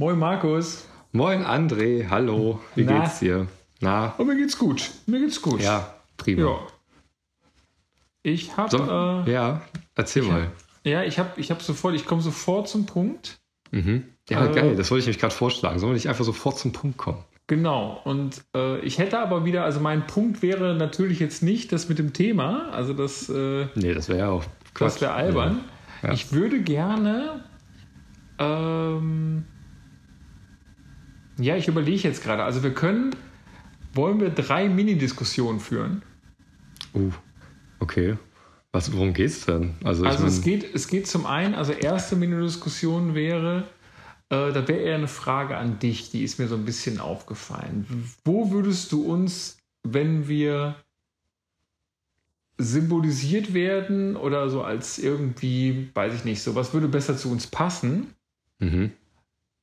Moin Markus. Moin André, hallo. Wie Na? geht's dir? Na, Oh, mir geht's gut. Mir geht's gut. ja, prima. Ja. Ich habe So, äh, ja, erzähl mal. ja, ich habe ich habe sofort, ich komme sofort zum Punkt. Mhm. Ja, Äh, geil, das wollte ich nämlich gerade vorschlagen. Sollen wir nicht einfach sofort zum Punkt kommen? Genau. Und äh, ich hätte aber wieder, also mein Punkt wäre natürlich jetzt nicht das mit dem Thema, also das, äh, Nee, das wäre ja auch das wäre albern. Ja. Ich würde gerne, ähm, ja, ich überlege jetzt gerade. Also wir können, wollen wir drei Mini-Diskussionen führen? Uh, okay. Was, worum geht's denn? Also, ich Also es mein, geht, es geht zum einen, also erste Mini-Diskussion wäre, äh, da wäre eher eine Frage an dich, die ist mir so ein bisschen aufgefallen. Wo würdest du uns, wenn wir symbolisiert werden oder so als irgendwie, weiß ich nicht, so was würde besser zu uns passen? mhm.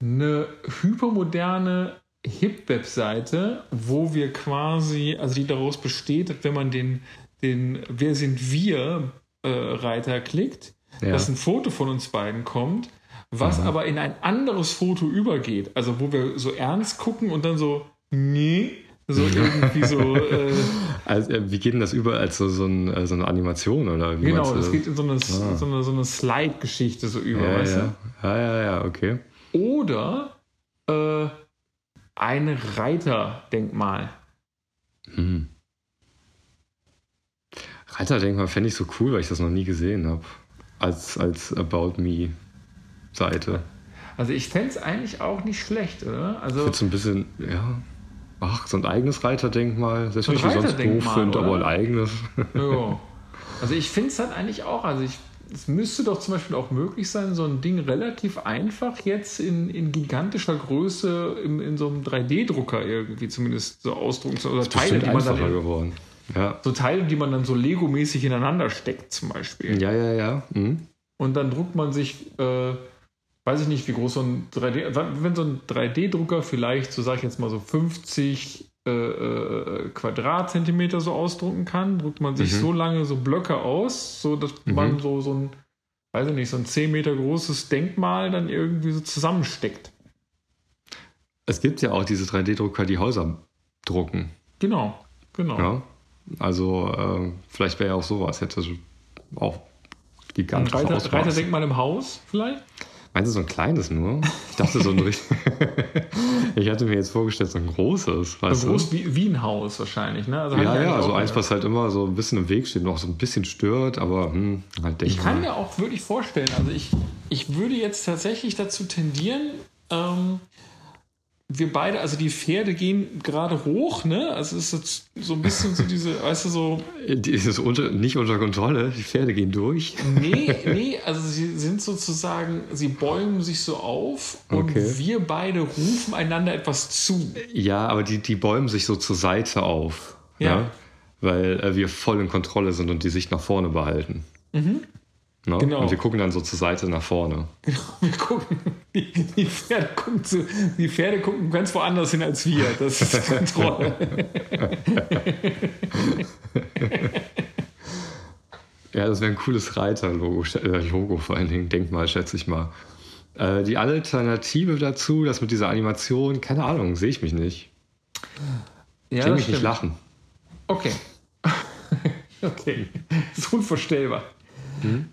Eine hypermoderne Hip-Webseite, wo wir quasi, also die daraus besteht, wenn man den, den Wer sind wir äh, Reiter klickt, ja. dass ein Foto von uns beiden kommt, was Mhm. aber in ein anderes Foto übergeht. Also wo wir so ernst gucken und dann so, nee, so irgendwie so, äh, also, äh, wie geht denn das über als so, so, ein, äh, so eine Animation? Oder genau, du das geht in so eine, Ah. so eine, so eine Slide-Geschichte so über, ja, weißt ja. ja, ja, ja, okay. Oder äh, ein Reiterdenkmal. Hm. Reiterdenkmal fände ich so cool, weil ich das noch nie gesehen habe. Als, als About Me-Seite. Also ich fände es eigentlich auch nicht schlecht, oder? Ich Also würde so ein bisschen, ja. Ach, so ein eigenes Reiterdenkmal. Selbst wenn So ich ein die sonst doof finde, aber ein eigenes. Ja. Also ich finde es halt eigentlich auch, also ich, es müsste doch zum Beispiel auch möglich sein, so ein Ding relativ einfach jetzt in, in gigantischer Größe in, in so einem 3D-Drucker irgendwie zumindest so ausdrucken zu oder Teile, die man dann in, geworden. Ja. so Teile, die man dann so Lego-mäßig ineinander steckt zum Beispiel. Ja, ja, ja. Mhm. Und dann druckt man sich, äh, weiß ich nicht, wie groß so ein 3D, wenn so ein 3D-Drucker vielleicht, so sage ich jetzt mal so 50 äh, äh, Quadratzentimeter so ausdrucken kann, druckt man sich Mhm. so lange so Blöcke aus, so dass Mhm. man so, so ein, weiß ich nicht, so ein 10 Meter großes Denkmal dann irgendwie so zusammensteckt. Es gibt ja auch diese 3D-Drucker, die Häuser drucken. Genau, genau. Ja. Also, äh, vielleicht wäre ja auch sowas. Hätte auch Ein gigantische Reiter. Reiterdenkmal im Haus vielleicht? Meinst du so ein kleines nur? Ich dachte so ein richtig. ich hatte mir jetzt vorgestellt, so ein großes. Weißt So du? groß wie, wie ein Haus wahrscheinlich, ne? Also ich Ja, ja, so auch eins, was halt immer so ein bisschen im Weg steht, noch so ein bisschen stört, aber hm, halt Ich kann Denkmal. mir auch wirklich vorstellen, also ich, ich würde jetzt tatsächlich dazu tendieren, ähm, wir beide, also die Pferde gehen gerade hoch, ne? Also es ist jetzt so ein bisschen so diese, weißt du, so, Die ist unter, nicht unter Kontrolle, die Pferde gehen durch. nee, nee, also sie sind sozusagen, sie bäumen sich so auf und Okay. wir beide rufen einander etwas zu. Ja, aber die, die bäumen sich so zur Seite auf. Ja. ne? Weil äh, wir voll in Kontrolle sind und die Sicht nach vorne behalten. Ne? Genau. Und wir gucken dann so zur Seite nach vorne. Wir gucken, die, die, Pferde gucken zu, die Pferde gucken ganz woanders hin als wir. Das ist Kontrolle. Ja, das wäre ein cooles Reiter-Logo, äh, Logo vor allen Dingen, Denkmal, schätze ich mal. Äh, die Alternative dazu, das mit dieser Animation, keine Ahnung, sehe ich mich nicht. Ja, Ich das mich nicht stimmt. lachen. Okay. okay. ist unvorstellbar.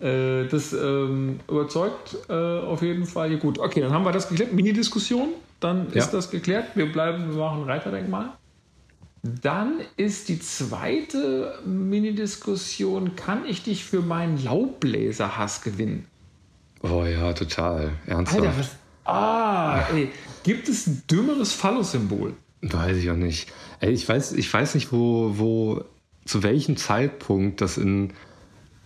Äh, das ähm, überzeugt äh, auf jeden Fall. Ja, gut, okay, dann haben wir das geklärt. Mini-Diskussion, dann ist Ja. das geklärt. Wir bleiben, wir machen Reiterdenkmal. Dann ist die zweite Mini-Diskussion: Kann ich dich für meinen Laubbläser-Hass gewinnen? Oh ja, total. Ernsthaft. Alter, was? Ah, ey. Gibt es ein dümmeres Phallus-Symbol? Weiß ich auch nicht. Ey, ich weiß, ich weiß nicht, wo, wo, zu welchem Zeitpunkt das in,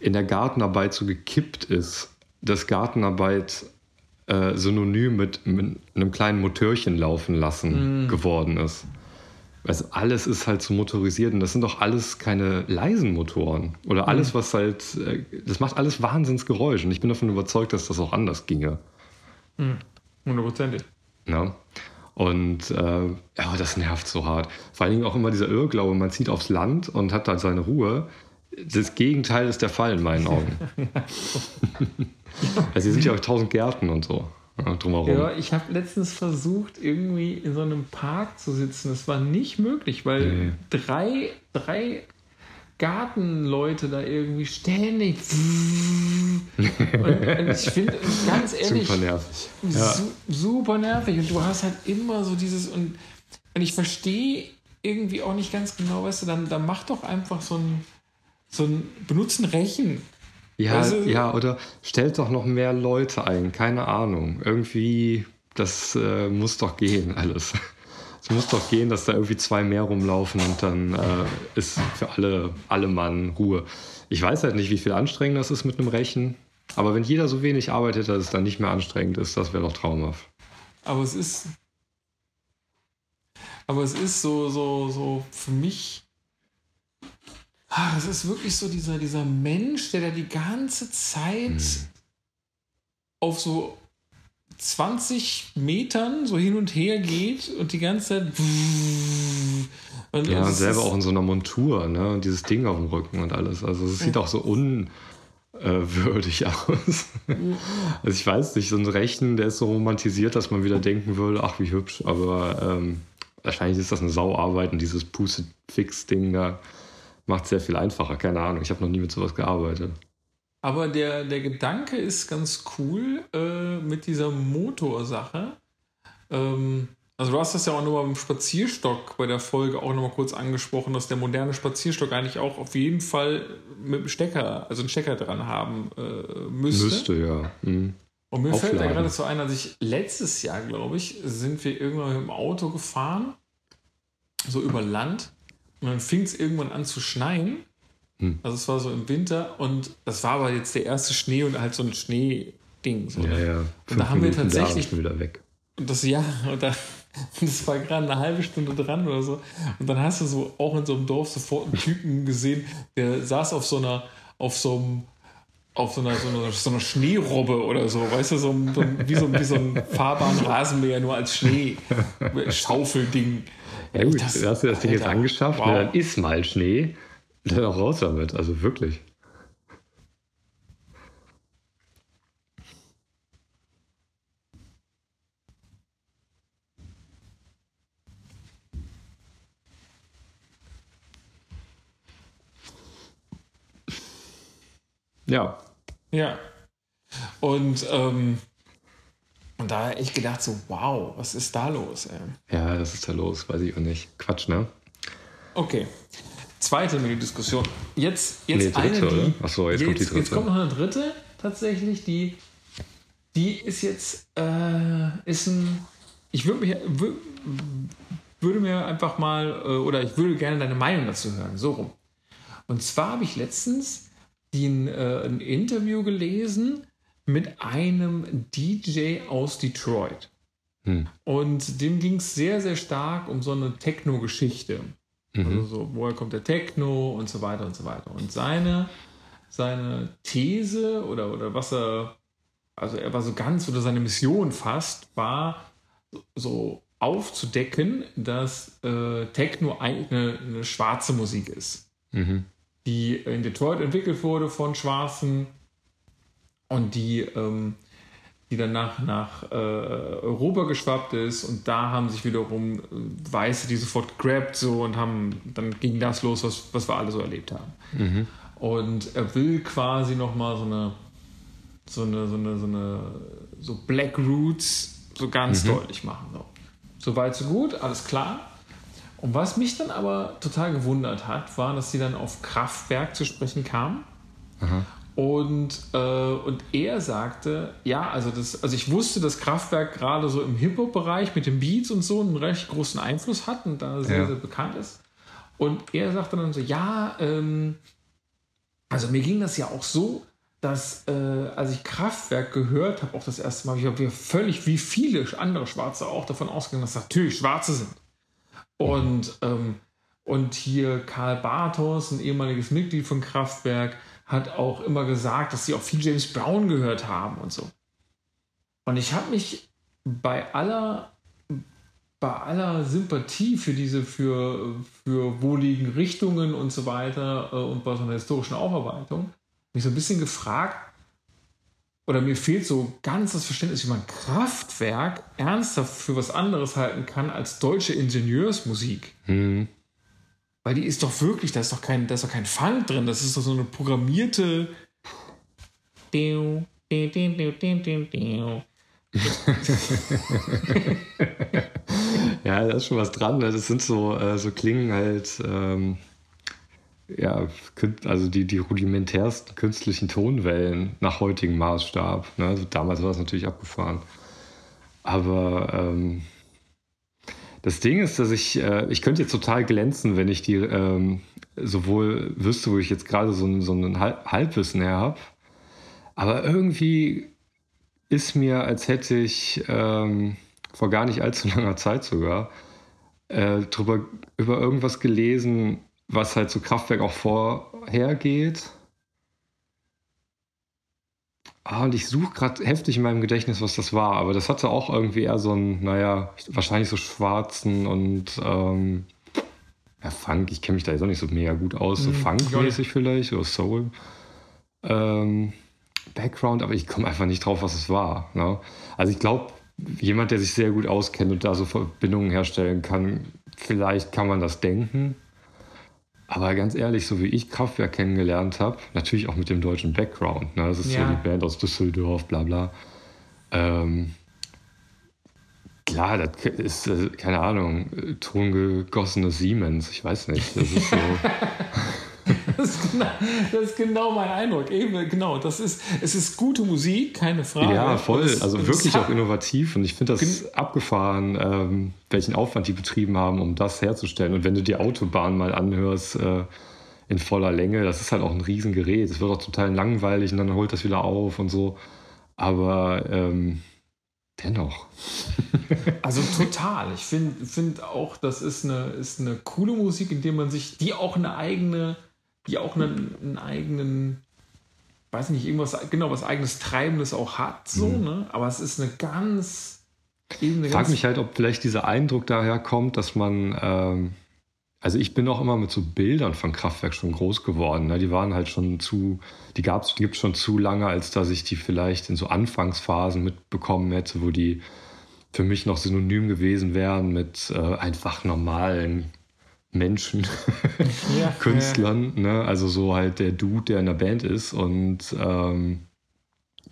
in der Gartenarbeit so gekippt ist, dass Gartenarbeit äh, synonym mit, mit einem kleinen Motörchen laufen lassen geworden ist. Du, alles ist halt so motorisiert und das sind doch alles keine leisen Motoren. Oder alles, was halt, äh, das macht alles Wahnsinnsgeräusch und ich bin davon überzeugt, dass das auch anders ginge. Hundertprozentig. Ne? Und äh, ja, das nervt so hart. Vor allen Dingen auch immer dieser Irrglaube, man zieht aufs Land und hat da seine Ruhe. Das Gegenteil ist der Fall in meinen Augen. also hier sind ja auch tausend Gärten und so. drumherum. Ja, ich habe letztens versucht, irgendwie in so einem Park zu sitzen. Das war nicht möglich, weil Nee. drei, drei Gartenleute da irgendwie ständig. und, ich finde, ganz ehrlich, Super nervig. Ja. su super nervig. Und du hast halt immer so dieses. Und, und ich verstehe irgendwie auch nicht ganz genau, weißt du, dann, dann mach doch einfach so ein. So ein benutzen Rechen. Ja, Also- ja, oder stellt doch noch mehr Leute ein, keine Ahnung. Irgendwie, das äh, muss doch gehen, alles. Es muss doch gehen, dass da irgendwie zwei mehr rumlaufen und dann äh, ist für alle, alle Mann Ruhe. Ich weiß halt nicht, wie viel anstrengend das ist mit einem Rechen, aber wenn jeder so wenig arbeitet, dass es dann nicht mehr anstrengend ist, das wäre doch traumhaft. Aber es ist. Aber es ist so, so, so für mich. Ah, Es ist wirklich so dieser, dieser Mensch, der da die ganze Zeit Hm. auf so 20 Metern so hin und her geht und die ganze Zeit. Und Ja, und selber auch in so einer Montur, ne? Und dieses Ding auf dem Rücken und alles. Also es sieht auch so unwürdig aus. also ich weiß nicht, so ein Rechen, der ist so romantisiert, dass man wieder denken würde, ach wie hübsch, aber ähm, wahrscheinlich ist das eine Sauarbeit und dieses Puste-Fix-Ding da macht sehr viel einfacher. Keine Ahnung, ich habe noch nie mit sowas gearbeitet. Aber der, der Gedanke ist ganz cool äh, mit dieser Motorsache. Ähm, also du hast das ja auch nochmal beim Spazierstock bei der Folge auch nochmal kurz angesprochen, dass der moderne Spazierstock eigentlich auch auf jeden Fall mit dem Stecker, also einen Stecker dran haben äh, müsste. Müsste, ja. Mhm. Und mir fällt da Aufladen. gerade so ein, als ich letztes Jahr, glaube ich, sind wir irgendwann mit dem Auto gefahren, so über Land. Und dann fing es irgendwann an zu schneien. Hm. Also es war so im Winter und das war aber jetzt der erste Schnee und halt so ein Schneeding. So. Ja, ja. Und da haben wir Minuten da tatsächlich- man wieder weg. Und das ja, und da, das war gerade eine halbe Stunde dran oder so. Und dann hast du so auch in so einem Dorf sofort einen Typen gesehen, der saß auf so einer, auf so einem, auf so einer, so einer, so einer Schneerobbe oder so, weißt du, so, ein- so ein- wie, so, ein- wie so ein fahrbaren Rasenmäher, nur als Schnee, Schaufelding. Ja gut, Das- hast du das Ding jetzt angeschafft, wow. ne, dann ist mal Schnee, dann auch raus damit, also wirklich. Ja, Ja. Und, ähm, und da echt gedacht so, wow, was ist da los, ey? ja, das ist da los, weiß ich auch nicht. Quatsch, ne? Okay. Zweite Mini-Diskussion. Jetzt, jetzt Nee, dritte, eine, die. oder? So, jetzt kommt die Jetzt dritte. kommt noch eine dritte, tatsächlich, die, die ist jetzt, äh, ist ein. Ich würde mich, wür- würde mir einfach mal, äh, oder ich würde gerne deine Meinung dazu hören, so rum. Und zwar habe ich letztens den, äh, ein Interview gelesen mit einem DJ aus Detroit. Hm. Und dem ging es sehr, sehr stark um so eine Techno-Geschichte. Also Mhm. so, woher kommt der Techno und so weiter und so weiter. Und seine, seine These oder, oder was er, also er war so ganz, oder seine Mission fast, war so aufzudecken, dass äh, Techno eigentlich eine, eine schwarze Musik ist Mhm. die in Detroit entwickelt wurde von Schwarzen und die, ähm, die dann nach, nach äh, Europa geschwappt ist und da haben sich wiederum äh, Weiße die sofort gegrabt so und haben, dann ging das los, was, was wir alle so erlebt haben. Mhm. Und er will quasi nochmal so eine, so eine, so eine, so eine, so Black Roots so ganz Mhm. deutlich machen. So. so weit, so gut, alles klar. Und was mich dann aber total gewundert hat, war, dass sie dann auf Kraftwerk zu sprechen kam. Aha. Und, äh, und er sagte, ja, also, das, also ich wusste, dass Kraftwerk gerade so im Hip-Hop-Bereich mit den Beats und so einen recht großen Einfluss hat und da sehr, Ja. sehr bekannt ist. Und er sagte dann so, ja, ähm, also mir ging das ja auch so, dass äh, als ich Kraftwerk gehört habe, auch das erste Mal, ich habe ja völlig wie viele andere Schwarze auch davon ausgegangen, dass das natürlich Schwarze sind. Und, ähm, und hier Karl Bartos, ein ehemaliges Mitglied von Kraftwerk, hat auch immer gesagt, dass sie auch viel James Brown gehört haben und so. Und ich habe mich bei aller, bei aller Sympathie für diese, für, für wohligen Richtungen und so weiter äh, und bei so einer historischen Aufarbeitung, mich so ein bisschen gefragt, oder mir fehlt so ganz das Verständnis, wie man Kraftwerk ernsthaft für was anderes halten kann als deutsche Ingenieursmusik. Hm. Weil die ist doch wirklich, da ist doch kein, da ist doch kein Funk drin, das ist doch so eine programmierte. ja, da ist schon was dran. Ne? Das sind so, äh, so Klingen halt, ähm, ja, also die, die rudimentärsten künstlichen Tonwellen nach heutigem Maßstab. Ne? Also damals war es natürlich abgefahren. Aber ähm, das Ding ist, dass ich, äh, ich könnte jetzt total glänzen, wenn ich die ähm, sowohl wüsste, wo ich jetzt gerade so, so ein Halbwissen her habe. Aber irgendwie ist mir, als hätte ich ähm, vor gar nicht allzu langer Zeit sogar äh, drüber, über irgendwas gelesen, was halt so Kraftwerk auch vorhergeht. Ah, und ich suche gerade heftig in meinem Gedächtnis, was das war, aber das hatte auch irgendwie eher so einen, naja, wahrscheinlich so schwarzen und ähm, ja, Funk, ich kenne mich da jetzt auch nicht so mega gut aus, so mhm, Funk-mäßig vielleicht oder Soul. Ähm, Background, aber ich komme einfach nicht drauf, was es war. Ne? Also ich glaube, jemand, der sich sehr gut auskennt und da so Verbindungen herstellen kann, vielleicht kann man das denken. Aber ganz ehrlich, so wie ich Kraftwerk kennengelernt habe, natürlich auch mit dem deutschen Background. Ne? Das ist ja. so die Band aus Düsseldorf, bla bla. Ähm, klar, das ist, äh, keine Ahnung, tongegossenes Siemens. Ich weiß nicht. Das ist so. Das ist, genau, das ist genau mein Eindruck. Eben, genau, das ist, es ist gute Musik, keine Frage. Ja, voll. Es, also wirklich auch innovativ. Und ich finde das abgefahren, ähm, welchen Aufwand die betrieben haben, um das herzustellen. Und wenn du die Autobahn mal anhörst, äh, in voller Länge, das ist halt auch ein Riesengerät. Es wird auch total langweilig und dann holt das wieder auf und so. Aber ähm, dennoch. also total. Ich finde find auch, das ist eine, ist eine coole Musik, in der man sich, die auch eine eigene die auch einen, einen eigenen, weiß nicht, irgendwas, genau, was eigenes Treibendes auch hat, so, mhm. ne? Aber es ist eine ganz. Ich frage mich halt, ob vielleicht dieser Eindruck daher kommt, dass man. Ähm, also ich bin auch immer mit so Bildern von Kraftwerk schon groß geworden. Ne? Die waren halt schon zu, die gab es gibt schon zu lange, als dass ich die vielleicht in so Anfangsphasen mitbekommen hätte, wo die für mich noch synonym gewesen wären mit äh, einfach normalen Menschen, ja, Künstlern, ja. Ne? also so halt der Dude, der in der Band ist und ähm,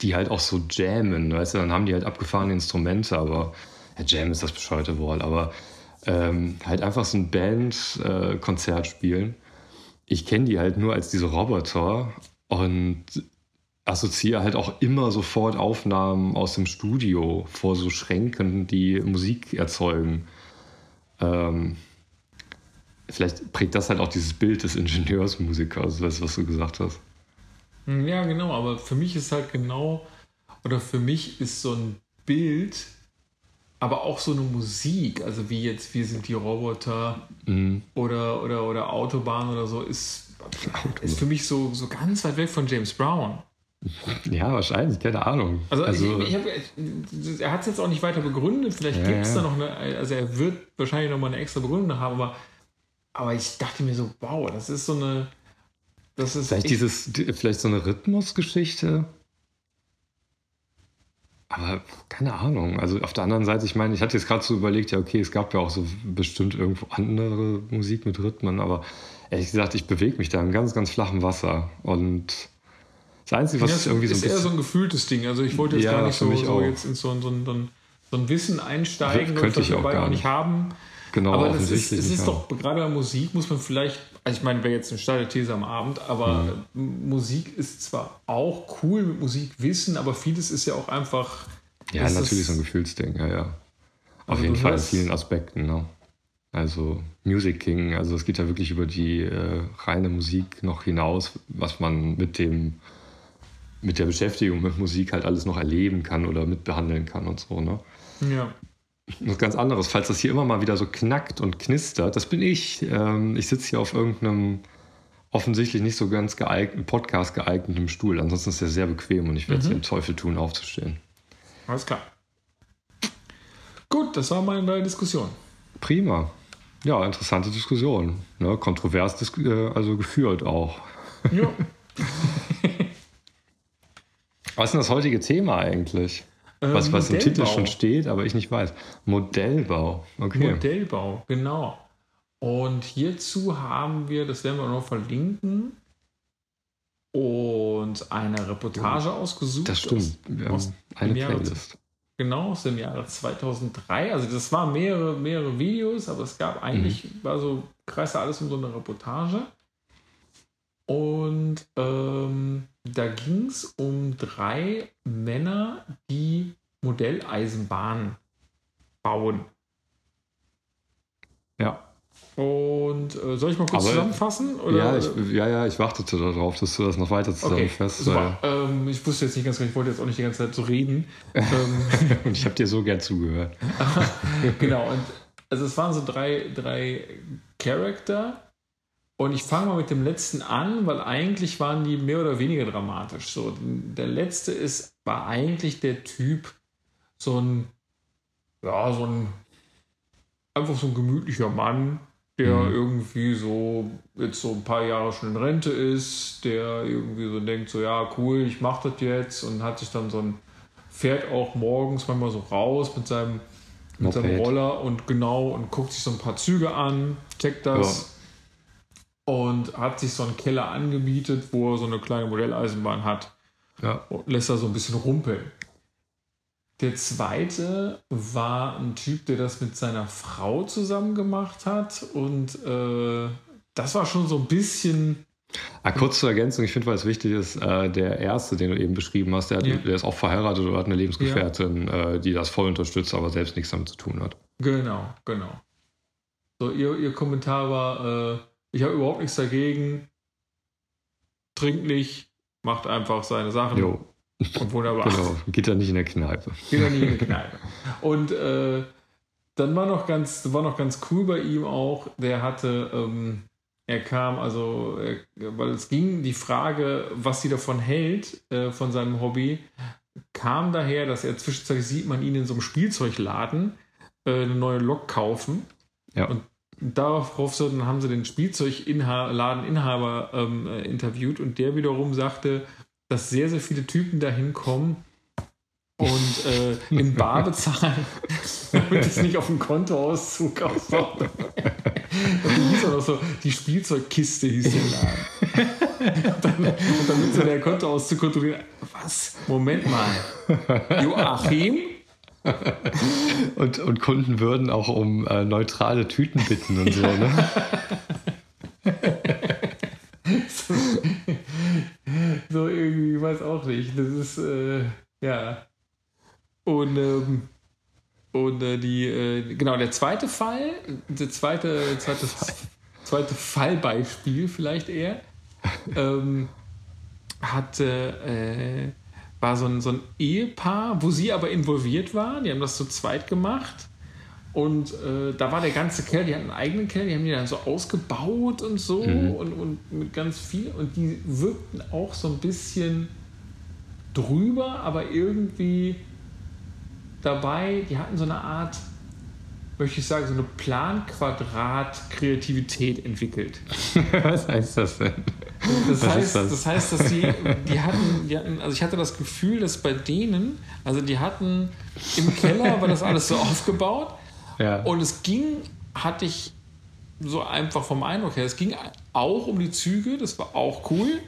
die halt auch so jammen, weißt du, dann haben die halt abgefahrene Instrumente, aber ja, Jam ist das bescheuerte Wort, aber ähm, halt einfach so ein Bandkonzert äh, spielen. Ich kenne die halt nur als diese Roboter und assoziiere halt auch immer sofort Aufnahmen aus dem Studio vor so Schränken, die Musik erzeugen. Ähm, vielleicht prägt das halt auch dieses Bild des Ingenieursmusikers, weißt du, was du gesagt hast. Hm, ja, genau, aber für mich ist halt genau, oder für mich ist so ein Bild, aber auch so eine Musik, also wie jetzt Wir sind die Roboter mhm. oder, oder, oder Autobahn oder so, ist, ist für mich so, so ganz weit weg von James Brown. Ja, wahrscheinlich, keine Ahnung. Also, also ich, ich hab, er hat es jetzt auch nicht weiter begründet, vielleicht ja, gibt es da noch eine, also er wird wahrscheinlich noch mal eine extra Begründung haben, aber aber ich dachte mir so, wow, das ist so eine. Das ist vielleicht, dieses, vielleicht so eine Rhythmusgeschichte. Aber keine Ahnung. Also auf der anderen Seite, ich meine, ich hatte jetzt gerade so überlegt, ja, okay, es gab ja auch so bestimmt irgendwo andere Musik mit Rhythmen, aber ehrlich gesagt, ich bewege mich da im ganz, ganz flachen Wasser. Und das Einzige, was ja, ich irgendwie so ein bisschen. ist eher so ein gefühltes Ding. Also ich wollte jetzt ja, gar nicht so, so jetzt in so, so, so, so ein Wissen einsteigen, könnte ich auch gar nicht haben. Genau, aber das ist, es ist doch, gerade bei Musik muss man vielleicht, also ich meine, wäre jetzt eine steile These am Abend, aber mhm. Musik ist zwar auch cool mit Musik wissen, aber vieles ist ja auch einfach. Ja, natürlich so ein Gefühlsding, ja, ja. Auf jeden Fall in vielen Aspekten, ne? Also Music King, also es geht ja wirklich über die äh, reine Musik noch hinaus, was man mit dem mit der Beschäftigung mit Musik halt alles noch erleben kann oder mitbehandeln kann und so, ne? Ja was ganz anderes, falls das hier immer mal wieder so knackt und knistert, das bin ich. Ähm, ich sitze hier auf irgendeinem offensichtlich nicht so ganz geeigneten, Podcast geeigneten Stuhl. Ansonsten ist er sehr bequem und ich werde es mhm. den Teufel tun, aufzustehen. Alles klar. Gut, das war meine Diskussion. Prima. Ja, interessante Diskussion. Ne? Kontrovers äh, also geführt auch. Ja. Was ist denn das heutige Thema eigentlich? Was, was im Titel schon steht, aber ich nicht weiß. Modellbau. Okay. Modellbau, genau. Und hierzu haben wir, das werden wir noch verlinken, und eine Reportage ausgesucht. Das stimmt. Wir haben eine Playlist. Genau, aus dem Jahre 2003. Also das waren mehrere, mehrere Videos, aber es gab eigentlich, mhm. war so, kreiste alles um so eine Reportage. Und ähm, da ging es um drei Männer, die Modelleisenbahnen bauen. Ja. Und äh, soll ich mal kurz Aber, zusammenfassen? Oder? Ja, ich, ja, ja, ich wartete darauf, dass du das noch weiter zusammenfasst. Okay, ähm, ich wusste jetzt nicht ganz genau, ich wollte jetzt auch nicht die ganze Zeit so reden. Ähm, und ich habe dir so gern zugehört. genau, und also es waren so drei, drei Charakter. Und ich fange mal mit dem letzten an, weil eigentlich waren die mehr oder weniger dramatisch. So, der letzte ist, war eigentlich der Typ, so ein, ja, so ein, einfach so ein gemütlicher Mann, der mhm. irgendwie so jetzt so ein paar Jahre schon in Rente ist, der irgendwie so denkt, so ja, cool, ich mach das jetzt und hat sich dann so ein, fährt auch morgens manchmal so raus mit seinem, mit seinem Roller und genau und guckt sich so ein paar Züge an, checkt das ja. Und hat sich so einen Keller angemietet, wo er so eine kleine Modelleisenbahn hat. Ja. Und lässt da so ein bisschen rumpeln. Der zweite war ein Typ, der das mit seiner Frau zusammen gemacht hat. Und äh, das war schon so ein bisschen. Ah, kurz zur Ergänzung, ich finde, weil es wichtig ist, äh, der erste, den du eben beschrieben hast, der, ja. der ist auch verheiratet oder hat eine Lebensgefährtin, ja. äh, die das voll unterstützt, aber selbst nichts damit zu tun hat. Genau, genau. So, ihr, ihr Kommentar war, äh, ich habe überhaupt nichts dagegen, trinkt nicht, macht einfach seine Sachen. Jo. Und wunderbar. Genau, geht er nicht in der Kneipe. Geht er nicht in der Kneipe. Und äh, dann war noch ganz, war noch ganz cool bei ihm auch, der hatte, ähm, er kam, also, er, weil es ging, die Frage, was sie davon hält, äh, von seinem Hobby, kam daher, dass er zwischenzeitlich sieht man ihn in so einem Spielzeugladen äh, eine neue Lok kaufen. Ja. Und darauf so, dann haben sie den Spielzeugladeninhaber ähm, äh, interviewt und der wiederum sagte, dass sehr, sehr viele Typen da hinkommen und äh, in Bar bezahlen, damit es nicht auf dem Kontoauszug ausschaut. Und die hieß auch noch so, die Spielzeugkiste hieß der Laden. Und, dann, und damit so der Kontoauszug kontrollieren, was? Moment mal. Joachim? Und, und Kunden würden auch um äh, neutrale Tüten bitten und so, ne? so irgendwie, ich weiß auch nicht. Das ist, äh, ja. Und, ähm, und äh, die, äh, genau, der zweite Fall, der zweite, zweite, zweite Fallbeispiel vielleicht eher, ähm, hatte, äh, war so ein, so ein Ehepaar, wo sie aber involviert waren. Die haben das zu zweit gemacht. Und äh, da war der ganze Kerl, die hatten einen eigenen Kerl, die haben die dann so ausgebaut und so mhm. und, und mit ganz viel. Und die wirkten auch so ein bisschen drüber, aber irgendwie dabei, die hatten so eine Art, möchte ich sagen, so eine Planquadrat-Kreativität entwickelt. Was heißt das denn? Das heißt, das? das? heißt, dass die, die, hatten, die hatten, also ich hatte das Gefühl, dass bei denen, also die hatten im Keller, war das alles so aufgebaut, ja. Und es ging, hatte ich so einfach vom Eindruck her, es ging auch um die Züge, das war auch cool,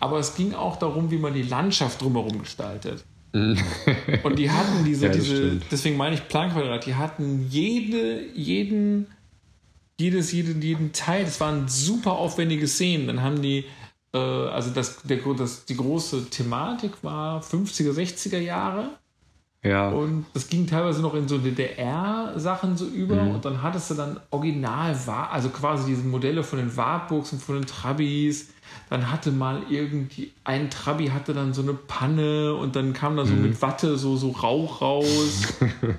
aber es ging auch darum, wie man die Landschaft drumherum gestaltet. und die hatten diese, ja, diese deswegen meine ich Planquadrat, die hatten jede, jeden, jedes, jeden, jeden Teil, das waren super aufwendige Szenen. Dann haben die, äh, also das, der, das, die große Thematik war 50er, 60er Jahre ja. Und das ging teilweise noch in so DDR-Sachen so über. Mhm. Und dann hattest du dann original, also quasi diese Modelle von den Wartburgs und von den Trabis. Dann hatte mal irgendwie, ein Trabi hatte dann so eine Panne und dann kam da so mhm. mit Watte so, so Rauch raus.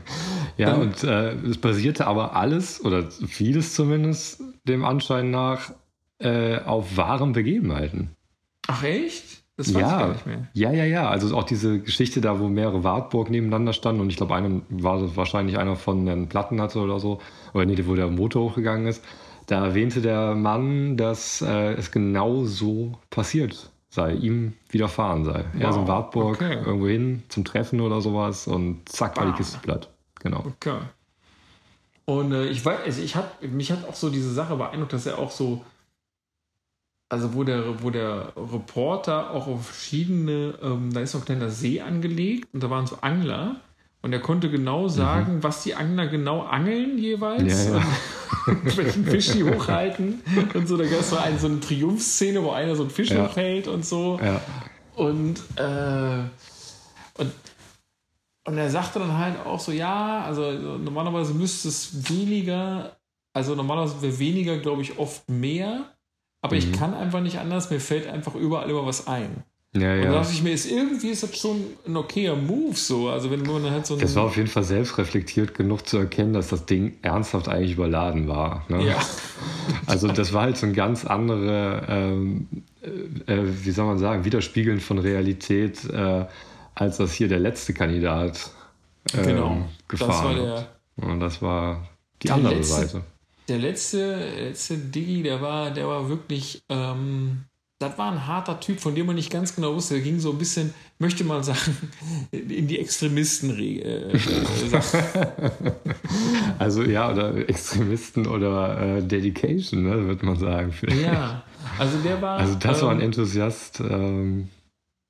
ja, dann, und äh, es basierte aber alles, oder vieles zumindest, dem Anschein nach, äh, auf wahren Begebenheiten. Ach echt? Das weiß ja, ich gar nicht mehr. Ja, ja, ja. Also auch diese Geschichte da, wo mehrere Wartburg nebeneinander standen und ich glaube, einer war wahrscheinlich einer von den Platten hatte oder so, oder nee, wo der Motor hochgegangen ist. Da erwähnte der Mann, dass äh, es genau so passiert sei, ihm widerfahren sei. Wow. Er ist in Wartburg okay. irgendwo hin zum Treffen oder sowas und zack war die Kiste platt. Genau. Okay. Und äh, ich weiß, also ich hat, mich hat auch so diese Sache beeindruckt, dass er auch so, also wo der, wo der Reporter auch auf verschiedene, ähm, da ist so ein kleiner See angelegt und da waren so Angler und er konnte genau sagen, mhm. was die Angler genau angeln jeweils. Ja, ja. welchen Fisch die hochhalten und so. Da gab es so eine, so eine Triumphszene, wo einer so einen Fisch ja. hochhält und so. Ja. Und, äh, und, und er sagte dann halt auch so, ja, also normalerweise müsste es weniger, also normalerweise wäre weniger, glaube ich, oft mehr. Aber mhm. ich kann einfach nicht anders, mir fällt einfach überall immer was ein. Ja, ja. Und da dachte ich mir, ist, irgendwie ist das schon ein okayer Move so. Also wenn man halt so Das war auf jeden Fall selbstreflektiert genug zu erkennen, dass das Ding ernsthaft eigentlich überladen war. Ne? Ja. Also das war halt so ein ganz andere, ähm, äh, wie soll man sagen, Widerspiegeln von Realität, äh, als das hier der letzte Kandidat ähm, genau. gefahren das war der, Und das war die andere letzte, Seite. Der letzte, letzte Diggi, der war, der war wirklich... Ähm das war ein harter Typ, von dem man nicht ganz genau wusste. Der ging so ein bisschen, möchte man sagen, in die Extremisten. Äh, also ja, oder Extremisten oder äh, Dedication, ne, würde man sagen. Ja, also der war. Also das war ein ähm, Enthusiast. Ähm,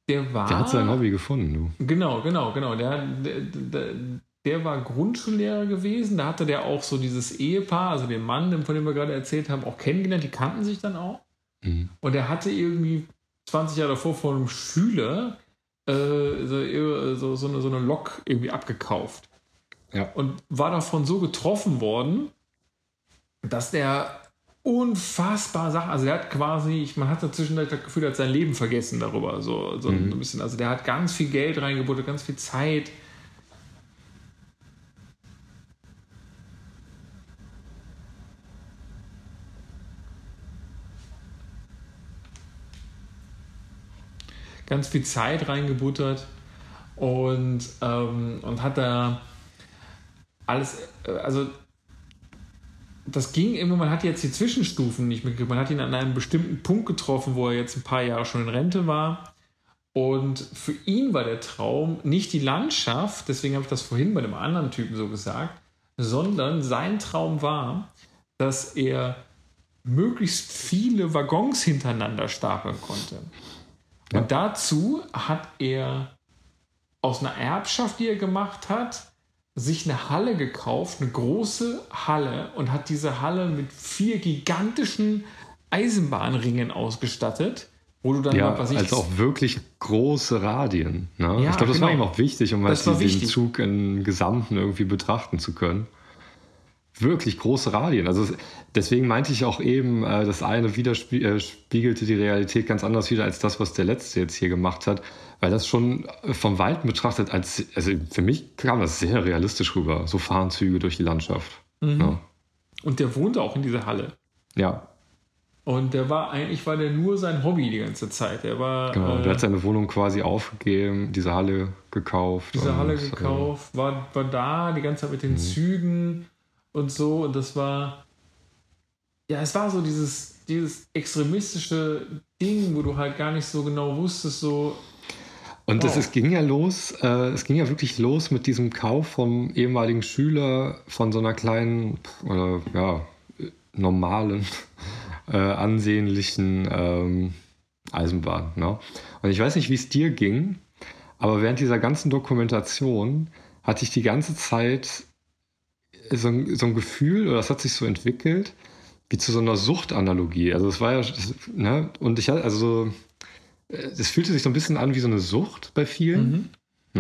der war. Der hat sein Hobby gefunden, du. Genau, genau, genau. Der, der, der, der war Grundschullehrer gewesen. Da hatte der auch so dieses Ehepaar, also den Mann, von dem wir gerade erzählt haben, auch kennengelernt. Die kannten sich dann auch. Mhm. Und er hatte irgendwie 20 Jahre davor von einem Schüler äh, so, so, so, eine, so eine Lok irgendwie abgekauft. Ja. Und war davon so getroffen worden, dass der unfassbar Sachen, also er hat quasi, man hat dazwischen das Gefühl, er hat sein Leben vergessen darüber, so, so mhm. ein bisschen. Also der hat ganz viel Geld reingebuttert, ganz viel Zeit ganz viel Zeit reingebuttert und, ähm, und hat da alles, äh, also das ging immer, man hat jetzt die Zwischenstufen nicht mitgekriegt. Man hat ihn an einem bestimmten Punkt getroffen, wo er jetzt ein paar Jahre schon in Rente war. Und für ihn war der Traum nicht die Landschaft, deswegen habe ich das vorhin bei dem anderen Typen so gesagt, sondern sein Traum war, dass er möglichst viele Waggons hintereinander stapeln konnte. Ja. Und dazu hat er aus einer Erbschaft, die er gemacht hat, sich eine Halle gekauft, eine große Halle und hat diese Halle mit vier gigantischen Eisenbahnringen ausgestattet. Wo du dann ja, was ich, also auch wirklich große Radien. Ne? Ja, ich glaube, das genau. war ihm auch wichtig, um halt den Zug im Gesamten irgendwie betrachten zu können wirklich große Radien. Also deswegen meinte ich auch eben, äh, das eine widerspiegelte die Realität ganz anders wieder als das, was der letzte jetzt hier gemacht hat, weil das schon vom Weiten betrachtet als, also für mich kam das sehr realistisch rüber, so Fahrenzüge durch die Landschaft. Mhm. Ja. Und der wohnte auch in dieser Halle. Ja. Und der war eigentlich war der nur sein Hobby die ganze Zeit. Der war. Genau, äh, der hat seine Wohnung quasi aufgegeben, diese Halle gekauft. Diese Halle äh, gekauft, war, war da die ganze Zeit mit den mhm. Zügen und so. Und das war, ja, es war so dieses, dieses extremistische Ding, wo du halt gar nicht so genau wusstest, so. Und wow. es ging ja los, äh, es ging ja wirklich los mit diesem Kauf vom ehemaligen Schüler von so einer kleinen oder ja, normalen, äh, ansehnlichen ähm, Eisenbahn. Ne? Und ich weiß nicht, wie es dir ging, aber während dieser ganzen Dokumentation hatte ich die ganze Zeit so ein, so ein Gefühl, oder das hat sich so entwickelt, wie zu so einer Suchtanalogie. Also es war ja, ne, und ich hatte, also es fühlte sich so ein bisschen an wie so eine Sucht bei vielen. Mhm.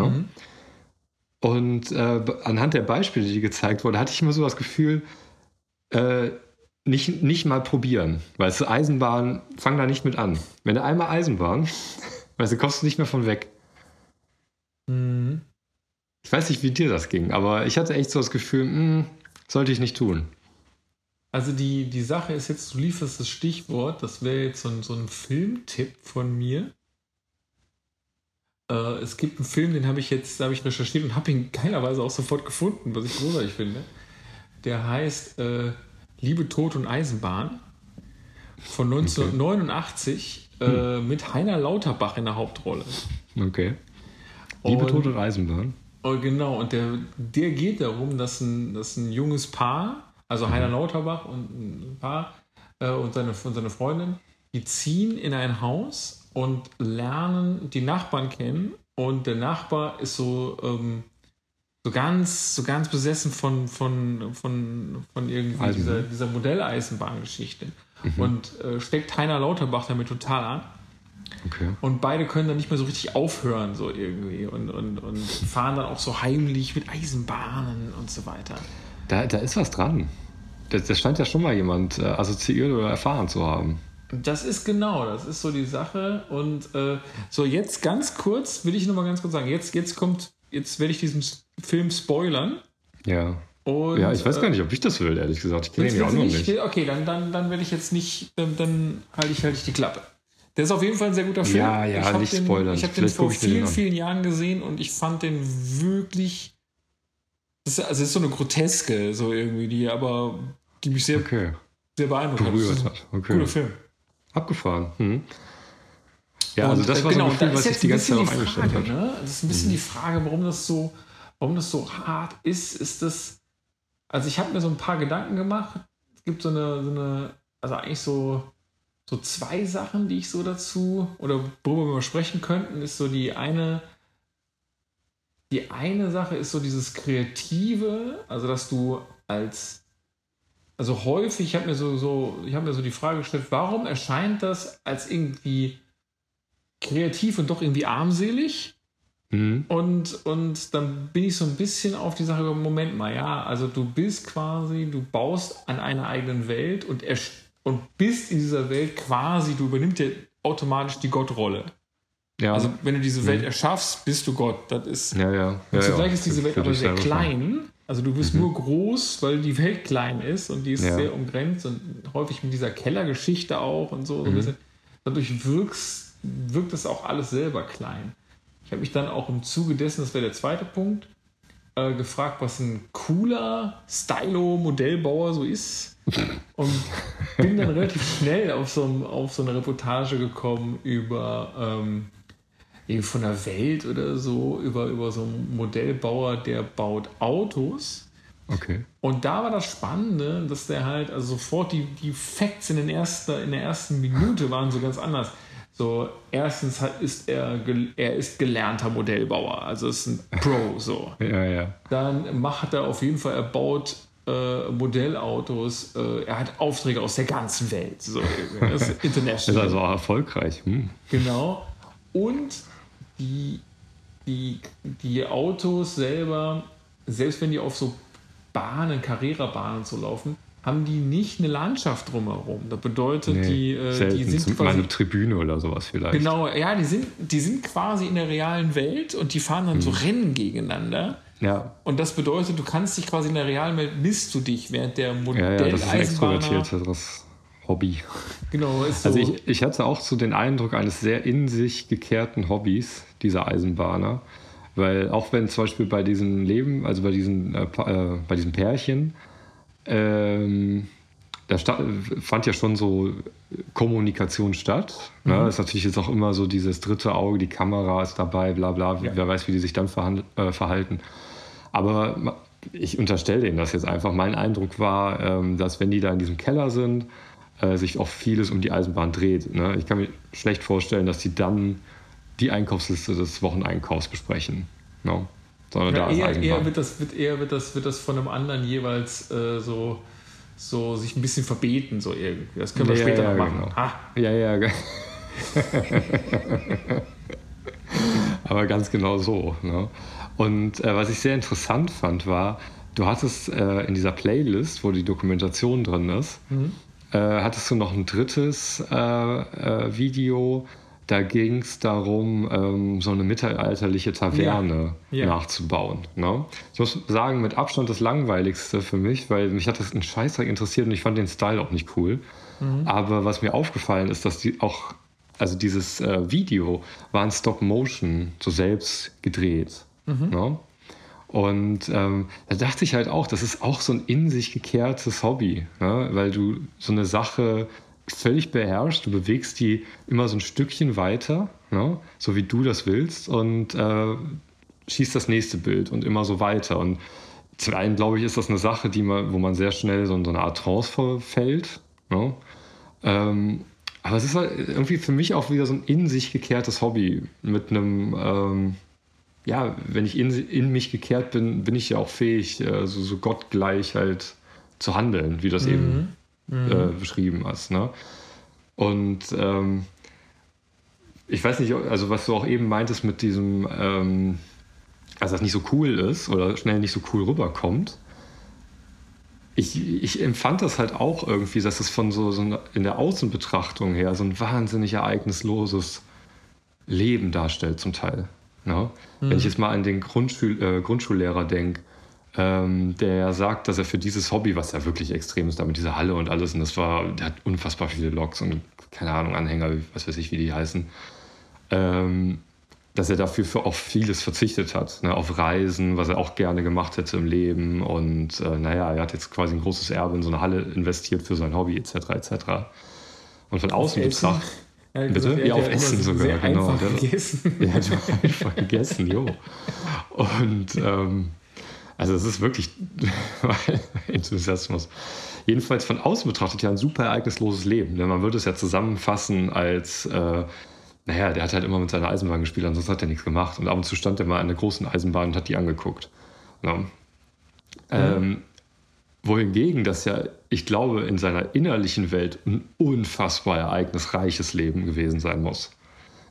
Ne? Mhm. Und äh, anhand der Beispiele, die gezeigt wurden, hatte ich immer so das Gefühl, äh, nicht, nicht mal probieren. Weil es Eisenbahn, fang da nicht mit an. Wenn du einmal Eisenbahn, weißt du, kommst du nicht mehr von weg. Mhm. Ich weiß nicht, wie dir das ging, aber ich hatte echt so das Gefühl, mh, hm, sollte ich nicht tun. Also die, die Sache ist jetzt, du lieferst das Stichwort, das wäre jetzt so ein, so ein Filmtipp von mir. Äh, es gibt einen Film, den habe ich jetzt, da habe ich recherchiert und habe ihn geilerweise auch sofort gefunden, was ich großartig finde. Der heißt äh, Liebe, Tod und Eisenbahn von 1989. äh, mit Heiner Lauterbach in der Hauptrolle. Okay. Liebe Und- Tote Eisenbahn. Oh, genau, und der, der geht darum, dass ein, dass ein junges Paar, also Heiner Lauterbach und ein Paar äh, und, seine, und seine Freundin, die ziehen in ein Haus und lernen die Nachbarn kennen. Und der Nachbar ist so, ähm, so ganz, so ganz besessen von, von, von, von irgendwie dieser, dieser Modelleisenbahngeschichte. Und äh, steckt Heiner Lauterbach damit total an. Okay. Und beide können dann nicht mehr so richtig aufhören, so irgendwie. Und, und, und fahren dann auch so heimlich mit Eisenbahnen und so weiter. Da, da ist was dran. Das, das scheint ja schon mal jemand äh, assoziiert oder erfahren zu haben. Das ist genau, das ist so die Sache. Und äh, so, jetzt ganz kurz, will ich nochmal ganz kurz sagen, jetzt, jetzt kommt, jetzt werde ich diesen Film spoilern. Ja. Und, ja, ich weiß äh, gar nicht, ob ich das will, ehrlich gesagt. Ich kenne ihn ja auch noch nicht. Okay, dann, dann, dann werde ich jetzt nicht, dann, dann halte ich, halte ich die Klappe. Der ist auf jeden Fall ein sehr guter Film. Ja, ja, ich nicht den, spoilern. Ich habe den vor ich vielen, vielen Jahren gesehen und ich fand den wirklich. Das ist, also es ist so eine Groteske, so irgendwie, die aber die mich sehr, Okay. sehr beeindruckt Berührt hat. Okay. Guter Film. Abgefahren. Hm. Ja, Und, also das äh, war genau, so ein da Gefühl, ist was jetzt die ganze Zeit auch eingestellt hat. ne? Das ist ein bisschen die Frage, warum das so, warum das so hart ist. Ist das, also ich habe mir so ein paar Gedanken gemacht. Es gibt so eine, so eine, also eigentlich so, so zwei Sachen, die ich so dazu oder worüber wir sprechen könnten, ist so die eine, die eine Sache ist so dieses Kreative, also dass du als also häufig, ich habe mir so, so, ich habe mir so die Frage gestellt, warum erscheint das als irgendwie kreativ und doch irgendwie armselig? Hm. Und, und dann bin ich so ein bisschen auf die Sache Moment mal, ja, also du bist quasi, du baust an einer eigenen Welt und, erst- und bist in dieser Welt quasi, du übernimmst ja automatisch die Gottrolle. Ja. Also wenn du diese Welt Mhm. erschaffst, bist du Gott. Das ist, ja, ja. ja, und zugleich ja. ist diese Welt aber sehr klein. Also du bist Mhm. nur groß, weil die Welt klein ist und die ist Ja. sehr umgrenzt und häufig mit dieser Kellergeschichte auch und so. so Mhm. Dadurch wirkst, wirkt das auch alles selber klein. Ich habe mich dann auch im Zuge dessen, das wäre der zweite Punkt, äh, gefragt, was ein cooler Stylo-Modellbauer so ist. Und bin dann relativ schnell auf so, auf so eine Reportage gekommen über ähm, irgendwie von der Welt oder so, über, über so einen Modellbauer, der baut Autos. Okay. Und da war das Spannende, dass der halt, also sofort die, die Facts in, den ersten, in der ersten Minute waren so ganz anders. So, erstens ist er, er ist gelernter Modellbauer, also ist ein Pro so. Ja, ja. Dann macht er auf jeden Fall, er baut äh, Modellautos, äh, er hat Aufträge aus der ganzen Welt. So, das ist Ist international. also auch erfolgreich. Hm. Genau. Und die, die, die Autos selber, selbst wenn die auf so Bahnen, Carrera-Bahnen und so laufen, haben die nicht eine Landschaft drumherum. Das bedeutet, Nee, die, äh, die sind quasi. eine Tribüne oder sowas vielleicht. Genau, ja, die sind, die sind quasi in der realen Welt und die fahren dann so Mhm. Rennen gegeneinander. Ja, Und das bedeutet, du kannst dich quasi in der realen Welt misst du dich, während der ja, ja, das ist ein extrovertierteres Hobby. Genau, ist so. Also ich, ich hatte auch so den Eindruck eines sehr in sich gekehrten Hobbys, dieser Eisenbahner. Weil auch wenn zum Beispiel bei diesem Leben, also bei diesen, äh, äh, bei diesem Pärchen, ähm, da fand ja schon so Kommunikation statt. Ne? Mhm. Das ist natürlich jetzt auch immer so dieses dritte Auge, die Kamera ist dabei, bla bla, Ja. wer weiß, wie die sich dann äh, verhalten. Aber ich unterstelle denen das jetzt einfach. Mein Eindruck war, ähm, dass wenn die da in diesem Keller sind, äh, sich auch vieles um die Eisenbahn dreht. Ne? Ich kann mir schlecht vorstellen, dass die dann die Einkaufsliste des Wocheneinkaufs besprechen. Ne? Sondern Ja, da eher, eher, wird das, wird, eher wird, das, wird das von einem anderen jeweils äh, so, so sich ein bisschen verbeten, so irgendwie. Das können wir Ja, später ja, noch machen. genau. Ah, Ja, ja. ge- Aber ganz genau so. Ne? Und äh, was ich sehr interessant fand, war, du hattest äh, in dieser Playlist, wo die Dokumentation drin ist, äh, hattest du noch ein drittes äh, äh, Video. Da ging es darum, ähm, so eine mittelalterliche Taverne Ja. Ja. nachzubauen. Ne? Ich muss sagen, mit Abstand das langweiligste für mich, weil mich hat das ein Scheißdreck interessiert und ich fand den Style auch nicht cool. Aber was mir aufgefallen ist, dass die auch, also dieses äh, Video war in Stop Motion so selbst gedreht. Ne? Und ähm, da dachte ich halt auch, das ist auch so ein in sich gekehrtes Hobby, ne? weil du so eine Sache völlig beherrscht. Du bewegst die immer so ein Stückchen weiter, ne? so wie du das willst, und äh, schießt das nächste Bild und immer so weiter. Und zum einen, glaube ich, ist das eine Sache, die man, wo man sehr schnell so in so eine Art Trance verfällt. Ne? Ähm, aber es ist halt irgendwie für mich auch wieder so ein in sich gekehrtes Hobby mit einem, ähm, ja, wenn ich in, in mich gekehrt bin, bin ich ja auch fähig, äh, so, so gottgleich halt zu handeln, wie das mhm. eben mhm. Äh, beschrieben hast. Ne? Und ähm, ich weiß nicht, also was du auch eben meintest mit diesem, ähm, also das nicht so cool ist oder schnell nicht so cool rüberkommt. Ich, ich empfand das halt auch irgendwie, dass es von so, so in der Außenbetrachtung her so ein wahnsinnig ereignisloses Leben darstellt zum Teil. Ne? Mhm. Wenn ich jetzt mal an den Grundschul äh, Grundschullehrer denke, ähm, der sagt, dass er für dieses Hobby, was ja wirklich extrem ist, da mit dieser Halle und alles, und das war, der hat unfassbar viele Loks und keine Ahnung, Anhänger, was weiß ich, wie die heißen, ähm, dass er dafür für auch vieles verzichtet hat. Ne, auf Reisen, was er auch gerne gemacht hätte im Leben. Und äh, naja, er hat jetzt quasi ein großes Erbe in so eine Halle investiert für sein Hobby, etc. etc. Und von außen betrachtet. Ja, Bitte? Ja, auf Essen sogar, genau. Einfach der, gegessen. Ja, du einfach gegessen, jo. Und ähm, also es ist wirklich Enthusiasmus. Jedenfalls von außen betrachtet ja ein super ereignisloses Leben. Denn man würde es ja zusammenfassen als äh, naja, der hat halt immer mit seiner Eisenbahn gespielt, ansonsten hat er nichts gemacht. Und ab und zu stand er mal an der großen Eisenbahn und hat die angeguckt. Ja. Mhm. Ähm, wohingegen das ja, ich glaube, in seiner innerlichen Welt ein unfassbar ereignisreiches Leben gewesen sein muss.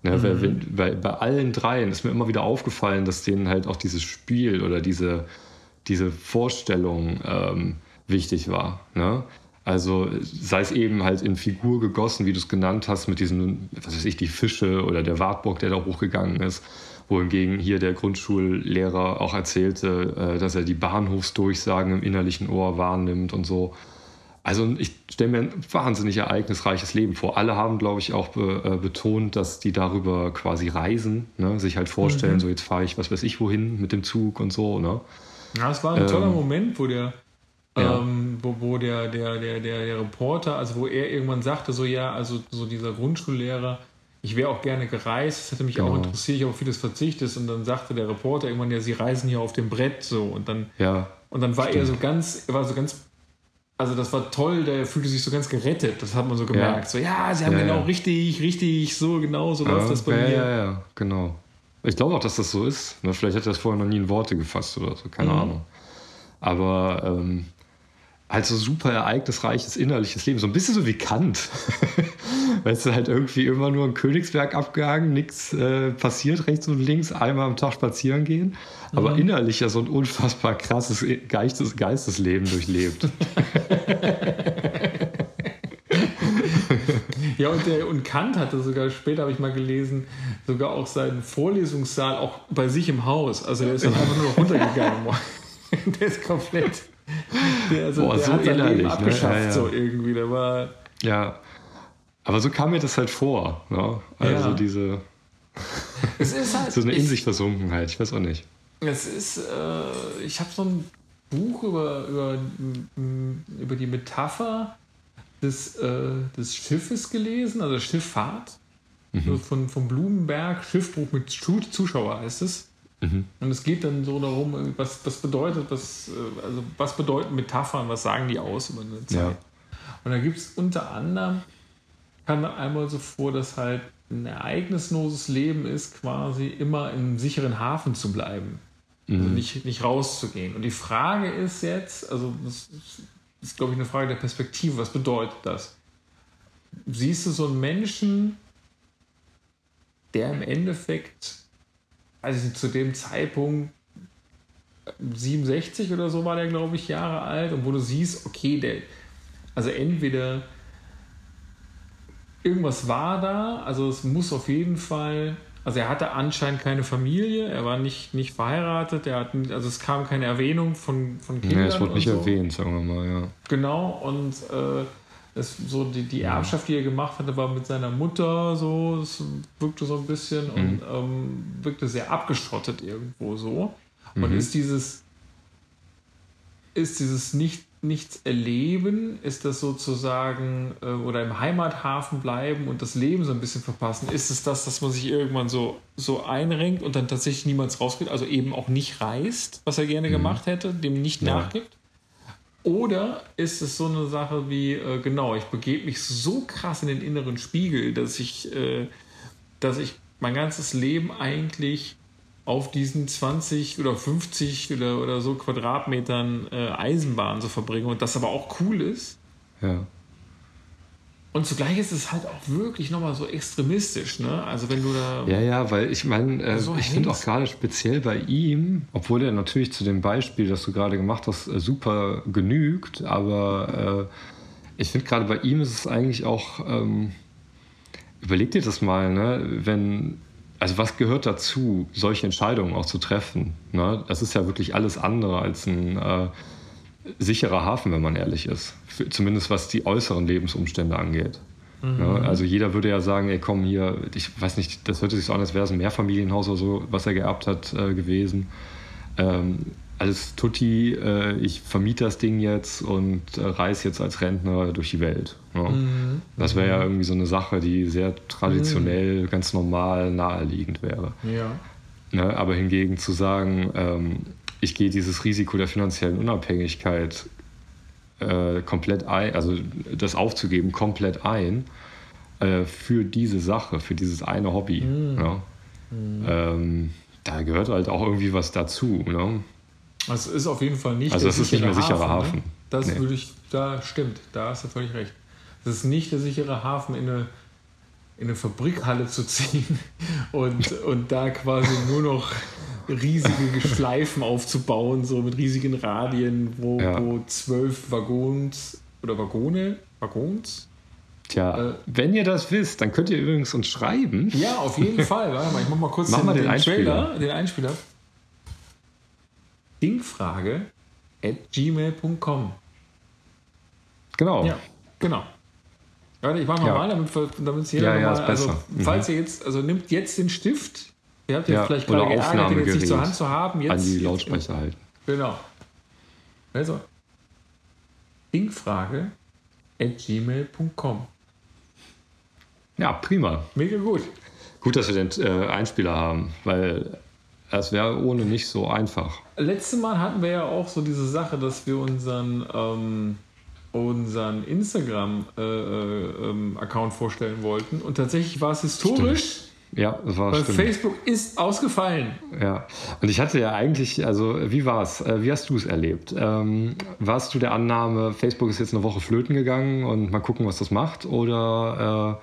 Ja, ne, mhm. bei, bei, allen dreien ist mir immer wieder aufgefallen, dass denen halt auch dieses Spiel oder diese, diese Vorstellung ähm, wichtig war. Ne? Also sei es eben halt in Figur gegossen, wie du es genannt hast, mit diesen, was weiß ich, die Fische oder der Wartburg, der da hochgegangen ist. Wohingegen hier der Grundschullehrer auch erzählte, äh, dass er die Bahnhofsdurchsagen im innerlichen Ohr wahrnimmt und so. Also ich stelle mir ein wahnsinnig ereignisreiches Leben vor. Alle haben, glaube ich, auch be, äh, betont, dass die darüber quasi reisen, ne? sich halt vorstellen, mhm. so jetzt fahre ich was weiß ich wohin mit dem Zug und so. Ne? Ja, es war ein toller ähm, Moment, wo der ja. Ähm, wo, wo der, der, der, der, der Reporter, also wo er irgendwann sagte, so ja, also so dieser Grundschullehrer, ich wäre auch gerne gereist, das hätte mich genau. auch interessiert, ich habe auf vieles verzichtet und dann sagte der Reporter irgendwann, ja, sie reisen hier auf dem Brett so und dann, ja, und dann war stimmt. er so ganz, er war so ganz, also das war toll, der fühlte sich so ganz gerettet, das hat man so gemerkt, ja. so ja, sie haben ja, genau ja. richtig, richtig, so genau, so läuft das bei mir. Ja, ja, genau. Ich glaube auch, dass das so ist. Ne? Vielleicht hat er das vorher noch nie in Worte gefasst oder so, keine mhm. Ahnung. Aber ähm, halt so super ereignisreiches innerliches Leben. So ein bisschen so wie Kant. weißt du, halt irgendwie immer nur ein Königsberg abgehangen, nichts äh, passiert rechts und links, einmal am Tag spazieren gehen. Aber mhm. innerlich ja so ein unfassbar krasses Geistes Geistesleben durchlebt. ja, und, der, und Kant hatte sogar, später habe ich mal gelesen, sogar auch seinen Vorlesungssaal auch bei sich im Haus. Also der ist dann einfach nur noch runtergegangen. der ist komplett der, also, Boah, der so hat sein innerlich, Leben ne? abgeschafft, ja, ja. so irgendwie. Der war. Ja. Aber so kam mir das halt vor. Ne? Also ja. diese. Es ist halt, so eine in sich Versunkenheit, ich weiß auch nicht. Es ist, äh, ich habe so ein Buch über, über, über die Metapher des, äh, des Schiffes gelesen, also Schifffahrt. Mhm. Von, von Blumenberg, Schiffbruch mit Zuschauer heißt es. Mhm. Und es geht dann so darum, was, was bedeutet das, äh, also was bedeuten Metaphern, was sagen die aus über eine Zeit. Ja. Und da gibt es unter anderem, kam da einmal so vor, dass halt ein ereignisloses Leben ist, quasi immer im sicheren Hafen zu bleiben. Also mhm. Also nicht, nicht rauszugehen. Und die Frage ist jetzt, also das ist, glaube ich, eine Frage der Perspektive. Was bedeutet das? Siehst du so einen Menschen, der im Endeffekt also zu dem Zeitpunkt 67 oder so war der, glaube ich, Jahre alt und wo du siehst, okay, der, also entweder irgendwas war da, also es muss auf jeden Fall, also er hatte anscheinend keine Familie, er war nicht, nicht verheiratet, er hat, also es kam keine Erwähnung von, von Kindern. Ja, es wurde nicht so. erwähnt, sagen wir mal, ja. Genau, und äh, es, so die, die Erbschaft, die er gemacht hatte, war mit seiner Mutter so, es wirkte so ein bisschen mhm. und ähm, wirkte sehr abgeschottet irgendwo so. Und mhm. ist dieses, ist dieses nicht nichts erleben? Ist das sozusagen äh, oder im Heimathafen bleiben und das Leben so ein bisschen verpassen? Ist es das, dass man sich irgendwann so, so einrenkt und dann tatsächlich niemals rausgeht, also eben auch nicht reist, was er gerne mhm. gemacht hätte, dem nicht ja. nachgibt? Oder ist es so eine Sache wie, äh, genau, ich begebe mich so krass in den inneren Spiegel, dass ich, äh, dass ich mein ganzes Leben eigentlich auf diesen 20 oder 50 oder, oder so Quadratmetern äh, Eisenbahn so verbringe und das aber auch cool ist. Ja. Und zugleich ist es halt auch wirklich nochmal so extremistisch, ne? Also wenn du da. Ja, ja, weil ich meine, äh, so ich finde auch gerade speziell bei ihm, obwohl er natürlich zu dem Beispiel, das du gerade gemacht hast, äh, super genügt, aber äh, ich finde gerade bei ihm ist es eigentlich auch, ähm, überleg dir das mal, ne? Wenn also was gehört dazu, solche Entscheidungen auch zu treffen? Ne? Das ist ja wirklich alles andere als ein äh, sicherer Hafen, wenn man ehrlich ist. Für, zumindest was die äußeren Lebensumstände angeht. Mhm. Ne? Also jeder würde ja sagen, ey komm hier, ich weiß nicht, das hört sich so an, als wäre es ein Mehrfamilienhaus oder so, was er geerbt hat äh, gewesen. Ähm, alles tutti, äh, ich vermiete das Ding jetzt und äh, reise jetzt als Rentner durch die Welt. Ne? Mhm. Das wäre ja irgendwie so eine Sache, die sehr traditionell, mhm. ganz normal, naheliegend wäre. Ja. Ne? Aber hingegen zu sagen, ähm, ich gehe dieses Risiko der finanziellen Unabhängigkeit äh, komplett ein, also das aufzugeben, komplett ein äh, für diese Sache, für dieses eine Hobby. Mhm. Ne? Ähm, da gehört halt auch irgendwie was dazu. Ne? Es ist auf jeden Fall nicht also der ist nicht mehr sicherer Hafen. Hafen. Ne? Das nee. würde ich, da stimmt, da hast du völlig recht. Es ist nicht der sichere Hafen, in eine, in eine Fabrikhalle zu ziehen und, und da quasi nur noch riesige Schleifen aufzubauen, so mit riesigen Radien, wo, ja. wo zwölf Waggons oder Waggone, Waggons? Tja, äh, wenn ihr das wisst, dann könnt ihr übrigens uns schreiben. Ja, auf jeden Fall. Warte mal, ich mach mal kurz mach den, mal den, den Einspieler. Trailer, den Einspieler. Dingfrage at gmail.com. Genau. Ja, genau. Warte, ich mache nochmal, ja. damit es jeder ja, ja, nochmal, also mhm. falls ihr jetzt, also nimmt jetzt den Stift, ihr habt ja, vielleicht gerade geärgert, den jetzt nicht zur Hand zu haben, jetzt. An die Lautsprecher halten. Genau. Also, Dingfrage at gmail.com. Ja, prima. Mega gut. Gut, dass wir den äh, Einspieler haben, weil es wäre ohne nicht so einfach. Letztes Mal hatten wir ja auch so diese Sache, dass wir unseren, ähm, unseren Instagram-Account äh, äh, vorstellen wollten. Und tatsächlich war es historisch. Stimmt. Ja, das war Weil stimmt. Facebook ist ausgefallen. Ja, und ich hatte ja eigentlich, also wie war es? Äh, wie hast du es erlebt? Ähm, warst du der Annahme, Facebook ist jetzt eine Woche flöten gegangen und mal gucken, was das macht? Oder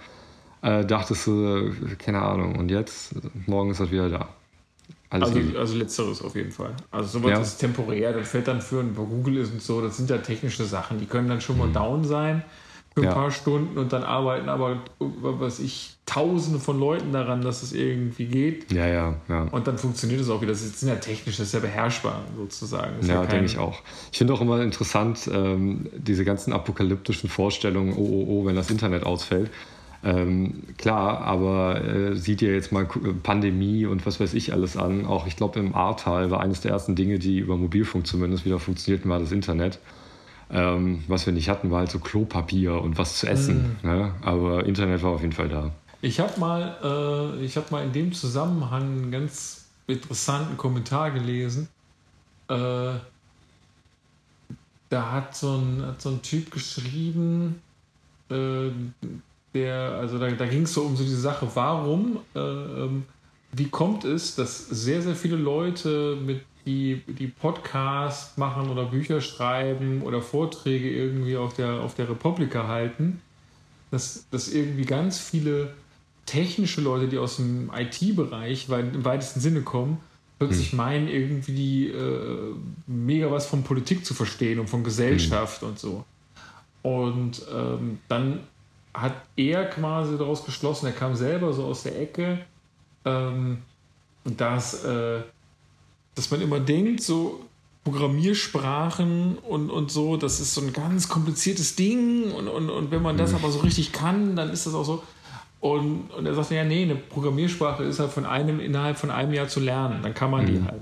äh, äh, dachtest du, keine Ahnung, und jetzt, morgen ist das wieder da? Also, also letzteres auf jeden Fall. Also sowas ja. ist temporär, das fällt dann für, bei Google ist und so, das sind ja technische Sachen, die können dann schon mal mhm. down sein für ein ja. paar Stunden und dann arbeiten aber, was ich, tausende von Leuten daran, dass es irgendwie geht. Ja, ja, ja. Und dann funktioniert es auch wieder. Das sind ja technisch, das ist ja beherrschbar sozusagen. ja, ja denke ich auch. Ich finde auch immer interessant, ähm, diese ganzen apokalyptischen Vorstellungen, oh, oh, oh, wenn das Internet ausfällt. Ähm, klar, aber äh, sieht ihr jetzt mal Pandemie und was weiß ich alles an. Auch ich glaube, im Ahrtal war eines der ersten Dinge, die über Mobilfunk zumindest wieder funktionierten, war das Internet. Ähm, was wir nicht hatten, war halt so Klopapier und was zu essen. Mhm. Ne? Aber Internet war auf jeden Fall da. Ich habe mal, äh, hab mal in dem Zusammenhang einen ganz interessanten Kommentar gelesen. Äh, da hat so, ein, hat so ein Typ geschrieben, äh, der, also da, da ging es so um so diese Sache, warum, äh, ähm, wie kommt es, dass sehr, sehr viele Leute mit die, die Podcasts machen oder Bücher schreiben oder Vorträge irgendwie auf der, auf der Republika halten, dass, dass irgendwie ganz viele technische Leute, die aus dem IT-Bereich im weitesten Sinne kommen, plötzlich hm. meinen, irgendwie äh, mega was von Politik zu verstehen und von Gesellschaft hm. und so. Und ähm, dann hat er quasi daraus geschlossen, er kam selber so aus der Ecke, ähm, dass, äh, dass man immer denkt, so Programmiersprachen und, und so, das ist so ein ganz kompliziertes Ding und, und, und wenn man das mhm. aber so richtig kann, dann ist das auch so. Und, und er sagte, ja, nee, eine Programmiersprache ist halt von einem innerhalb von einem Jahr zu lernen, dann kann man mhm. die halt.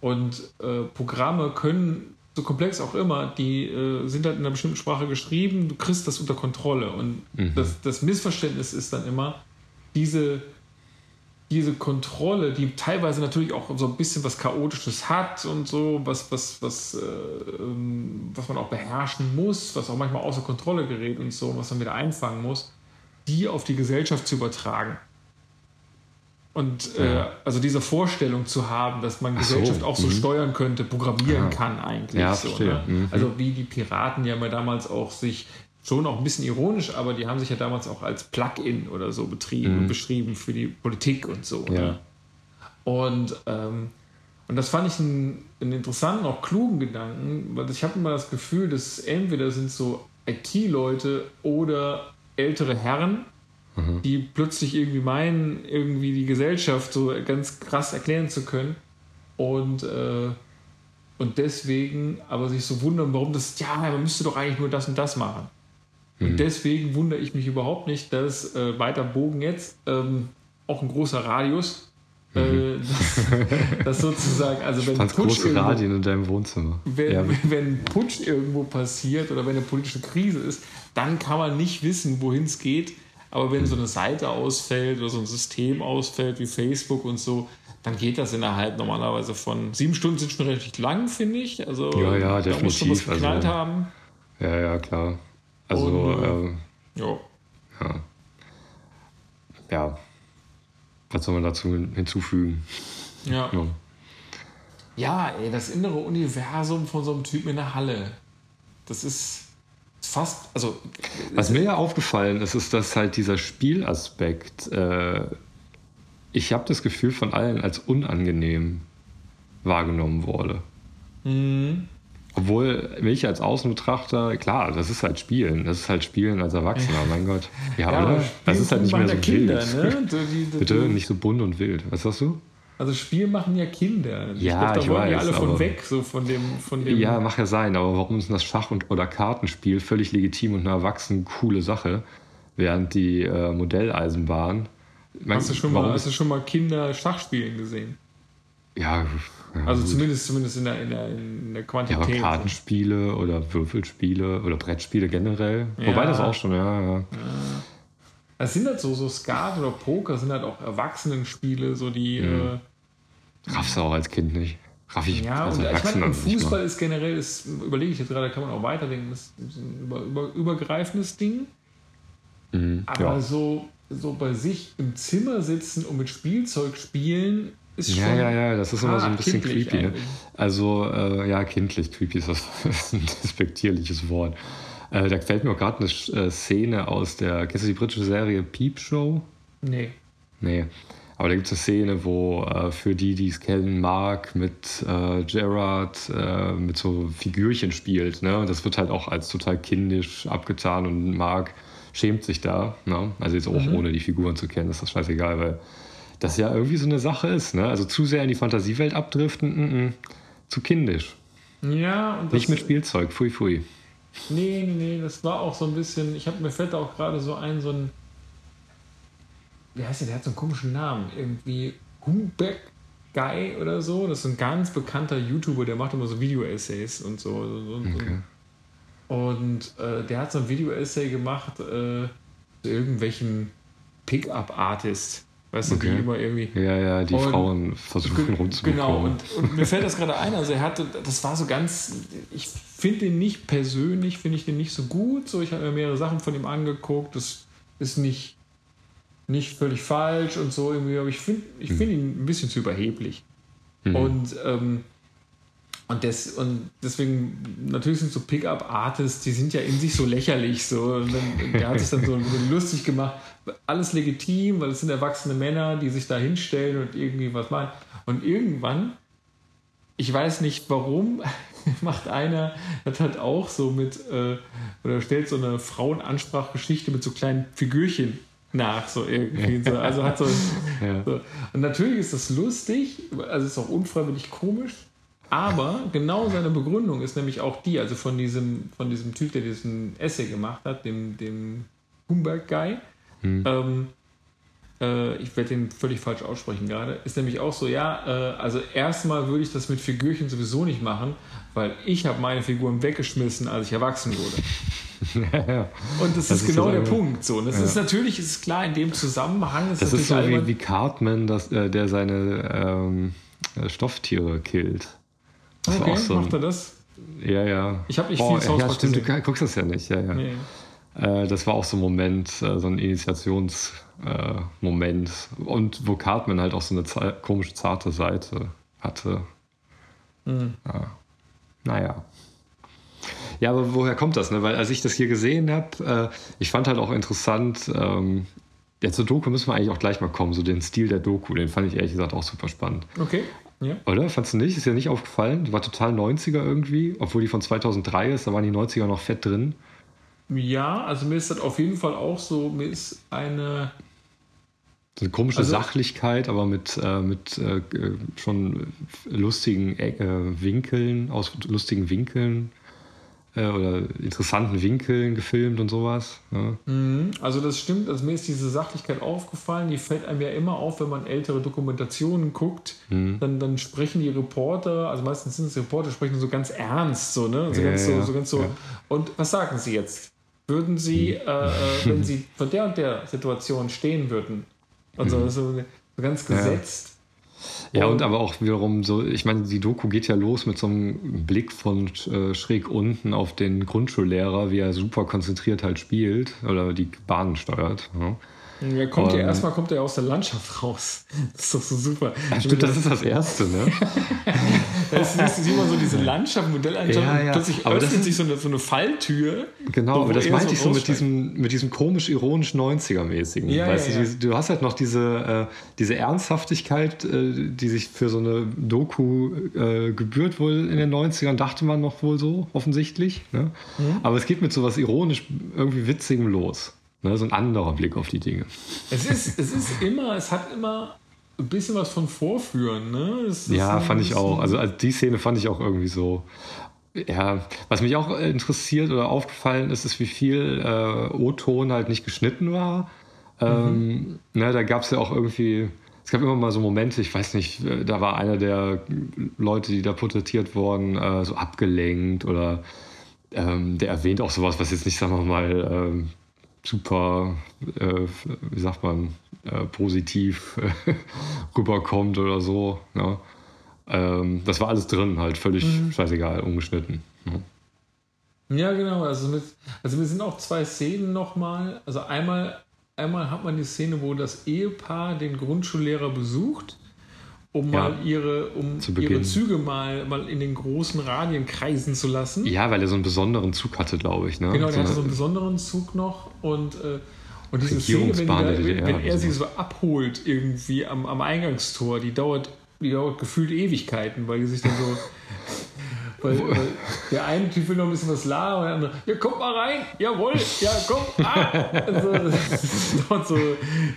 Und äh, Programme können so komplex auch immer, die äh, sind halt in einer bestimmten Sprache geschrieben, du kriegst das unter Kontrolle. Und mhm. das, das Missverständnis ist dann immer, diese, diese Kontrolle, die teilweise natürlich auch so ein bisschen was Chaotisches hat und so, was, was, was, äh, ähm, was man auch beherrschen muss, was auch manchmal außer Kontrolle gerät und so, was man wieder einfangen muss, die auf die Gesellschaft zu übertragen. Und äh, also diese Vorstellung zu haben, dass man Gesellschaft so, auch so mh. steuern könnte, programmieren ja. kann eigentlich. Ja, so, ne? mhm. Also wie die Piraten ja mal damals auch sich schon auch ein bisschen ironisch, aber die haben sich ja damals auch als Plugin oder so betrieben mhm. und beschrieben für die Politik und so. Ne? Ja. Ne? Und, ähm, und das fand ich einen, einen interessanten, auch klugen Gedanken, weil ich habe immer das Gefühl, dass entweder sind so IT-Leute oder ältere Herren, mhm. die plötzlich irgendwie meinen, irgendwie die Gesellschaft so ganz krass erklären zu können und, äh, und deswegen aber sich so wundern, warum das, ja, man müsste doch eigentlich nur das und das machen. Mhm. Und deswegen wundere ich mich überhaupt nicht, dass äh, weiter Bogen jetzt ähm, auch ein großer Radius äh, mhm. das, das, sozusagen, also wenn Putsch große irgendwo, Radien in deinem Wohnzimmer. Wenn, ja. wenn Putsch irgendwo passiert oder wenn eine politische Krise ist, dann kann man nicht wissen, wohin es geht. Aber wenn so eine Seite ausfällt oder so ein System ausfällt wie Facebook und so, dann geht das innerhalb normalerweise von sieben Stunden sind schon recht lang, finde ich. Also ja, ja, definitiv. Da muss schon was geknallt also, haben. Ja, ja, klar. Also und, ähm, ja. ja. Ja. Was soll man dazu hinzufügen? Ja. Ja, ja ey, das innere Universum von so einem Typen in der Halle. Das ist fast, also. Was mir ja aufgefallen ist, ist, dass halt dieser Spielaspekt, äh, ich habe das Gefühl von allen als unangenehm wahrgenommen wurde. Mhm. Obwohl mich als Außenbetrachter, klar, das ist halt Spielen. Das ist halt Spielen als Erwachsener, mein Gott. Ja, ja oder? Das ist halt nicht mehr so Kinder, wild. Ne? Die, die, Bitte, nicht so bunt und wild. Was sagst du? Also Spiel machen ja Kinder. Ich ja, glaub, da ich wollen weiß, die alle von weg, so von dem, von dem. Ja, mag ja sein, aber warum ist das Schach- und, oder Kartenspiel völlig legitim und eine erwachsene coole Sache, während die äh, Modelleisenbahn. Mein, hast, du schon mal, hast du schon mal Kinder Schach spielen gesehen? Ja, ja also zumindest, zumindest in der, in der, in der Quantität. Ja, aber Kartenspiele oder Würfelspiele oder Brettspiele generell. Ja. Wobei das auch schon, ja. ja. ja. Es sind halt so, so Skat oder Poker sind halt auch Erwachsenenspiele, so die. Mhm. Äh, Raffst du auch als Kind nicht. Raff ich ja, als und ich meine, Fußball ist generell, ist, überlege ich jetzt gerade, kann man auch weiterdenken, das ist ein über, über, übergreifendes Ding. Mhm, Aber ja. so, so bei sich im Zimmer sitzen und mit Spielzeug spielen, ist schon. Ja, ja, ja, das ist immer so ein bisschen creepy. Ne? Also, äh, ja, kindlich, creepy ist, das, ist ein despektierliches Wort. Äh, da fällt mir auch gerade eine äh, Szene aus der, kennst du die britische Serie Peep Show? Nee. Nee. Aber da gibt es eine Szene, wo äh, für die, die es kennen, Mark mit äh, Gerard äh, mit so Figürchen spielt. Ne? Und das wird halt auch als total kindisch abgetan und Mark schämt sich da. Ne? Also jetzt auch mhm. ohne die Figuren zu kennen, ist das scheißegal, weil das ja irgendwie so eine Sache ist. Ne? Also zu sehr in die Fantasiewelt abdriften, n -n, zu kindisch. Ja, und Nicht mit Spielzeug, fui fui. Nee, nee, nee, das war auch so ein bisschen, ich habe mir fällt auch gerade so ein, so ein wie heißt der, der hat so einen komischen Namen, irgendwie Humbeck Guy oder so. Das ist ein ganz bekannter YouTuber, der macht immer so Video-Essays und so. Okay. Und äh, der hat so ein Video-Essay gemacht äh, zu irgendwelchen Pickup-Artist. Weißt okay. du, die immer irgendwie. Ja, ja, die und, Frauen versuchen rumzubekommen. Genau, und, und mir fällt das gerade ein. Also, er hatte, das war so ganz. Ich finde den nicht persönlich, finde ich den nicht so gut. So, ich habe mir mehrere Sachen von ihm angeguckt. Das ist nicht nicht völlig falsch und so irgendwie, aber ich finde ich hm. find ihn ein bisschen zu überheblich. Mhm. Und, ähm, und, des, und deswegen, natürlich sind so Pickup-Artists, die sind ja in sich so lächerlich. So. Und dann, der hat sich dann so, so lustig gemacht. Alles legitim, weil es sind erwachsene Männer, die sich da hinstellen und irgendwie was machen. Und irgendwann, ich weiß nicht warum, macht einer, das hat auch so mit, äh, oder stellt so eine Frauenansprachgeschichte mit so kleinen Figürchen nach, so irgendwie. So. Also hat so, ja. so, Und natürlich ist das lustig, also ist auch unfreiwillig komisch, aber genau seine Begründung ist nämlich auch die, also von diesem, von diesem Typ, der diesen Essay gemacht hat, dem, dem Humberg-Guy. Hm. Ähm, äh, ich werde den völlig falsch aussprechen gerade, ist nämlich auch so, ja, äh, also erstmal würde ich das mit Figürchen sowieso nicht machen, weil ich habe meine Figuren weggeschmissen, als ich erwachsen wurde. ja, ja. Und das, das ist, ist genau so der Punkt. So. Und das ja. ist natürlich, ist klar, in dem Zusammenhang ist das ist so wie, wie Cartman, das, äh, der seine ähm, Stofftiere killt. Das okay, so macht er das? Ja, ja. Ich habe nicht Boah, viel South ja, stimmt, Du guckst das ja nicht, ja, ja. Nee. Äh, das war auch so ein Moment, äh, so ein Initiationsmoment. Äh, und wo Cartman halt auch so eine komische, zarte Seite hatte. Mhm. Ja. Naja. Ja, aber woher kommt das? Ne? Weil als ich das hier gesehen habe, ich fand halt auch interessant, ähm, ja, zur Doku müssen wir eigentlich auch gleich mal kommen, so den Stil der Doku, den fand ich ehrlich gesagt auch super spannend. Okay. Ja. Oder? Fandest du nicht? Ist ja nicht aufgefallen. Die war total 90er irgendwie, obwohl die von 2003 ist, da waren die 90er noch fett drin. Ja, also mir ist das auf jeden Fall auch so, mir ist eine. So eine komische also, Sachlichkeit, aber mit, äh, mit äh, schon lustigen äh, Winkeln, aus lustigen Winkeln äh, oder interessanten Winkeln gefilmt und sowas. Ja. Mhm. Also das stimmt, also mir ist diese Sachlichkeit aufgefallen, die fällt einem ja immer auf, wenn man ältere Dokumentationen guckt, mhm. dann, dann sprechen die Reporter, also meistens sind es Reporter, sprechen so ganz ernst, so, ne? So ja, ganz so, so ganz so. Ja. Und was sagen sie jetzt? Würden sie, mhm. äh, äh wenn sie vor der und der Situation stehen würden, also mhm. so, so ganz gesetzt, ja, und aber auch wiederum so, ich meine, die Doku geht ja los mit so einem Blick von äh, schräg unten auf den Grundschullehrer, wie er super konzentriert halt spielt oder die Bahnen steuert. Ja. Ja, kommt ja erstmal kommt er aus der Landschaft raus. Das ist doch so super. Ja, stimmt, das ist das Erste, ne? das ist immer so diese Landschaft, Modelllandschaft, ja, ja. plötzlich aber öffnet sich so eine, so eine Falltür. Genau, aber das meinte ich so mit diesem, mit diesem komisch-ironisch 90er-mäßigen. Ja, weißt ja, du, du hast halt noch diese, äh, diese Ernsthaftigkeit, äh, die sich für so eine Doku äh, gebührt wohl in den 90ern, dachte man noch wohl so, offensichtlich. Ne? Mhm. Aber es geht mit so was ironisch, irgendwie Witzigem los. Ne, so ein anderer Blick auf die Dinge. Es ist, es ist immer, es hat immer ein bisschen was von Vorführen. Ne? ja, fand ich auch. Also, also die Szene fand ich auch irgendwie so. Ja, was mich auch interessiert oder aufgefallen ist, ist, wie viel äh, O-Ton halt nicht geschnitten war. Ähm, mhm. ne, da gab es ja auch irgendwie, es gab immer mal so Momente, ich weiß nicht, äh, da war einer der Leute, die da porträtiert wurden, äh, so abgelenkt oder ähm, der erwähnt auch sowas, was jetzt nicht, sagen wir mal, ähm, super, äh, wie sagt man, äh, positiv äh, rüberkommt oder so. Ne? Ähm, das war alles drin, halt völlig mhm. scheißegal, ungeschnitten. Ne? Ja, genau. Also, mit, also wir sind auch zwei Szenen nochmal. Also einmal, einmal hat man die Szene, wo das Ehepaar den Grundschullehrer besucht um ja, mal ihre, um ihre Züge mal, mal in den großen Radien kreisen zu lassen. Ja, weil er so einen besonderen Zug hatte, glaube ich. Ne? Genau, der so hatte so einen besonderen Zug noch und, äh, und diese Szene, wenn, der, wenn, wenn er sie so abholt irgendwie am, am Eingangstor, die dauert, die dauert gefühlt Ewigkeiten, weil die sich dann so Weil, weil, der eine Typ will noch ein bisschen was labern und der andere, ja, komm mal rein, jawohl, ja, komm, ah! Also, das, ist so,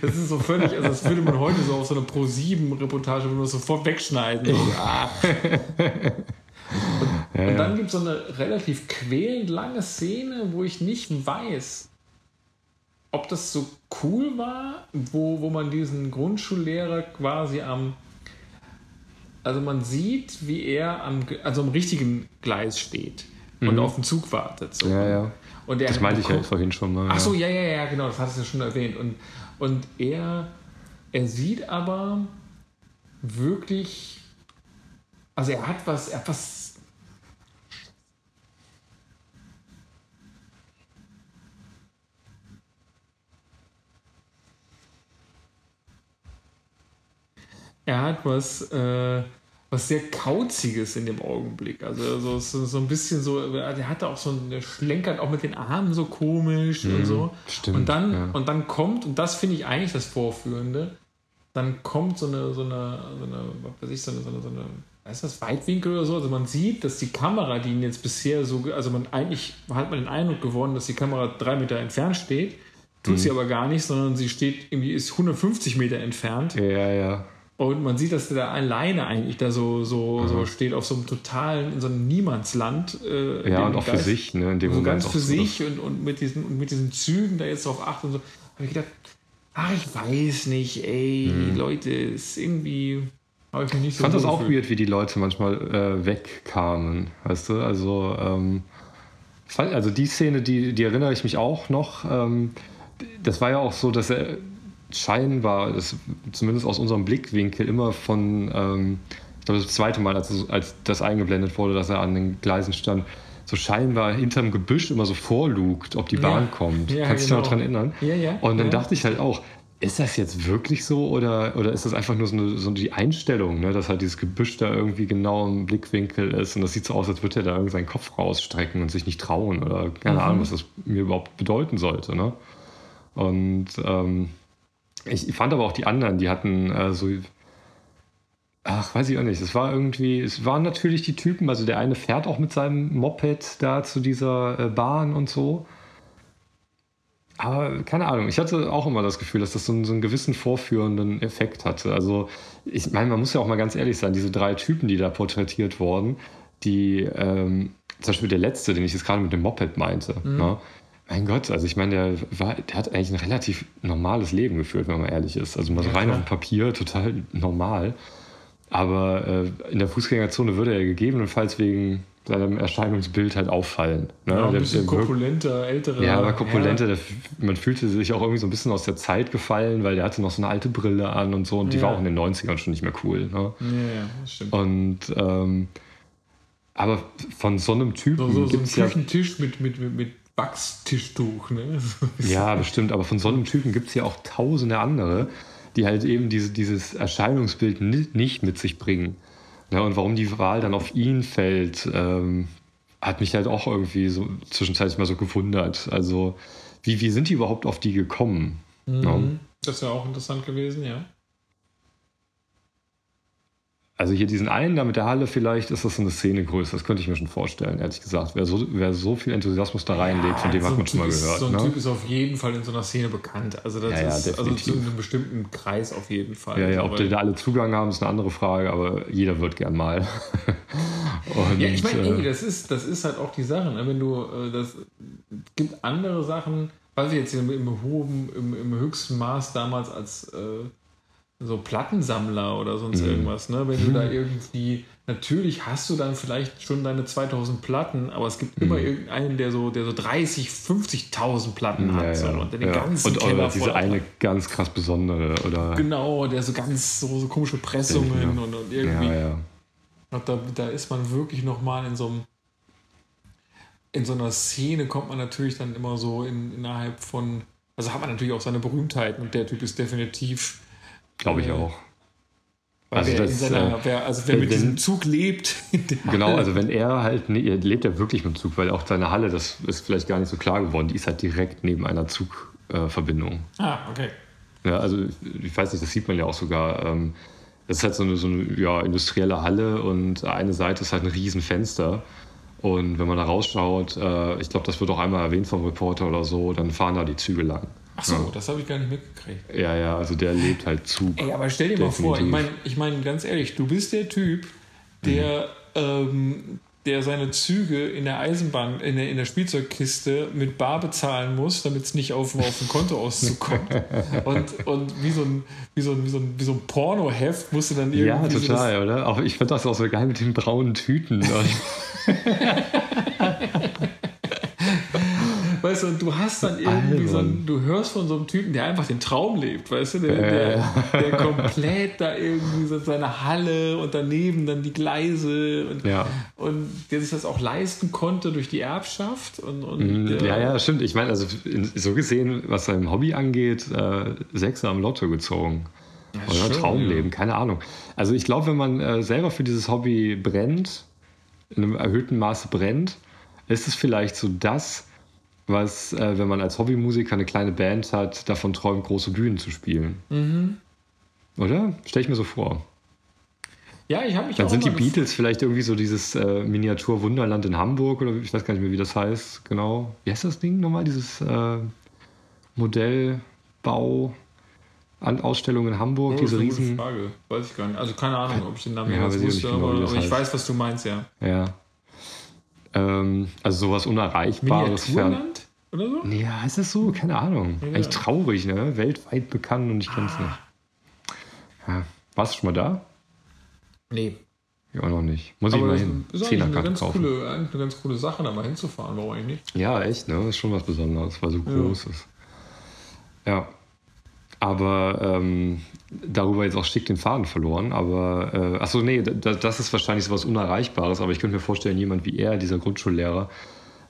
das ist so völlig, also das würde man heute so auf so einer Pro-7-Reportage sofort wegschneiden. So, ah. Und, ja, und dann gibt es so eine relativ quälend lange Szene, wo ich nicht weiß, ob das so cool war, wo, wo man diesen Grundschullehrer quasi am also man sieht, wie er am, also am richtigen Gleis steht und mhm. auf den Zug wartet. So. Ja, ja. Und er das meinte ich ja vorhin schon mal. Ach so, ja, ja, ja, genau, das hattest du schon erwähnt. Und, und er, er sieht aber wirklich, also er hat was, er hat was er hat was, äh, was sehr Kauziges in dem Augenblick. Also so, so, so ein bisschen so, der hatte auch so eine schlenkert auch mit den Armen so komisch mhm, und so. Stimmt, und dann, ja. und dann kommt, und das finde ich eigentlich das Vorführende, dann kommt so eine, so eine, so eine, was weiß ich, so eine, so eine, so eine ist das Weitwinkel oder so? Also man sieht, dass die Kamera, die ihn jetzt bisher so, also man eigentlich hat man den Eindruck gewonnen, dass die Kamera drei Meter entfernt steht, tut mhm. sie aber gar nicht, sondern sie steht irgendwie ist 150 Meter entfernt. Ja, ja. Und man sieht, dass der da alleine eigentlich da so, so, mhm. so steht, auf so einem totalen, in so einem Niemandsland. Äh, ja, und auch Geist, für sich, ne? In dem so Moment ganz für sich und, und mit, diesen, und mit diesen Zügen da jetzt drauf achten und so. Habe ich gedacht, Ach, ich weiß nicht, ey, hm. Leute, ist irgendwie. Ich, so ich fand das auch weird, wie die Leute manchmal äh, wegkamen, weißt du? Also, ähm, also die Szene, die, die erinnere ich mich auch noch. Ähm, das war ja auch so, dass er scheinbar, das, zumindest aus unserem Blickwinkel, immer von, ähm, ich glaube, das zweite Mal, als, als das eingeblendet wurde, dass er an den Gleisen stand, so scheinbar hinterm Gebüsch immer so vorlugt, ob die Bahn ja. kommt. Ja, Kannst du genau. dich noch daran erinnern? Ja, ja. Und dann ja. dachte ich halt auch, ist das jetzt wirklich so oder, oder ist das einfach nur so, eine, so die Einstellung, ne, dass halt dieses Gebüsch da irgendwie genau im Blickwinkel ist und das sieht so aus, als würde er da irgendwie seinen Kopf rausstrecken und sich nicht trauen oder keine mhm. Ahnung, was das mir überhaupt bedeuten sollte. Ne? Und ähm, ich fand aber auch die anderen, die hatten äh, so Ach, weiß ich auch nicht. Es war irgendwie, es waren natürlich die Typen, also der eine fährt auch mit seinem Moped da zu dieser äh, Bahn und so. Aber keine Ahnung, ich hatte auch immer das Gefühl, dass das so einen, so einen gewissen vorführenden Effekt hatte. Also, ich meine, man muss ja auch mal ganz ehrlich sein, diese drei Typen, die da porträtiert wurden, die, ähm, zum Beispiel der letzte, den ich jetzt gerade mit dem Moped meinte, mhm. ne? Mein Gott, also ich meine, der, war, der hat eigentlich ein relativ normales Leben geführt, wenn man ehrlich ist. Also mal ja, rein klar. auf dem Papier, total normal. Aber äh, in der Fußgängerzone würde er gegebenenfalls wegen seinem Erscheinungsbild halt auffallen. Ne? Ja, ein der, bisschen der, korpulenter, älterer. Ja, aber korpulenter, ja. man fühlte sich auch irgendwie so ein bisschen aus der Zeit gefallen, weil der hatte noch so eine alte Brille an und so und die ja. war auch in den 90ern schon nicht mehr cool. Ne? Ja, ja, das stimmt. Und ähm, aber von so einem Typen so, so, so gibt es ja... Tisch mit, mit, mit, mit Wachstischtuch, ne? ja, bestimmt, aber von so einem Typen gibt es ja auch tausende andere, die halt eben diese, dieses Erscheinungsbild nicht mit sich bringen. Ja, und warum die Wahl dann auf ihn fällt, ähm, hat mich halt auch irgendwie so zwischenzeitlich mal so gewundert. Also, wie, wie sind die überhaupt auf die gekommen? Mhm. Ja. Das wäre auch interessant gewesen, ja. Also hier diesen einen da mit der Halle, vielleicht ist das so eine Szene größer. Das könnte ich mir schon vorstellen, ehrlich gesagt. Wer so, wer so viel Enthusiasmus da reinlegt, ja, von dem so hat man schon mal gehört. so ein ne? Typ ist auf jeden Fall in so einer Szene bekannt. Also das ja, ist also zu einem bestimmten Kreis auf jeden Fall. Ja, ja, ob die da alle Zugang haben, ist eine andere Frage, aber jeder wird gern mal. Und, ja, ich meine, äh, das ist, das ist halt auch die Sache. Ne? Wenn du, äh, das gibt andere Sachen, weiß ich jetzt im, im hohen, im, im höchsten Maß damals als äh, so Plattensammler oder sonst mhm. irgendwas, ne? Wenn du da irgendwie, natürlich hast du dann vielleicht schon deine 2000 Platten, aber es gibt mhm. immer irgendeinen, der so, der so 30, 50.000 Platten hat. Ja, so, und der den ja. ganzen und, Keller diese eine ganz krass besondere, oder? Genau, der so ganz, so, so komische Pressungen und, und, irgendwie. Und da, da ist man wirklich nochmal in so einem, in so einer Szene kommt man natürlich dann immer so in, innerhalb von, also hat man natürlich auch seine Berühmtheiten und der Typ ist definitiv Glaube ich auch. Also, wer, das, seiner, äh, wer, also wer wenn, mit diesem Zug lebt. Genau, also wenn er halt, nee, er lebt ja wirklich mit dem Zug, weil auch seine Halle, das ist vielleicht gar nicht so klar geworden, die ist halt direkt neben einer Zugverbindung. Äh, ah, okay. Ja, also ich weiß nicht, das sieht man ja auch sogar. Ähm, das ist halt so eine, so eine ja, industrielle Halle und eine Seite ist halt ein Riesenfenster. Und wenn man da rausschaut, äh, ich glaube, das wird auch einmal erwähnt vom Reporter oder so, dann fahren da die Züge lang. Ach so, ja. das habe ich gar nicht mitgekriegt. Ja, ja, also der lebt halt Zug. Ey, aber stell dir definitiv. mal vor, ich meine, ich mein, ganz ehrlich, du bist der Typ, der, mhm. ähm, der seine Züge in der Eisenbahn, in der, in der Spielzeugkiste mit Bar bezahlen muss, damit es nicht auf, auf ein Kontoauszug kommt. und, und wie so ein, wie so ein, wie so ein, wie so ein Pornoheft musst du dann irgendwie. Ja, total, so oder? Auch, ich finde das auch so geil mit den braunen Tüten. Weißt du, und du hast dann irgendwie Alter. so einen, du hörst von so einem Typen, der einfach den Traum lebt, weißt du, der, der, der komplett da irgendwie so seine Halle und daneben dann die Gleise und, ja. und der sich das auch leisten konnte durch die Erbschaft. Und, und mhm. ja, ja, stimmt. Ich meine, also so gesehen, was sein Hobby angeht, äh, Sechser am Lotto gezogen. Ja, Oder schön, Traumleben, ja. keine Ahnung. Also ich glaube, wenn man äh, selber für dieses Hobby brennt, in einem erhöhten Maße brennt, ist es vielleicht so das, was, äh, wenn man als Hobbymusiker eine kleine Band hat, davon träumt, große Bühnen zu spielen. Mhm. Oder? Stell ich mir so vor. Ja, ich habe mich Dann sind die Beatles vielleicht irgendwie so dieses äh, Miniatur-Wunderland in Hamburg oder ich weiß gar nicht mehr, wie das heißt. Genau. Wie heißt das Ding nochmal? Dieses äh, Modellbau. Ausstellung in Hamburg, oh, diese riesen. Frage, weiß ich gar nicht. Also keine Ahnung, ob ich den Namen ja, wusste, genau, aber, aber ich weiß, was du meinst, ja. Ja. Ähm, also sowas Unerreichbares. Miniaturland? Oder so? Ja, ist das so? Keine Ahnung. Ja. Eigentlich traurig, ne? Weltweit bekannt und ich kenn's Ah. nicht. Ja. Warst du schon mal da? Nee. Ja, auch noch nicht. Muss ich Aber mal das hin. ist eine ganz, kaufen. coole, eigentlich eine ganz coole Sache, da mal hinzufahren, warum eigentlich nicht? Ja, echt, ne? Ist schon was Besonderes, weil so groß ist. Ja. Aber ähm, darüber jetzt auch schick den Faden verloren. Aber, äh, achso, nee, da, das ist wahrscheinlich so was Unerreichbares. Aber ich könnte mir vorstellen, jemand wie er, dieser Grundschullehrer,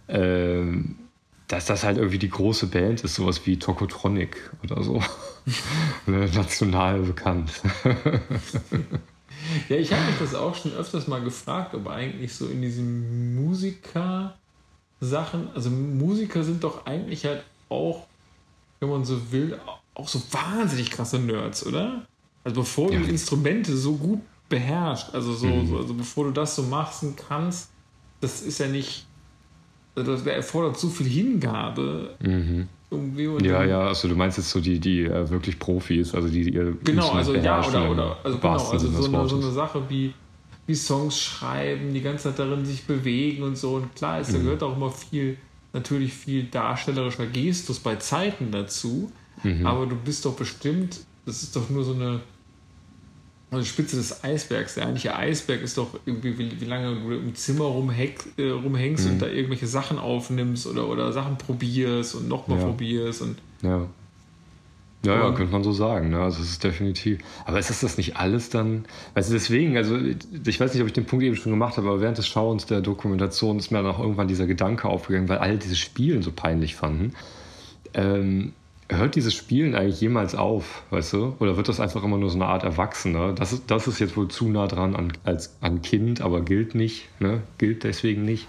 ähm, dass das halt irgendwie die große Band ist, sowas wie Tokotronic oder so. ne, national bekannt. Ja, ich habe mich das auch schon öfters mal gefragt, ob eigentlich so in diesen Musiker-Sachen, also Musiker sind doch eigentlich halt auch, wenn man so will, auch so wahnsinnig krasse Nerds, oder? Also bevor Ja. du Instrumente so gut beherrschst, also so, so also bevor du das so machen kannst, das ist ja nicht, also das erfordert so viel Hingabe. Mhm. Ja, ja, also du meinst jetzt so die, die äh, wirklich Profis, also die, die ihr Genau, also ja, oder, oder also genau, also so eine, so eine. Sache wie, wie Songs schreiben, die ganze Zeit darin sich bewegen und so. Und klar, Mhm. ist, da gehört auch immer viel, natürlich viel darstellerischer Gestus bei Zeiten dazu. Mhm. Aber du bist doch bestimmt, das ist doch nur so eine, also Spitze des Eisbergs. Der eigentliche Eisberg ist doch irgendwie, wie, wie lange du im Zimmer rumheck, äh, rumhängst Mhm. und da irgendwelche Sachen aufnimmst oder, oder Sachen probierst und nochmal Ja. probierst und Ja. Ja, ja, könnte man so sagen. Ne? Also es ist definitiv. Aber ist das das nicht alles dann? Weißt du, deswegen, also ich weiß nicht, ob ich den Punkt eben schon gemacht habe, aber während des Schauens der Dokumentation ist mir dann auch irgendwann dieser Gedanke aufgegangen, weil alle dieses Spielen so peinlich fanden. Ähm, hört dieses Spielen eigentlich jemals auf, weißt du? Oder wird das einfach immer nur so eine Art Erwachsener? Das ist, das ist jetzt wohl zu nah dran an, als, an Kind, aber gilt nicht, ne? Gilt deswegen nicht.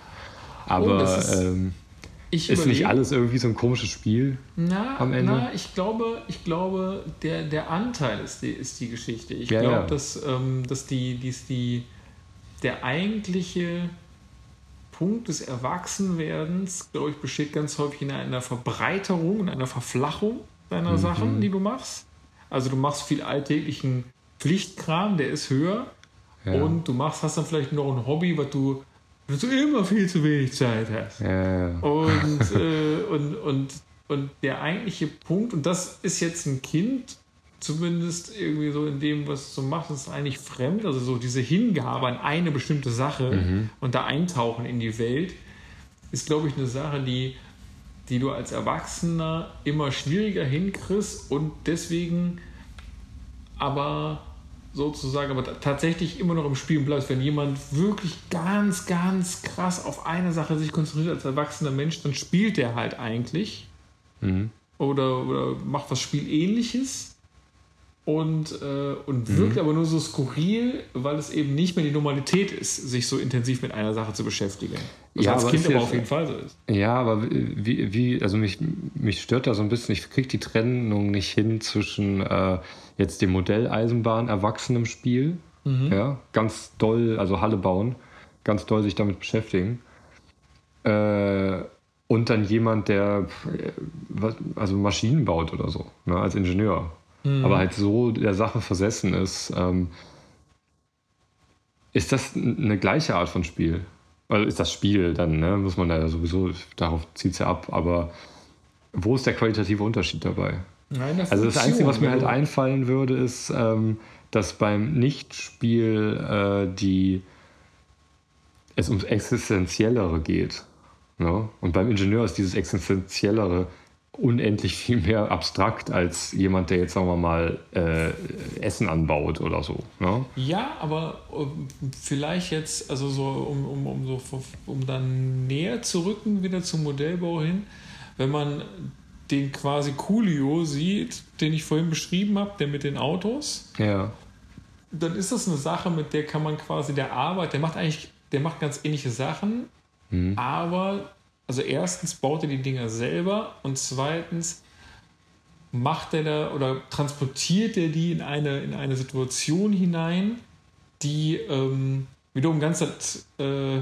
Aber Oh, das ist- ähm, ist nicht alles irgendwie so ein komisches Spiel? Na, am Ende? na ich glaube, ich glaube der, der Anteil ist die, ist die Geschichte. Ich Ja, glaube, ja. dass, ähm, dass die, dies die, der eigentliche Punkt des Erwachsenwerdens, glaube ich, besteht ganz häufig in einer Verbreiterung und einer Verflachung deiner Mhm. Sachen, die du machst. Also du machst viel alltäglichen Pflichtkram, der ist höher. Ja. Und du machst, hast dann vielleicht noch ein Hobby, was du, was du immer viel zu wenig Zeit hast. Ja, ja. Und, äh, und, und, und der eigentliche Punkt, und das ist jetzt ein Kind, zumindest irgendwie so in dem, was so macht, ist eigentlich fremd. Also so diese Hingabe an eine bestimmte Sache und da eintauchen in die Welt, ist, glaube ich, eine Sache, die, die du als Erwachsener immer schwieriger hinkriegst und deswegen aber sozusagen, aber tatsächlich immer noch im Spielen bleibst. Wenn jemand wirklich ganz, ganz krass auf eine Sache sich konzentriert als erwachsener Mensch, dann spielt der halt eigentlich Mhm. oder, oder macht was Spielähnliches und, äh, und wirkt aber nur so skurril, weil es eben nicht mehr die Normalität ist, sich so intensiv mit einer Sache zu beschäftigen. Was Ja, als aber Kind aber auf jeden Fall so ist. Ja, aber wie, wie also mich, mich stört da so ein bisschen, ich kriege die Trennung nicht hin zwischen äh, jetzt dem Modell Eisenbahn erwachsenem Spiel, ja, ganz doll, also Halle bauen, ganz doll sich damit beschäftigen. Äh, und dann jemand, der äh, also Maschinen baut oder so, ne, als Ingenieur. Aber halt so der Sache versessen ist, ähm, ist das eine gleiche Art von Spiel? Also ist das Spiel dann, ne? muss man ja sowieso, darauf zieht es ja ab, aber wo ist der qualitative Unterschied dabei? Nein, Also das Einzige, was mir halt einfallen würde, ist, ähm, dass beim Nichtspiel äh, die es ums Existenziellere geht. Ne? Und beim Ingenieur ist dieses Existenziellere unendlich viel mehr abstrakt als jemand, der jetzt, sagen wir mal, äh, Essen anbaut oder so. Ne? Ja, aber um, vielleicht jetzt, also so, um, um, um, so, um dann näher zu rücken, wieder zum Modellbau hin, wenn man den quasi Coolio sieht, den ich vorhin beschrieben habe, der mit den Autos, Ja. dann ist das eine Sache, mit der kann man quasi der Arbeit, der macht eigentlich, der macht ganz ähnliche Sachen, aber also erstens baut er die Dinger selber und zweitens macht er da oder transportiert er die in eine, in eine Situation hinein, die ähm, wiederum ganz äh,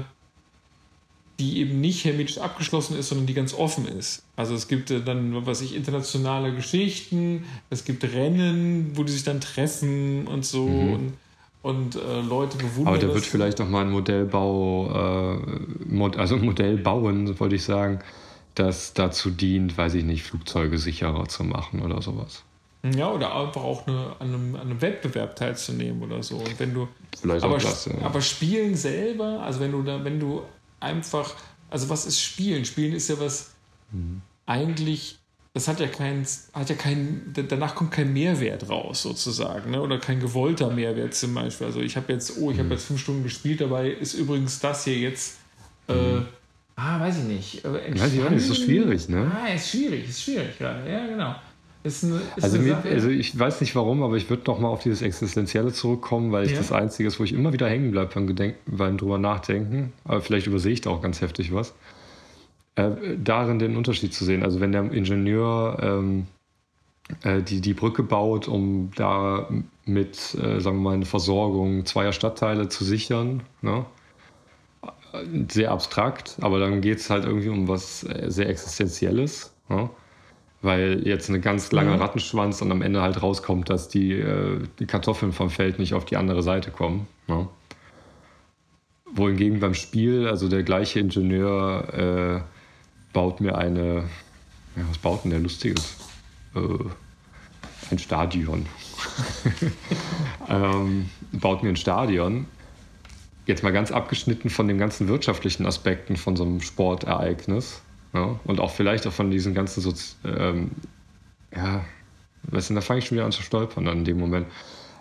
die eben nicht hermetisch abgeschlossen ist, sondern die ganz offen ist. Also es gibt äh, dann, was ich, internationale Geschichten, es gibt Rennen, wo die sich dann treffen und so und, und äh, Leute bewundern. Aber da das. wird vielleicht noch mal ein Modellbau, äh, Mod, also ein Modell bauen, wollte ich sagen, das dazu dient, weiß ich nicht, Flugzeuge sicherer zu machen oder sowas. Ja, oder einfach auch eine, an, einem, an einem Wettbewerb teilzunehmen oder so. Und wenn du. Vielleicht aber, auch das, ja. aber Spielen selber, also wenn du da, wenn du einfach. Also was ist Spielen? Spielen ist ja was Mhm. eigentlich. Das hat ja keinen, hat ja keinen, danach kommt kein Mehrwert raus, sozusagen, ne? Oder kein gewollter Mehrwert zum Beispiel. Also ich habe jetzt, oh, ich habe jetzt fünf Stunden gespielt, dabei ist übrigens das hier jetzt. Äh, ah, weiß ich nicht. Weiß ich auch nicht, ist so schwierig, ne? Ah, ist schwierig, ist schwierig gerade. Ja, genau. Ist eine, ist Also, mir, also ich weiß nicht warum, aber ich würde noch mal auf dieses Existenzielle zurückkommen, weil ich Ja. das Einzige ist, wo ich immer wieder hängen bleibe beim, beim drüber nachdenken. Aber vielleicht übersehe ich da auch ganz heftig was. Äh, darin den Unterschied zu sehen. Also wenn der Ingenieur ähm, äh, die, die Brücke baut, um da mit, äh, sagen wir mal, eine Versorgung zweier Stadtteile zu sichern, ne? sehr abstrakt, aber dann geht es halt irgendwie um was äh, sehr Existenzielles. Ne? Weil jetzt ein ganz langer Mhm. Rattenschwanz und am Ende halt rauskommt, dass die, äh, die Kartoffeln vom Feld nicht auf die andere Seite kommen. Ne? Wohingegen beim Spiel, also der gleiche Ingenieur äh, baut mir eine, ja, was baut denn der Lustiges? Äh, ein Stadion. ähm, baut mir ein Stadion. Jetzt mal ganz abgeschnitten von den ganzen wirtschaftlichen Aspekten von so einem Sportereignis. Ja, und auch vielleicht auch von diesen ganzen, Sozi ähm, ja, weißt du, da fange ich schon wieder an zu stolpern dann in dem Moment.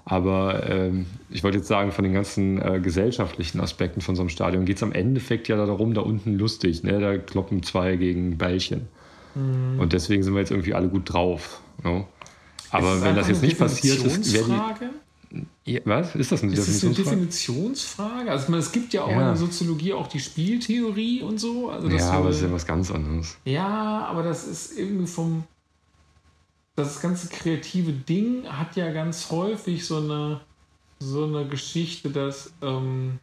Aber ähm, ich wollte jetzt sagen, von den ganzen äh, gesellschaftlichen Aspekten von so einem Stadion geht es am Endeffekt ja darum, da unten lustig, ne? da kloppen zwei gegen Bällchen. Und deswegen sind wir jetzt irgendwie alle gut drauf. Ne? Aber wenn das jetzt nicht passiert ist, wäre Definitionsfrage? die. Ja, was? Ist das eine Ist das eine Definitionsfrage? Definitionsfrage? Also ich meine, es gibt ja auch Ja. in der Soziologie auch die Spieltheorie und so. Also Ja, aber das ist ja was ganz anderes. Ja, aber das ist irgendwie vom. Das ganze kreative Ding hat ja ganz häufig so eine, so eine Geschichte, dass. Ähm,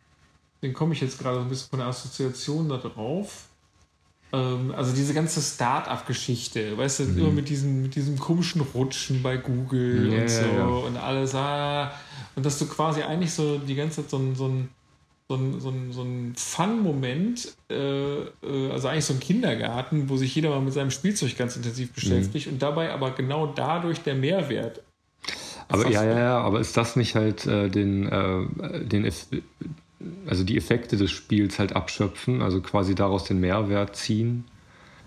den komme ich jetzt gerade so ein bisschen von der Assoziation da drauf. Ähm, also diese ganze Start-up-Geschichte, weißt du, immer mit diesem, mit diesem komischen Rutschen bei Google Ja, und so ja, ja. und alles. Ah, und dass du quasi eigentlich so die ganze Zeit so ein, so ein so ein, so ein, so ein Fun-Moment, äh, äh, also eigentlich so ein Kindergarten, wo sich jeder mal mit seinem Spielzeug ganz intensiv beschäftigt und dabei aber genau dadurch der Mehrwert. Aber ja, ja, ja, aber ist das nicht halt äh, den, äh, den Eff also die Effekte des Spiels halt abschöpfen, also quasi daraus den Mehrwert ziehen,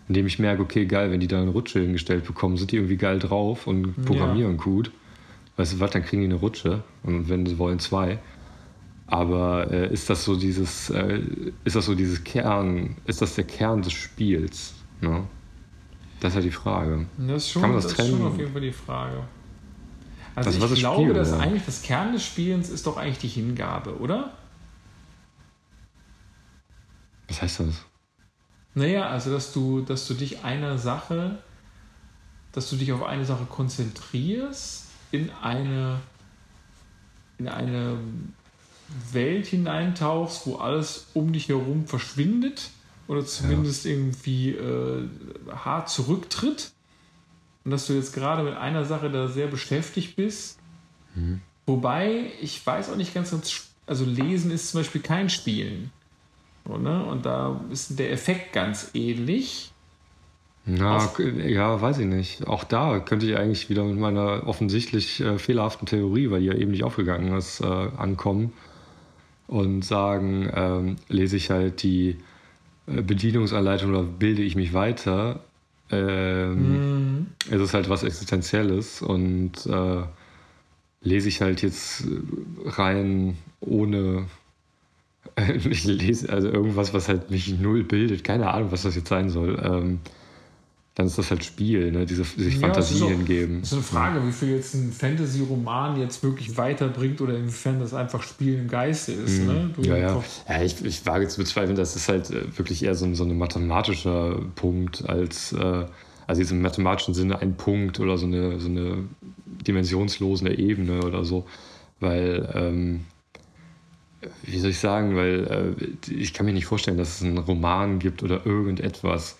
indem ich merke, okay, geil, wenn die da eine Rutsche hingestellt bekommen, sind die irgendwie geil drauf und programmieren gut. Weißt du was, dann kriegen die eine Rutsche und wenn sie wollen zwei. Aber äh, ist das so dieses, äh, ist das so dieses Kern, ist das der Kern des Spiels? Ne? Das ist ja die Frage. Das ist schon, Kann man das das ist schon trennen? auf jeden Fall die Frage. Also was ich glaube, Spiel, dass ja? eigentlich das Kern des Spielens ist doch eigentlich die Hingabe, oder? Was heißt das? Naja, also dass du, dass du dich einer Sache, dass du dich auf eine Sache konzentrierst, in eine, in eine Welt hineintauchst, wo alles um dich herum verschwindet oder zumindest irgendwie äh, hart zurücktritt. Und dass du jetzt gerade mit einer Sache da sehr beschäftigt bist. Wobei, ich weiß auch nicht ganz, ganz- also Lesen ist zum Beispiel kein Spielen. So, ne? Und da ist der Effekt ganz ähnlich. Na, Auf- ja, weiß ich nicht. Auch da könnte ich eigentlich wieder mit meiner offensichtlich äh, fehlerhaften Theorie, weil die ja eben nicht aufgegangen ist, äh, ankommen und sagen, ähm, lese ich halt die äh, Bedienungsanleitung oder bilde ich mich weiter, ähm, es ist halt was Existenzielles und äh, lese ich halt jetzt rein ohne ich lese also irgendwas, was halt mich null bildet, keine Ahnung, was das jetzt sein soll. Ähm, dann ist das halt Spiel, ne? diese sich Ja, Fantasie es ist auch- hingeben. Das ist eine Frage, wie viel jetzt ein Fantasy-Roman jetzt wirklich weiterbringt oder inwiefern das einfach Spiel im Geiste ist. Ne? Mhm. Ja, ja. kaufst- ja ich, ich wage zu bezweifeln, das ist halt äh, wirklich eher so ein, so ein mathematischer Punkt als, äh, also jetzt im mathematischen Sinne ein Punkt oder so eine, so eine dimensionslose Ebene oder so. Weil, ähm, wie soll ich sagen, weil äh, ich kann mir nicht vorstellen, dass es einen Roman gibt oder irgendetwas,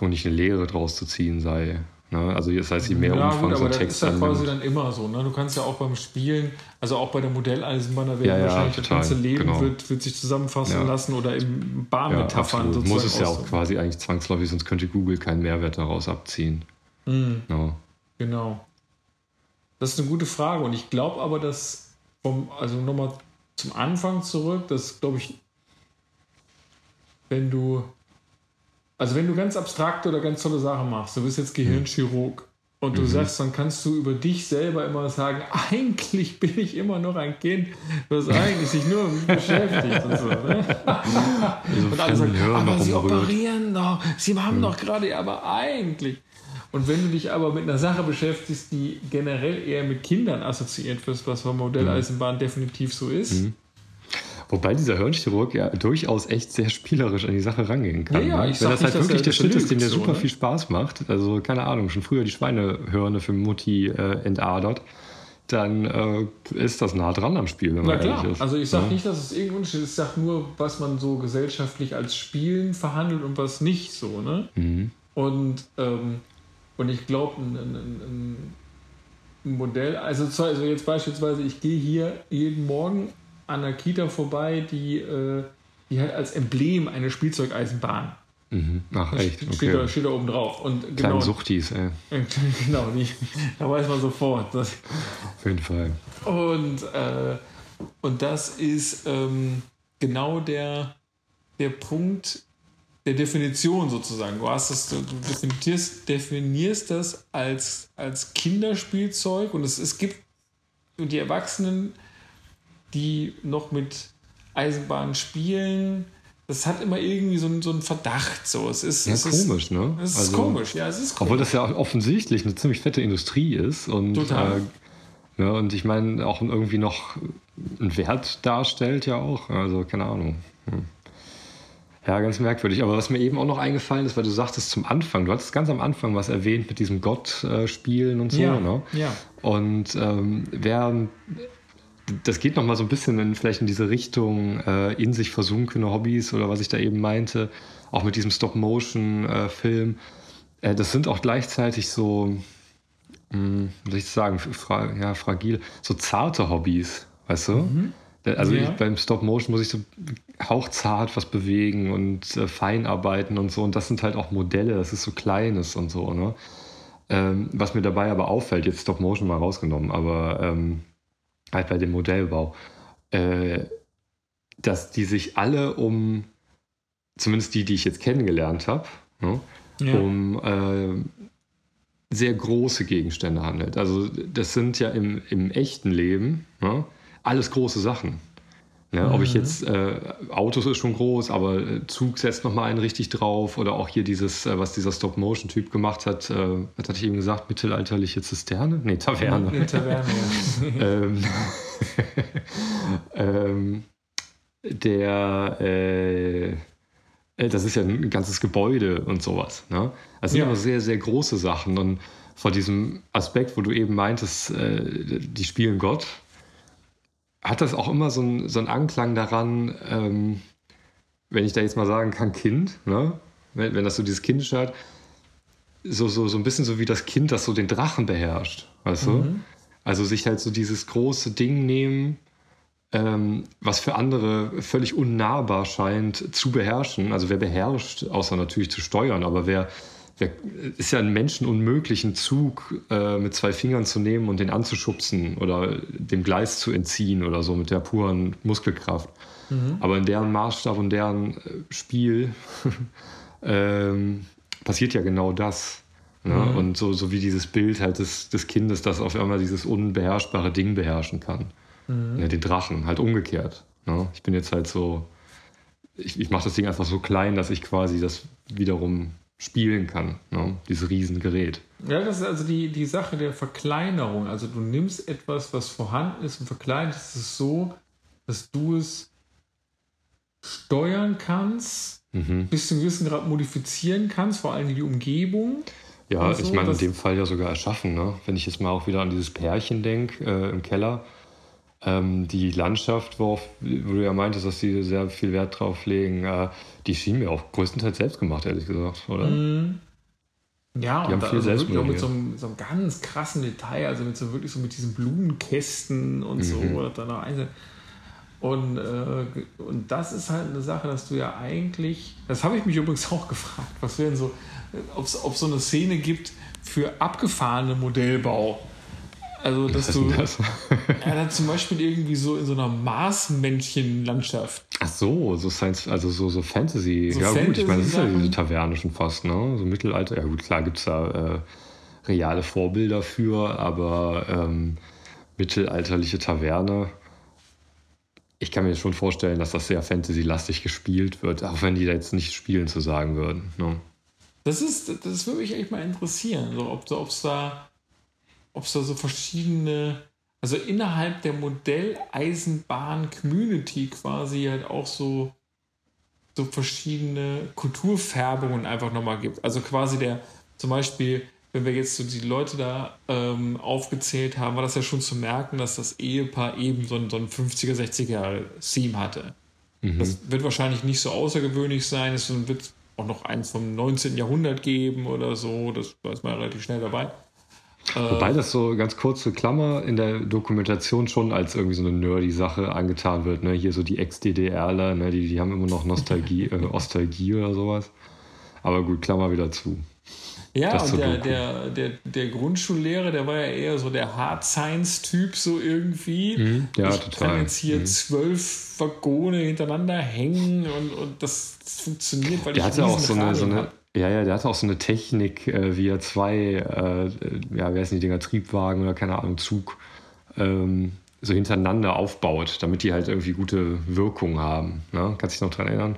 wo nicht eine Lehre draus zu ziehen sei. Ne? Also das heißt, je mehr ja, Umfang gut, so ein das ist Text ja quasi dann immer so. Ne? Du kannst ja auch beim Spielen, also auch bei der Modelleisenbahn, da werden Ja, ja, wahrscheinlich das total, ganze Leben genau. wird, wird sich zusammenfassen lassen oder Ja, Bahnmetaphern sozusagen. Muss es ja auch quasi eigentlich zwangsläufig, sonst könnte Google keinen Mehrwert daraus abziehen. Mhm. Ja. Genau. Das ist eine gute Frage. Und ich glaube aber, dass vom, also nochmal zum Anfang zurück, dass glaube ich, wenn du, also wenn du ganz abstrakte oder ganz tolle Sachen machst, du bist jetzt Gehirnchirurg und du sagst, dann kannst du über dich selber immer sagen, eigentlich bin ich immer noch ein Kind, das eigentlich sich nur mit beschäftigt und so. Ne? Und alle sagen, aber sie operieren doch, sie haben doch gerade, aber eigentlich. Und wenn du dich aber mit einer Sache beschäftigst, die generell eher mit Kindern assoziiert wird, was bei Modelleisenbahn definitiv so ist, Wobei dieser Hirnchirurg ja durchaus echt sehr spielerisch an die Sache rangehen kann. Ja, ja, ne? Wenn das halt wirklich er der Shit ist, dem der so, super ne? viel Spaß macht, also keine Ahnung, schon früher die Schweinehörne für Mutti äh, entadert, dann äh, ist das nah dran am Spiel, wenn na man klar. ehrlich ist. Also ich sage Ja. nicht, dass es irgendein Unterschied ist, ich sage nur, was man so gesellschaftlich als Spielen verhandelt und was nicht so. Ne? Mhm. Und, ähm, und ich glaube, ein, ein, ein, Modell, also, also jetzt beispielsweise, ich gehe hier jeden Morgen an einer Kita vorbei, die, äh, die hat als Emblem eine Spielzeugeisenbahn. Mhm. Ach echt, Steht, da, steht da oben drauf. Und Kleine genau, Suchtis, ey. genau die, da weiß man sofort. Das, Auf jeden Fall. und, äh, und das ist ähm, genau der, der Punkt der Definition sozusagen. Du, hast das, du definierst, definierst das als, als Kinderspielzeug und es, es gibt und die Erwachsenen, die noch mit Eisenbahn spielen, das hat immer irgendwie so einen, so einen Verdacht. So. Es ist, Ja, es ist, komisch, ne? Es ist Also- komisch, ja, es ist komisch. Obwohl das ja offensichtlich eine ziemlich fette Industrie ist und, Total. Äh, ja, und ich meine auch irgendwie noch einen Wert darstellt ja auch. Also keine Ahnung. Hm. Ja, ganz merkwürdig. Aber was mir eben auch noch eingefallen ist, weil du sagtest zum Anfang, du hattest ganz am Anfang was erwähnt mit diesem Gott-Spielen und so. ja, Ne? ja. Und ähm, während das geht noch mal so ein bisschen in, vielleicht in diese Richtung äh, in sich versunkene Hobbys oder was ich da eben meinte, auch mit diesem Stop-Motion-Film. Äh, das sind auch gleichzeitig so, mh, wie soll ich sagen, fra ja, fragil, so zarte Hobbys, weißt du? Da- Also Ja. ich, beim Stop-Motion muss ich so hauchzart was bewegen und äh, fein arbeiten und so. Und das sind halt auch Modelle, das ist so Kleines und so, ne? Ähm, was mir dabei aber auffällt, jetzt Stop Motion mal rausgenommen, aber ähm, halt bei dem Modellbau, äh, dass die sich alle um, zumindest die, die ich jetzt kennengelernt habe, ne, Ja. um äh, sehr große Gegenstände handelt. Also das sind ja im, im echten Leben ne, alles große Sachen. Ne, Ob ich Mhm. jetzt, äh, Autos ist schon groß, aber äh, Zug setzt nochmal einen richtig drauf oder auch hier dieses, äh, was dieser Stop-Motion-Typ gemacht hat, äh, was hatte ich eben gesagt, mittelalterliche Zisterne? Nee, Taverne. Eine Taverne. ähm, ähm, der, äh, äh, das ist ja ein ganzes Gebäude und sowas. Ne? Das sind Ja. aber sehr, sehr große Sachen. Und vor diesem Aspekt, wo du eben meintest, die spielen Gott, hat das auch immer so einen so einen Anklang daran, ähm, wenn ich da jetzt mal sagen kann, Kind, ne? wenn, wenn das so dieses Kindische hat, so, so, so ein bisschen so wie das Kind, das so den Drachen beherrscht, weißt du? Also sich halt so dieses große Ding nehmen, ähm, was für andere völlig unnahbar scheint zu beherrschen. Also wer beherrscht, außer natürlich zu steuern, aber wer, wer ist ja ein Menschen unmöglichen Zug äh, mit zwei Fingern zu nehmen und den anzuschubsen oder dem Gleis zu entziehen oder so mit der puren Muskelkraft. Aber in deren Maßstab und deren äh, Spiel ähm, passiert ja genau das. Ne? Und so, so wie dieses Bild halt des, des Kindes, das auf einmal dieses unbeherrschbare Ding beherrschen kann. Ja, den Drachen, halt umgekehrt. Ne? Ich bin jetzt halt so, ich, ich mache das Ding einfach so klein, dass ich quasi das wiederum spielen kann, ne? dieses Riesengerät. Ja, das ist also die, die Sache der Verkleinerung. Also du nimmst etwas, was vorhanden ist und verkleinerst es so, dass du es steuern kannst, Mhm. bis zu einem gewissen Grad modifizieren kannst, vor allem die Umgebung. Ja, so, ich meine, in dem Fall ja sogar erschaffen. Ne? Wenn ich jetzt mal auch wieder an dieses Pärchen denke äh, im Keller, ähm, die Landschaft, worauf, wo du ja meintest, dass die sehr viel Wert drauf legen, äh, die schien mir auch größtenteils selbst gemacht, ehrlich gesagt, oder? Mhm. Ja, Die und haben da viel also wirklich auch mit so einem, so einem ganz krassen Detail, also mit so wirklich so mit diesen Blumenkästen und so, Mhm. oder dann noch einzeln. Und, äh, und das ist halt eine Sache, dass du ja eigentlich, das habe ich mich übrigens auch gefragt, was wären so, ob es so eine Szene gibt für abgefahrene Modellbau. Also, dass du, das? ja, dann zum Beispiel irgendwie so in so einer Marsmännchen-Landschaft. Ach so, so Science, also so, so Fantasy. So ja gut, ich meine, das ist ja diese Taverne schon fast, ne? So Mittelalter. Ja gut, klar gibt es da äh, reale Vorbilder für, aber ähm, mittelalterliche Taverne. Ich kann mir schon vorstellen, dass das sehr Fantasy-lastig gespielt wird, auch wenn die da jetzt nicht spielen zu sagen würden. Ne? Das ist, das würde mich echt mal interessieren, so, ob es da, ob's da so verschiedene, also innerhalb der Modelleisenbahn-Community quasi halt auch so, so verschiedene Kulturfärbungen einfach nochmal gibt. Also quasi der, zum Beispiel, wenn wir jetzt so die Leute da ähm, aufgezählt haben, war das ja schon zu merken, dass das Ehepaar eben so ein, so ein 50er, 60er Theme hatte. Das wird wahrscheinlich nicht so außergewöhnlich sein. Es wird auch noch eins vom 19. Jahrhundert geben oder so. Das da ist man relativ schnell dabei. Wobei das so ganz kurze Klammer in der Dokumentation schon als irgendwie so eine nerdy Sache angetan wird. Ne? Hier so die Ex-DDRler, ne? die, die haben immer noch Nostalgie, äh, Ostalgie oder sowas. Aber gut, Klammer wieder zu. Ja, und der, der, der, der Grundschullehrer, der war ja eher so der Hard Science-Typ, so irgendwie. Mhm, ja, ich total. kann jetzt hier Mhm. zwölf Waggone hintereinander hängen und, und das, das funktioniert, weil Der ich hatte auch so eine, so eine. Ja, ja, der hatte auch so eine Technik, äh, wie er zwei, äh, ja, wer ist die Dinger, Triebwagen oder keine Ahnung, Zug, ähm, so hintereinander aufbaut, damit die halt irgendwie gute Wirkung haben. Ne? Kannst du dich noch dran erinnern?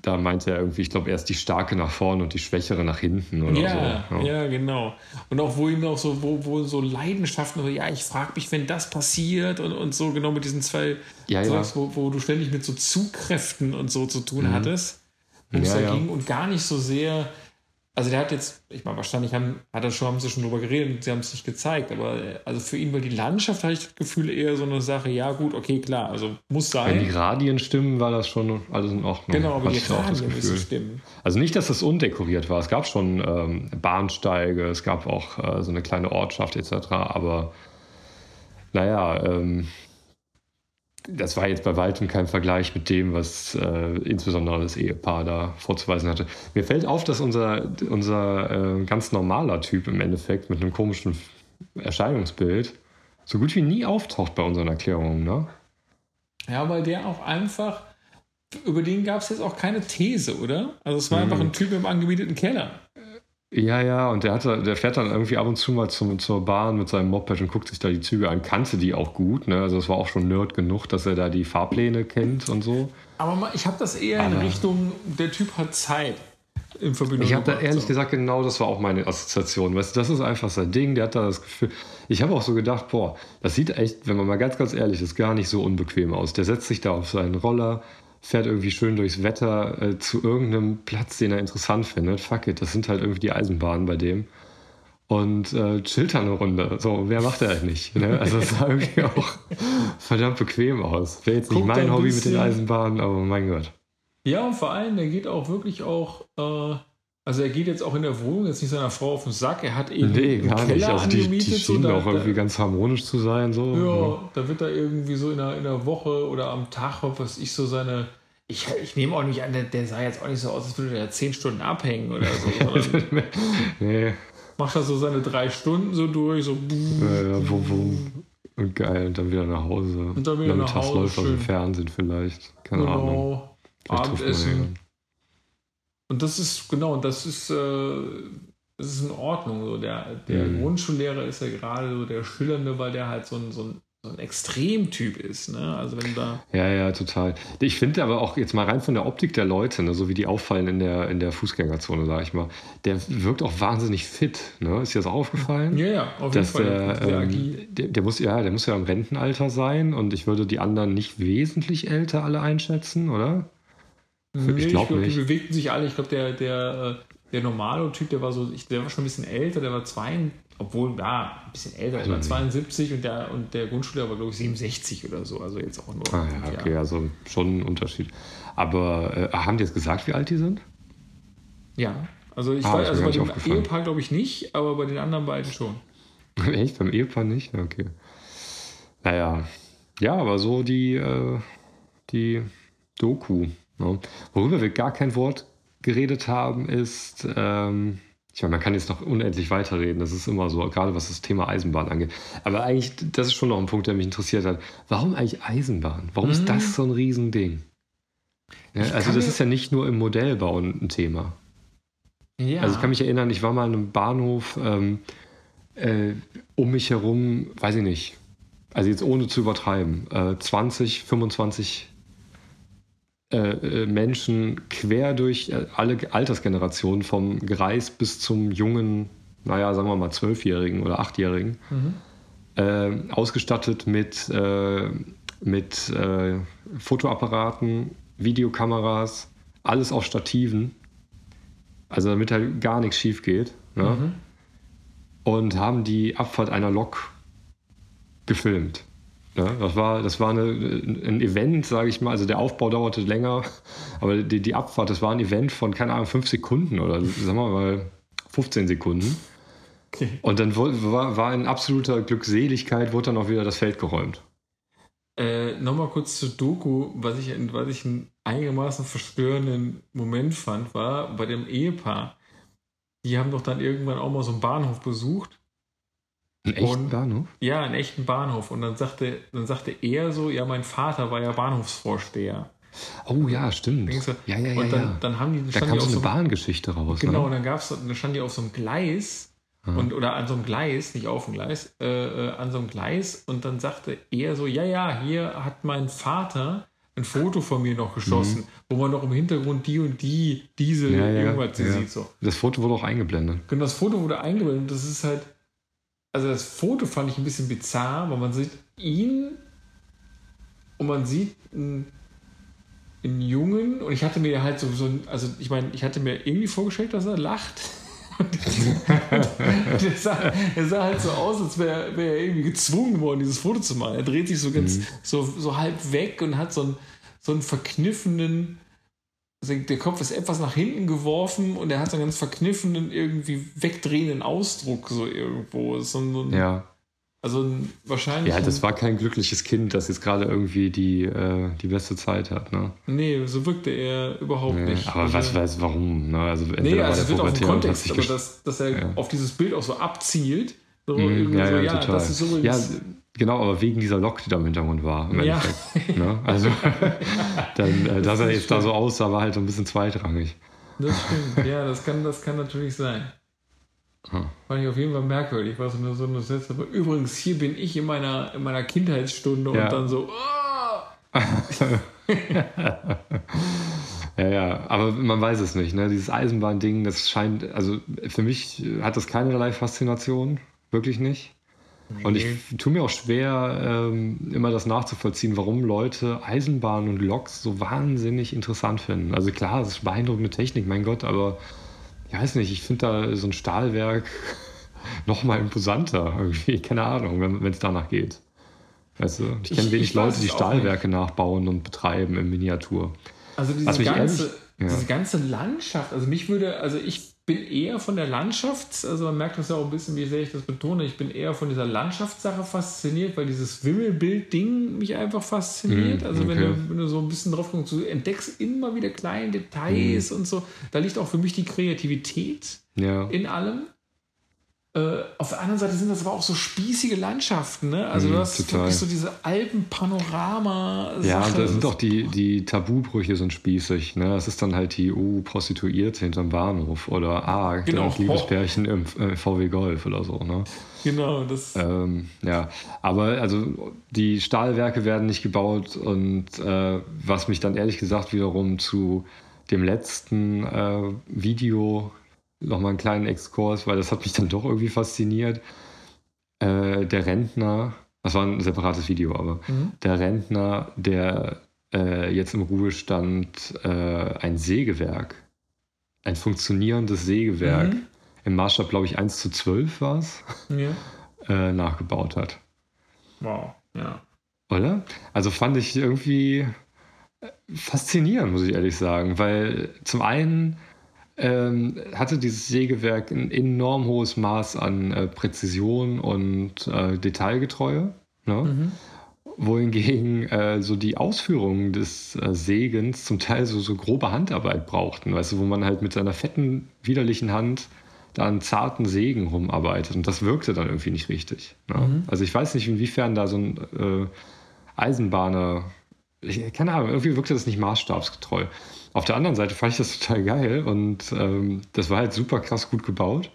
Da meinte er irgendwie, ich glaube, erst die starke nach vorne und die schwächere nach hinten oder Ja, so. ja, genau. Und auch wo ihm auch so, wo, wo so Leidenschaften, so, ja, ich frage mich, wenn das passiert und, und so, genau mit diesen zwei Ja, ja. Zeugs, wo, wo du ständig mit so Zugkräften und so zu tun hattest, wo es. Ja, da ja. ging und gar nicht so sehr. Also der hat jetzt, ich meine, wahrscheinlich haben, hat er schon, haben sie schon drüber geredet und sie haben es nicht gezeigt, aber also für ihn war die Landschaft, hatte ich das Gefühl, eher so eine Sache, ja gut, okay, klar, also muss Wenn die sein. Radien stimmen, war das schon alles in Ordnung. Genau, aber die Radien müssen stimmen. Also nicht, dass das undekoriert war. Es gab schon ähm, Bahnsteige, es gab auch äh, so eine kleine Ortschaft etc. Aber naja, ähm, das war jetzt bei weitem kein Vergleich mit dem, was äh, insbesondere das Ehepaar da vorzuweisen hatte. Mir fällt auf, dass unser, unser äh, ganz normaler Typ im Endeffekt mit einem komischen Erscheinungsbild so gut wie nie auftaucht bei unseren Erklärungen. Ne? Ja, weil der auch einfach, über den gab es jetzt auch keine These, oder? Also es war Mhm. einfach ein Typ im angemieteten Keller. Ja, ja, und der, hat, da- der fährt dann irgendwie ab und zu mal zum, zur Bahn mit seinem Moped und guckt sich da die Züge an, kannte die auch gut. Ne? Also es war auch schon nerd genug, dass er da die Fahrpläne kennt und so. Aber ich habe das eher in Aber- Richtung, der Typ hat Zeit in Verbindung Ich habe da ehrlich so. gesagt genau, das war auch meine Assoziation. Weißt das ist einfach sein Ding, der hat da das Gefühl. Ich habe auch so gedacht, boah, das sieht echt, wenn man mal ganz, ganz ehrlich ist, gar nicht so unbequem aus. Der setzt sich da auf seinen Roller, fährt irgendwie schön durchs Wetter äh, zu irgendeinem Platz, den er interessant findet. Fuck it, das sind halt irgendwie die Eisenbahnen bei dem. Und äh, chillt da eine Runde. So, wer macht er halt nicht? Ne? Also es sah irgendwie auch verdammt bequem aus. Wäre jetzt nicht Guckt mein ein Hobby mit bisschen- den Eisenbahnen, aber mein Gott. Ja, und vor allem, der geht auch wirklich auch, äh, also er geht jetzt auch in der Wohnung, jetzt nicht seiner Frau auf den Sack, er hat eben Nee, gar nicht. Keller Also die, die angemietet. so, schienen da, auch irgendwie ganz harmonisch zu sein. So. da, ja, da wird er irgendwie so in der, in der Woche oder am Tag, was ich so seine, ich, ich nehme auch nicht an, der, der sah jetzt auch nicht so aus, als würde der zehn Stunden abhängen oder so, nee, macht er so seine drei Stunden so durch, so ja, ja, wum, wum. Und geil, und dann wieder nach Hause. Und dann wieder nach Nachmittags Hause, läuft im schön. Fernsehen vielleicht. Keine Ahnung. genau, Vielleicht trifft man Abendessen. Und das ist, genau, das ist, äh, das ist in Ordnung. So. Der, der Mhm. Grundschullehrer ist ja gerade so der Schillernde, weil der halt so ein, so ein, so ein Extremtyp ist. Ne? Also wenn da. Ja, ja, total. Ich finde aber auch jetzt mal rein von der Optik der Leute, ne, so wie die auffallen in der, in der Fußgängerzone, sag ich mal, der wirkt auch wahnsinnig fit. Ne? Ist dir das aufgefallen? Ja, ja, auf jeden Fall. der, sehr ähm, der, der, muss, ja, der muss ja im Rentenalter sein und ich würde die anderen nicht wesentlich älter alle einschätzen, oder? Ich glaub glaub. Die bewegten sich alle. Ich glaube, der, der, äh, der normale Typ, der war so, der war schon ein bisschen älter, der war zwei, obwohl, ja, ein bisschen älter, der war nicht. 72 und der, und der Grundschullehrer war, glaube ich, 67 oder so. Also jetzt auch nur. Ah ja, okay, also schon ein Unterschied. Aber äh, haben die jetzt gesagt, wie alt die sind? Ja, Also ich Ah, weiß, also bei dem. Ehepaar glaube ich nicht, aber bei den anderen beiden schon. Echt? Beim Ehepaar nicht? Okay. Naja. Ja, aber so die, äh, die Doku. Ne? Worüber wir gar kein Wort geredet haben, ist, ähm, ich meine, man kann jetzt noch unendlich weiterreden, das ist immer so, gerade was das Thema Eisenbahn angeht. Aber eigentlich, das ist schon noch ein Punkt, der mich interessiert hat. Warum eigentlich Eisenbahn? Warum ist Mhm. das so ein Riesending? Ja, also das ist ja nicht nur im Modellbau ein Thema. Ja. Also ich kann mich erinnern, ich war mal in einem Bahnhof, ähm, äh, um mich herum, weiß ich nicht, also jetzt ohne zu übertreiben, äh, 20, 25 äh, äh, Menschen quer durch äh, alle Altersgenerationen, vom Greis bis zum jungen, naja, sagen wir mal, Zwölfjährigen oder Achtjährigen, Mhm. äh, ausgestattet mit, äh, mit äh, Fotoapparaten, Videokameras, alles auf Stativen. Also damit halt gar nichts schief geht. Ne? Mhm. Und haben die Abfahrt einer Lok gefilmt. Ne? Das war, das war eine, ein Event, sage ich mal. Also der Aufbau dauerte länger, aber die, die Abfahrt, das war ein Event von, keine Ahnung, fünf Sekunden oder sagen wir mal 15 Sekunden. Okay. Und dann war, war in absoluter Glückseligkeit, wurde dann auch wieder das Feld geräumt. Äh, Nochmal kurz zur Doku, was ich, was ich einen einigermaßen verstörenden Moment fand, war bei dem Ehepaar. Die haben doch dann irgendwann auch mal so einen Bahnhof besucht. Ein echten Und- Bahnhof? Ja, einen echten Bahnhof. Und dann sagte, dann sagte er so, ja, mein Vater war ja Bahnhofsvorsteher. Oh ja, stimmt. Du? Ja, ja, ja. und dann, ja. dann haben die, Da kam die so eine so Bahngeschichte raus. Genau, und Ne? dann gab's, dann stand die auf so einem Gleis Ja. und oder an so einem Gleis, nicht auf dem Gleis, äh, äh, an so einem Gleis und dann sagte er so, ja, ja, hier hat mein Vater ein Foto von mir noch geschossen, wo man noch im Hintergrund die und die, diese Mhm. Ja, ja, irgendwas ja. sieht so. Das Foto wurde auch eingeblendet. Und das Foto wurde eingeblendet und das ist halt, also das Foto fand ich ein bisschen bizarr, weil man sieht ihn und man sieht einen, einen Jungen und ich hatte mir halt so, so ein, also ich meine, ich hatte mir irgendwie vorgestellt, dass er lacht. Und der, sah, der sah halt so aus, als wäre wär er irgendwie gezwungen worden, dieses Foto zu machen. Er dreht sich so ganz, so, so halb weg und hat so einen, so einen verkniffenen, der Kopf ist etwas nach hinten geworfen und er hat so einen ganz verkniffenen, irgendwie wegdrehenden Ausdruck so irgendwo. So ein, Ja. Also ein, wahrscheinlich. Ja, das war kein glückliches Kind, das jetzt gerade irgendwie die, äh, die beste Zeit hat. Ne? Nee, so wirkte er überhaupt Nee, nicht. aber Also- was weiß warum. Ne? Also Nee, also es wird auch im Kontext, aber dass, dass er Ja. auf dieses Bild auch so abzielt. So, irgendwie ja, so, ja, ja, das ist ja, übrigens. Genau, aber wegen dieser Lok, die da im Hintergrund war. Im Ja. Endeffekt, ne? Also, dann, äh, dass er jetzt da schön. so aussah, war halt so ein bisschen zweitrangig. Das stimmt, ja, das kann, das kann natürlich sein. Hm. Fand ich auf jeden Fall merkwürdig, so eine, so eine Sätze. Aber übrigens, hier bin ich in meiner, in meiner Kindheitsstunde Ja. und dann so, oh! Ja, ja, aber man weiß es nicht. Ne? Dieses Eisenbahn-Ding, das scheint, also für mich hat das keinerlei Faszination, wirklich nicht. Und ich tue mir auch schwer, ähm, immer das nachzuvollziehen, warum Leute Eisenbahn und Loks so wahnsinnig interessant finden. Also klar, es ist beeindruckende Technik, mein Gott, aber ich weiß nicht, ich finde da so ein Stahlwerk noch mal imposanter irgendwie, keine Ahnung, wenn es danach geht. Weißt du, ich kenne wenig ich Leute, die Stahlwerke nachbauen und betreiben in Miniatur. Also diese ganze, ehrlich- ja. diese ganze Landschaft, also mich würde, also ich bin eher von der Landschaft, also man merkt das ja auch ein bisschen, wie sehr ich das betone, ich bin eher von dieser Landschaftssache fasziniert, weil dieses Wimmelbild-Ding mich einfach fasziniert. Mhm, also wenn, okay. du, wenn du so ein bisschen drauf guckst, du entdeckst immer wieder kleine Details Mhm. und so. Da liegt auch für mich die Kreativität Ja. in allem. Äh, auf der anderen Seite sind das aber auch so spießige Landschaften, ne? Also Mm, du hast total. wirklich so diese Alpenpanorama. Ja, und da sind auch die, die Tabubrüche sind spießig. Ne? Das ist dann halt die, oh, Prostituierte hinterm Bahnhof oder ah, Genau. das Liebespärchen im äh, VW Golf oder so. Ne? Genau, das. Ähm, ja, aber also die Stahlwerke werden nicht gebaut und äh, was mich dann ehrlich gesagt wiederum zu dem letzten äh, Video nochmal einen kleinen Exkurs, weil das hat mich dann doch irgendwie fasziniert. Äh, der Rentner, das war ein separates Video, aber Mhm. der Rentner, der äh, jetzt im Ruhestand äh, ein Sägewerk, ein funktionierendes Sägewerk, Mhm. im Maßstab, glaube ich, 1 zu 12 war es, Ja. äh, nachgebaut hat. Wow, ja. Oder? Also fand ich irgendwie äh, faszinierend, muss ich ehrlich sagen, weil zum einen ähm, hatte dieses Sägewerk ein enorm hohes Maß an äh, Präzision und äh, Detailgetreue. Ne? Mhm. Wohingegen äh, so die Ausführungen des äh, Sägens zum Teil so, so grobe Handarbeit brauchten, weißt du, wo man halt mit seiner fetten, widerlichen Hand da an zarten Sägen rumarbeitet. Und das wirkte dann irgendwie nicht richtig. Ne? Mhm. Also ich weiß nicht, inwiefern da so ein äh, Eisenbahner, ich, keine Ahnung, irgendwie wirkte das nicht maßstabsgetreu. Auf der anderen Seite fand ich das total geil und ähm, das war halt super krass gut gebaut.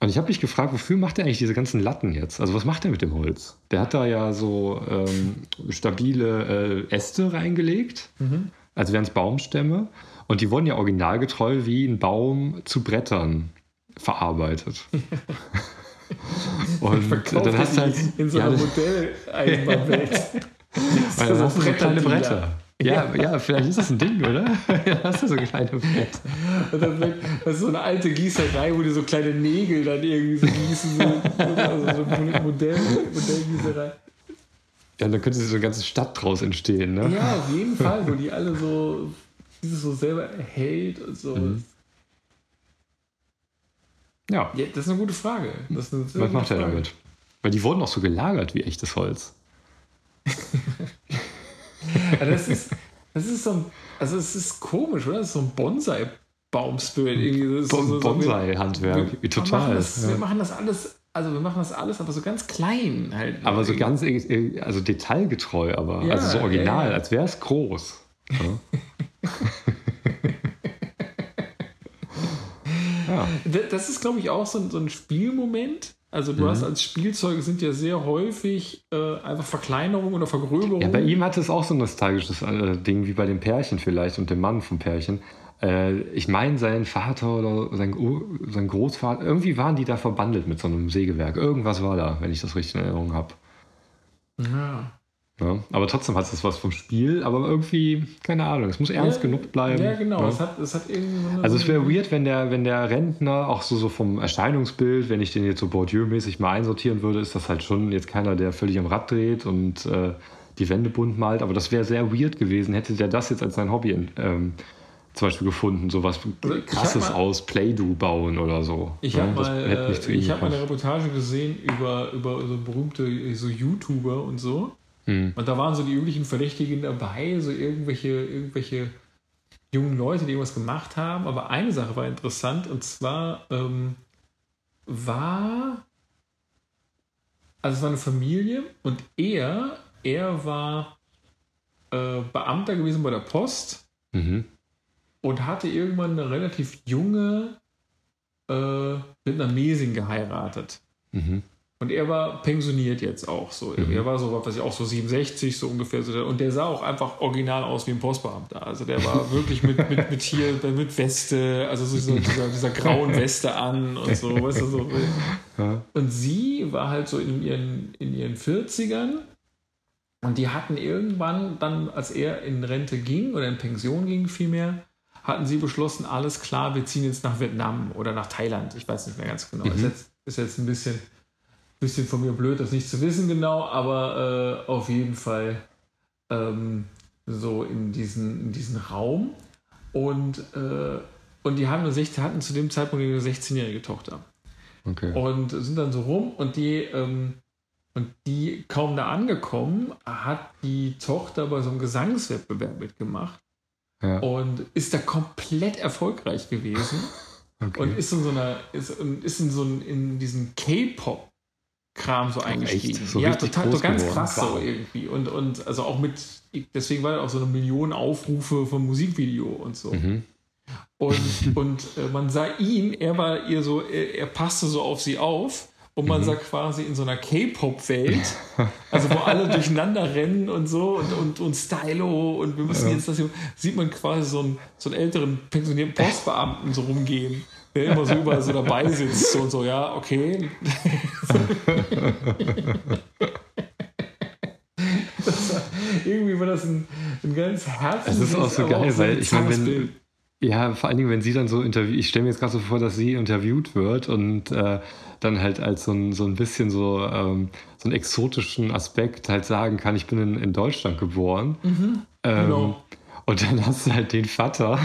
Und ich habe mich gefragt, wofür macht er eigentlich diese ganzen Latten jetzt? Also was macht er mit dem Holz? Der hat da ja so ähm, stabile äh, Äste reingelegt, mhm. als wären es Baumstämme. Und die wurden ja originalgetreu wie ein Baum zu Brettern verarbeitet. Und dann hast du halt in so einer ja, Modell-Eisenbahnwelt. das sind so kleine Bretter. Ja, ja, vielleicht ist das ein Ding, oder? ja, hast du so kleine Bretter. Und dann wird, das ist so eine alte Gießerei, wo die so kleine Nägel dann irgendwie so gießen. So, also so eine Modell, Modellgießerei. Ja, dann könnte so eine ganze Stadt draus entstehen, ne? Ja, auf jeden Fall, wo die alle so dieses so selber hält und so. Mhm. Ja. ja. Das ist eine gute Frage. Was macht er damit? Weil die wurden auch so gelagert wie echtes Holz. das, ist, das ist so ein, also es ist komisch, oder? Das ist so ein Bonsai-Baumspirit. Bon Bonsai-Handwerk, wie total. Wir machen, das, ja. wir machen das alles also wir machen das alles, aber so ganz klein halt. Aber so ganz, also detailgetreu, aber ja, also so original, ja, als wäre es groß. ja. Das ist, glaube ich, auch so ein, so ein Spielmoment. Also du mhm. hast als Spielzeuge sind ja sehr häufig äh, einfach Verkleinerung oder Vergröberung. Ja, bei ihm hat es auch so ein nostalgisches äh, Ding wie bei dem Pärchen vielleicht und dem Mann vom Pärchen. Äh, ich meine, sein Vater oder sein, sein Großvater, irgendwie waren die da verbandelt mit so einem Sägewerk. Irgendwas war da, wenn ich das richtig in Erinnerung habe. Ja. Ja, aber trotzdem hat es was vom Spiel, aber irgendwie, keine Ahnung, es muss ernst ja, genug bleiben. Ja, genau. Ja. Es hat, es hat irgendwie so also es wäre weird, wenn der, wenn der Rentner auch so, so vom Erscheinungsbild, wenn ich den jetzt so Bourdieu-mäßig mal einsortieren würde, ist das halt schon jetzt keiner, der völlig am Rad dreht und äh, die Wände bunt malt. Aber das wäre sehr weird gewesen, hätte der das jetzt als sein Hobby ähm, zum Beispiel gefunden, so was krasses mal, aus Play-Doh bauen oder so. Ich ja, habe mal, äh, ich hab mal eine Reportage gesehen über, über so berühmte so YouTuber und so Mhm. Und da waren so die üblichen Verdächtigen dabei, so irgendwelche, irgendwelche jungen Leute, die irgendwas gemacht haben. Aber eine Sache war interessant und zwar ähm, war, also es war eine Familie und er, er war äh, Beamter gewesen bei der Post mhm. und hatte irgendwann eine relativ junge äh, Vietnamesin geheiratet. Mhm. Und er war pensioniert jetzt auch so. Mhm. Er war so, was weiß ich, auch so 67, so ungefähr. Und der sah auch einfach original aus wie ein Postbeamter. Also der war wirklich mit, mit, mit hier, mit Weste, also so dieser, dieser, dieser grauen Weste an und so, weißt du, so. Und sie war halt so in ihren, in ihren 40ern. Und die hatten irgendwann dann, als er in Rente ging oder in Pension ging vielmehr, hatten sie beschlossen, alles klar, wir ziehen jetzt nach Vietnam oder nach Thailand. Ich weiß nicht mehr ganz genau. Mhm. Ist, jetzt, ist jetzt ein bisschen bisschen von mir blöd, das nicht zu wissen genau, aber äh, auf jeden Fall ähm, so in diesen, in diesen Raum. Und, äh, und die haben eine 16, hatten zu dem Zeitpunkt eine 16-jährige Tochter. Okay. Und sind dann so rum und die, ähm, und die kaum da angekommen, hat die Tochter bei so einem Gesangswettbewerb mitgemacht. Ja. Und ist da komplett erfolgreich gewesen. Okay. Und ist in so einer, ist, ist in so ein, in diesen K-Pop Kram so eingestiegen. So ja, total, so ganz geworden. krass wow. so irgendwie. Und, und also auch mit, deswegen war er auch so eine Million Aufrufe vom Musikvideo und so. Mhm. Und, und äh, man sah ihn, er war ihr so, er, er passte so auf sie auf. Und man mhm. sah quasi in so einer K-Pop-Welt, also wo alle durcheinander rennen und so und, und, und Stylo und wir müssen ja. jetzt das hier, sieht man quasi so einen, so einen älteren pensionierten Postbeamten so rumgehen der immer so überall so dabei sitzt so und so, ja, okay. war, irgendwie war das ein, ein ganz herzliches Es ist auch so geil, auch weil ich meine, wenn, ja, vor allen Dingen, wenn sie dann so interviewt, ich stelle mir jetzt gerade so vor, dass sie interviewt wird und äh, dann halt als so ein, so ein bisschen so, ähm, so einen exotischen Aspekt halt sagen kann, ich bin in, in Deutschland geboren. Mhm, ähm, genau. Und dann hast du halt den Vater,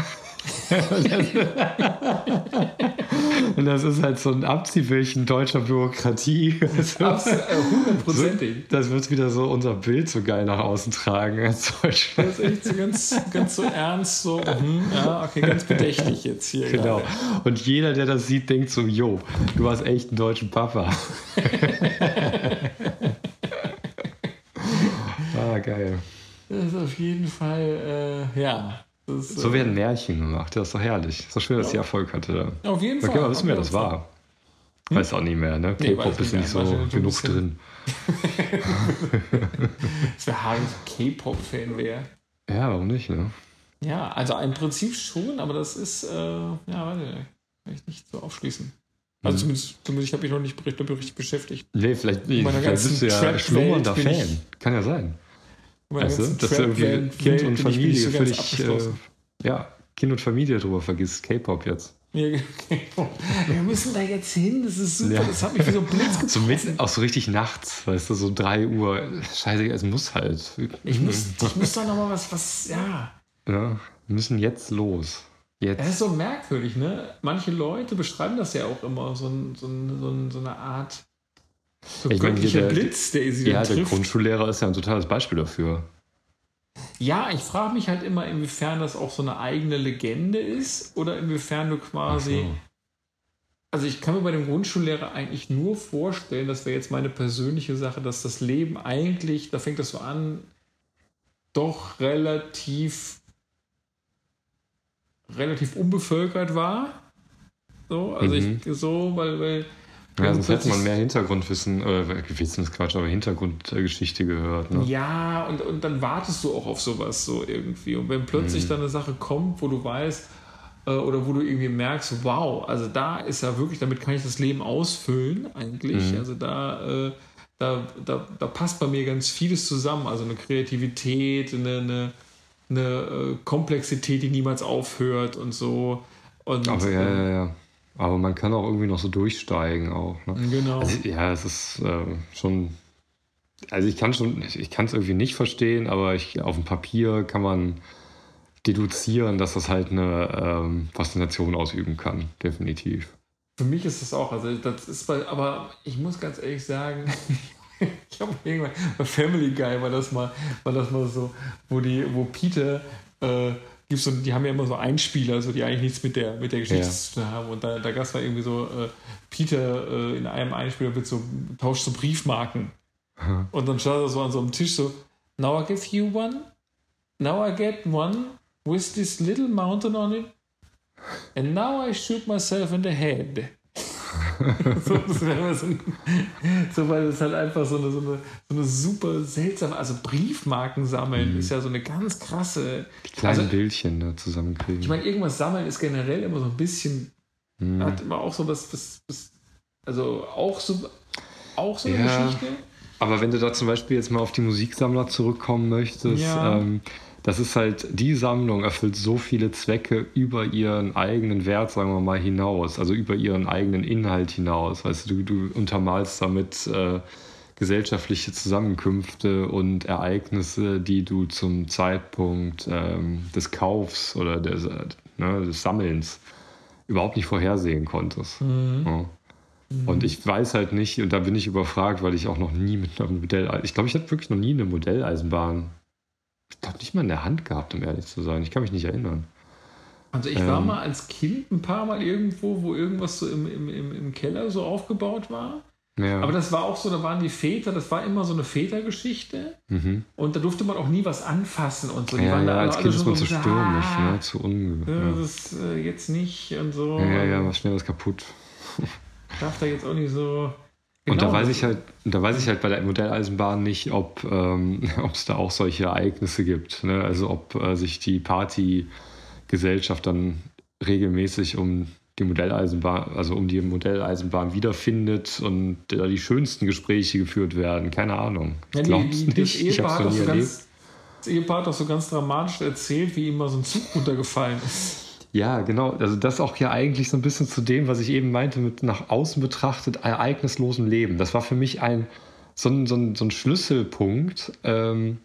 Und das ist halt so ein Abziehbildchen deutscher Bürokratie. Hundertprozentig. Das wird wieder so unser Bild so geil nach außen tragen als Deutschland. Das ist echt so ganz, ganz so ernst, so, mhm, ja, okay, ganz bedächtig jetzt hier. Genau. gerade. Und jeder, der das sieht, denkt so, jo, du hast echt einen deutschen Papa. ah, geil. Das ist auf jeden Fall, äh, ja. Ist, So äh, werden Märchen gemacht. Das ist doch herrlich. Ist doch schön, dass sie Erfolg hatte. Auf jeden Fall. können wir wissen, wer das war. Weiß auch nicht mehr, ne? Nee, K-Pop ist nicht so genug drin. Das wäre hart, wenn ich K-Pop-Fan wäre. Ja, warum nicht, ne? Ja, also im Prinzip schon, aber das ist, äh, ja, weiß ich nicht. Kann ich nicht so aufschließen. Also Mhm. zumindest, zumindest ich habe mich noch nicht bericht, richtig beschäftigt. Nee, vielleicht, nee, vielleicht bist du ja schlummernder Fan. Kann ja sein. Weißt du, dass du irgendwie Kind bin und Familie so dich, äh, ja, Kind und Familie drüber vergisst. K-Pop jetzt. Ja, Wir müssen da jetzt hin, das ist super, Ja. das hat mich wie so ein Blitz So getroffen. mitten, auch so richtig nachts, weißt du, so 3 Uhr. Scheiße, es muss halt. Ich muss, ich muss da nochmal was, was, ja. Ja, wir müssen jetzt los. Das Jetzt. ist so merkwürdig, ne? Manche Leute beschreiben das ja auch immer, so, so, ein, so, ein, so eine Art so Ich meine, göttlicher der- Blitz, der sie Ja, der trifft. Grundschullehrer ist ja ein totales Beispiel dafür. Ja, ich frage mich halt immer, inwiefern das auch so eine eigene Legende ist oder inwiefern du quasi. So. Also ich kann mir bei dem Grundschullehrer eigentlich nur vorstellen, das wäre jetzt meine persönliche Sache, dass das Leben eigentlich, da fängt das so an, doch relativ relativ unbevölkert war. So, also Mhm. ich so, weil, weil Ja, sonst hätte man mehr Hintergrundwissen, äh, Wissen ist Quatsch, aber Hintergrundgeschichte gehört. Ne? Ja, und, und dann wartest du auch auf sowas so irgendwie. Und wenn plötzlich Mhm. dann eine Sache kommt, wo du weißt, äh, oder wo du irgendwie merkst, wow, also da ist ja wirklich, damit kann ich das Leben ausfüllen eigentlich. Mhm. Also da, äh, da, da, da passt bei mir ganz vieles zusammen. Also eine Kreativität, eine, eine, eine äh, Komplexität, die niemals aufhört und so. Und, Aber ja, ja, ja. Aber man kann auch irgendwie noch so durchsteigen auch. Ne? Genau. Also, ja, es ist äh, schon. Also ich kann schon, ich kann es irgendwie nicht verstehen, aber ich, auf dem Papier kann man deduzieren, dass das halt eine ähm, Faszination ausüben kann, definitiv. Für mich ist das auch, also das ist bei, aber ich muss ganz ehrlich sagen, ich habe irgendwann bei Family Guy war das mal, war das mal so, wo die, wo Peter äh, gibt's so, die haben ja immer so Einspieler, so die eigentlich nichts mit der mit der Geschichte zu tun haben. Und da, da gab es mal irgendwie so äh, Peter äh, in einem Einspieler wird so tauscht so Briefmarken. Und dann stand er so an so einem Tisch so Now I give you one, now I get one with this little mountain on it. And now I shoot myself in the head. so, das wäre so, so, weil es halt einfach so eine, so, eine, so eine super seltsame, also Briefmarken sammeln ist ja so eine ganz krasse. Die kleinen Also- Bildchen da zusammenkriegen. Ich meine, irgendwas sammeln ist generell immer so ein bisschen, Hm. hat immer auch so was, was, was also auch so, auch so eine Ja. Geschichte. Aber wenn du da zum Beispiel jetzt mal auf die Musiksammler zurückkommen möchtest, Ja. ähm, das ist halt, die Sammlung erfüllt so viele Zwecke über ihren eigenen Wert, sagen wir mal, hinaus, also über ihren eigenen Inhalt hinaus. Weißt du, du, du untermalst damit äh, gesellschaftliche Zusammenkünfte und Ereignisse, die du zum Zeitpunkt ähm, des Kaufs oder des, ne, des Sammelns überhaupt nicht vorhersehen konntest. Mhm. Ja. Und ich weiß halt nicht, und da bin ich überfragt, weil ich auch noch nie mit einer Modell, ich glaube, ich habe wirklich noch nie eine Modelleisenbahn, ich glaube nicht mal in der Hand gehabt, um ehrlich zu sein. Ich kann mich nicht erinnern. Also ich war Ähm. mal als Kind ein paar Mal irgendwo, wo irgendwas so im, im, im, im Keller so aufgebaut war. Ja. Aber das war auch so, da waren die Väter, das war immer so eine Vätergeschichte. mhm. Und da durfte man auch nie was anfassen und so. Die ja, waren da ja, alle- als Kind ist man so zu stürmisch, ah, ne? zu unge... ja, Ja. Das ist äh, jetzt nicht und so. Ja, ja, ja, was schnell was kaputt. Darf da jetzt auch nicht so. Und da Genau, weiß ich halt, da weiß ich halt bei der Modelleisenbahn nicht, ob ähm, es da auch solche Ereignisse gibt. Ne? Also ob äh, sich die Partygesellschaft dann regelmäßig um die Modelleisenbahn, also um die Modelleisenbahn wiederfindet und da die schönsten Gespräche geführt werden. Keine Ahnung. Ich Ja, glaube die, nicht. das, ich Ehepaar es doch noch nie so erlebt. ganz, das Ehepaar hat doch so ganz dramatisch erzählt, wie ihm mal so ein Zug runtergefallen ist. Ja, genau. Also das auch ja eigentlich so ein bisschen zu dem, was ich eben meinte, mit nach außen betrachtet ereignislosem Leben. Das war für mich ein so ein, so ein, so ein Schlüsselpunkt. Ähm,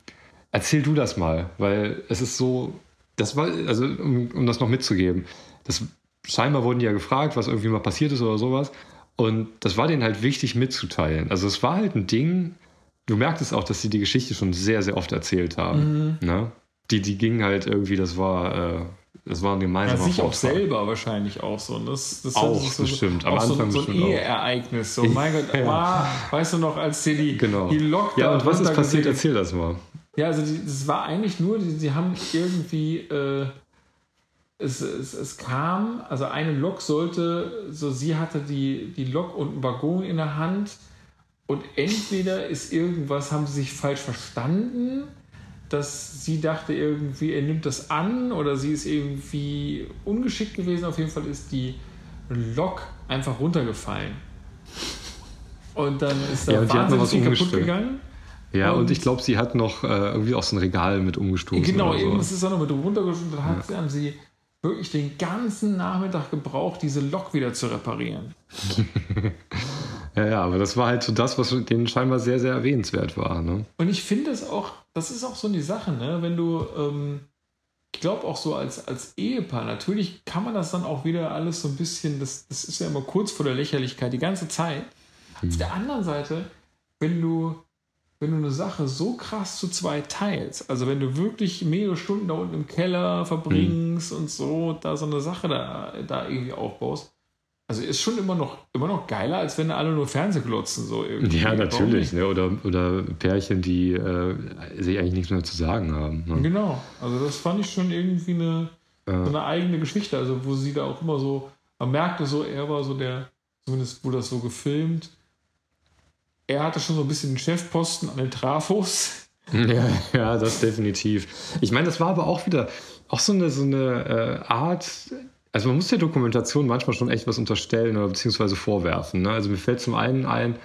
erzähl du das mal, weil es ist so das war, also um, um das noch mitzugeben, das, scheinbar wurden die ja gefragt, was irgendwie mal passiert ist oder sowas. Und das war denen halt wichtig mitzuteilen. Also es war halt ein Ding, du merktest auch, dass sie die Geschichte schon sehr, sehr oft erzählt haben. Mhm. Ne? Die, die ging halt irgendwie, das war, äh, das war ein gemeinsamer ja, sich auch selber wahrscheinlich auch so. Das, das auch so, bestimmt. Am auch Anfang so, so ein Eheereignis. So, mein Gott, ja. ah, weißt du noch, als sie die, genau. die Lok Ja, und was ist passiert? Erzähl das mal. Ja, also das war eigentlich nur, sie, sie haben irgendwie, äh, es, es, es kam, also eine Lok sollte, so sie hatte die, die Lok und einen Waggon in der Hand und entweder ist irgendwas, haben sie sich falsch verstanden, dass sie dachte irgendwie, er nimmt das an oder sie ist irgendwie ungeschickt gewesen. Auf jeden Fall ist die Lok einfach runtergefallen. Und dann ist da ja, wahnsinnig viel kaputt gegangen. Ja, und, und ich glaube, sie hat noch äh, irgendwie auch so ein Regal mit umgestoßen. Genau, irgendwas so. ist auch noch mit runtergestoßen. Dann hat, ja. haben sie wirklich den ganzen Nachmittag gebraucht, diese Lok wieder zu reparieren. ja, ja, aber das war halt so das, was denen scheinbar sehr, sehr erwähnenswert war. Ne? Und ich finde es auch, das ist auch so eine Sache, ne? wenn du, ähm, ich glaube auch so als, als Ehepaar, natürlich kann man das dann auch wieder alles so ein bisschen, das, das ist ja immer kurz vor der Lächerlichkeit, die ganze Zeit. Mhm. Auf der anderen Seite, wenn du wenn du eine Sache so krass zu zweit teilst, also wenn du wirklich mehrere Stunden da unten im Keller verbringst mhm. und so, da so eine Sache da, da irgendwie aufbaust, also ist schon immer noch, immer noch geiler, als wenn alle nur Fernseh glotzen. So irgendwie. Ja, natürlich. Ne? Oder, oder Pärchen, die äh, sich eigentlich nichts mehr zu sagen haben. Ne? Genau. Also das fand ich schon irgendwie eine, ja. so eine eigene Geschichte. Also wo sie da auch immer so, man merkte so, er war so der, zumindest wurde das so gefilmt, er hatte schon so ein bisschen den Chefposten an den Trafos. Ja, ja, das definitiv. Ich meine, das war aber auch wieder auch so eine, so eine äh, Art. Also man muss der Dokumentation manchmal schon echt was unterstellen oder beziehungsweise vorwerfen. Ne? Also mir fällt zum einen ein,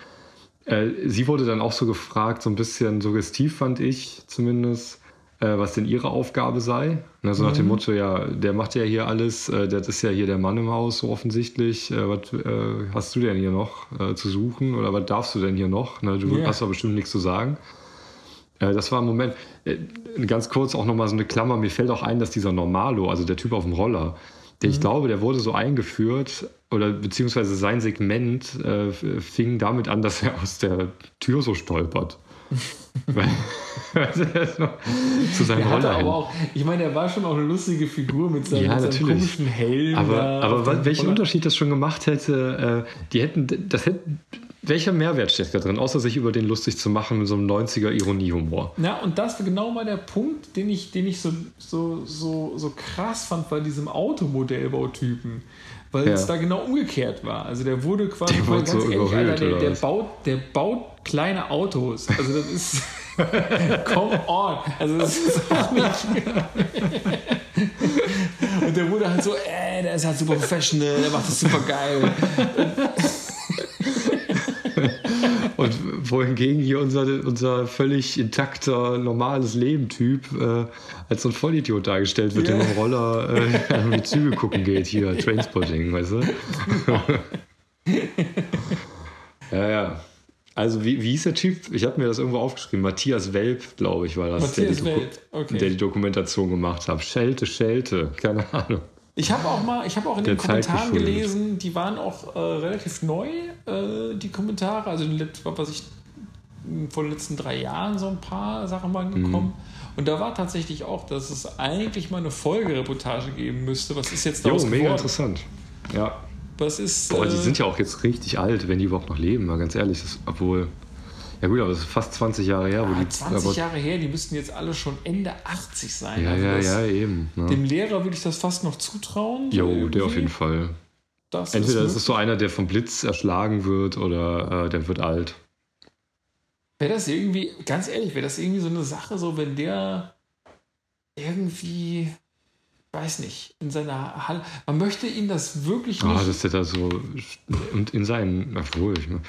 äh, sie wurde dann auch so gefragt, so ein bisschen suggestiv fand ich zumindest, äh, was denn ihre Aufgabe sei. Also mhm. nach dem mhm. Motto, ja, der macht ja hier alles, äh, das ist ja hier der Mann im Haus, so offensichtlich. Äh, was äh, hast du denn hier noch äh, zu suchen oder was darfst du denn hier noch? Ne, du yeah. hast doch bestimmt nichts zu sagen. Das war ein Moment, ganz kurz auch nochmal so eine Klammer, mir fällt auch ein, dass dieser Normalo, also der Typ auf dem Roller, der, mhm. ich glaube, der wurde so eingeführt oder beziehungsweise sein Segment fing damit an, dass er aus der Tür so stolpert. zu seinem Roller hin. Auch, ich meine, er war schon auch eine lustige Figur mit seinem, ja, mit seinem komischen Helm. Aber, aber welchen. Unterschied das schon gemacht hätte, äh, die hätten, das hätten, welcher Mehrwert steckt da drin, außer sich über den lustig zu machen mit so einem 90er Ironiehumor? Ja, und das war genau mal der Punkt, den ich, den ich so, so, so, so krass fand bei diesem Automodellbautypen weil ja. es da genau umgekehrt war. Also der wurde quasi der ganz so ehrlich, Alter, der, der baut, der baut kleine Autos. Also das ist come on. Also das ist auch nicht. Und der wurde halt so, ey, der ist halt super professional, der macht das super geil. Und wohingegen hier unser, unser völlig intakter, normales Leben-Typ äh, als so ein Vollidiot dargestellt wird, yeah. der mit dem Roller äh, die Züge gucken geht, hier, Trainspotting, weißt du? ja, ja. Also, wie, wie hieß der Typ? Ich habe mir das irgendwo aufgeschrieben. Matthias Welp, glaube ich, war das, der die, okay. der die, Dokumentation gemacht hat. Schelte, Schelte, keine Ahnung. Ich habe auch mal, ich habe auch in den Kommentaren gelesen, die waren auch äh, relativ neu, äh, die Kommentare. Also, was ich vor den letzten drei Jahren so ein paar Sachen mal gekommen. Mhm. Und da war tatsächlich auch, dass es eigentlich mal eine Folgereportage geben müsste. Was ist jetzt daraus Jo, mega interessant. Ja. Was ist. Boah, die äh, sind ja auch jetzt richtig alt, wenn die überhaupt noch leben, mal ganz ehrlich. Das, obwohl. Ja gut, aber das ist fast 20 Jahre her. Ja, wo die, 20 aber, Jahre her, die müssten jetzt alle schon Ende 80 sein. Ja, also ja, ja, eben. Ja. Dem Lehrer würde ich das fast noch zutrauen. Jo, irgendwie. der auf jeden Fall. Das Entweder ist es so einer, der vom Blitz erschlagen wird oder äh, der wird alt. Wäre das irgendwie, ganz ehrlich, wäre das irgendwie so eine Sache, so wenn der irgendwie, weiß nicht, in seiner Halle, man möchte ihn das wirklich ah, nicht. Ah, dass der da so und in seinen, obwohl ich meine.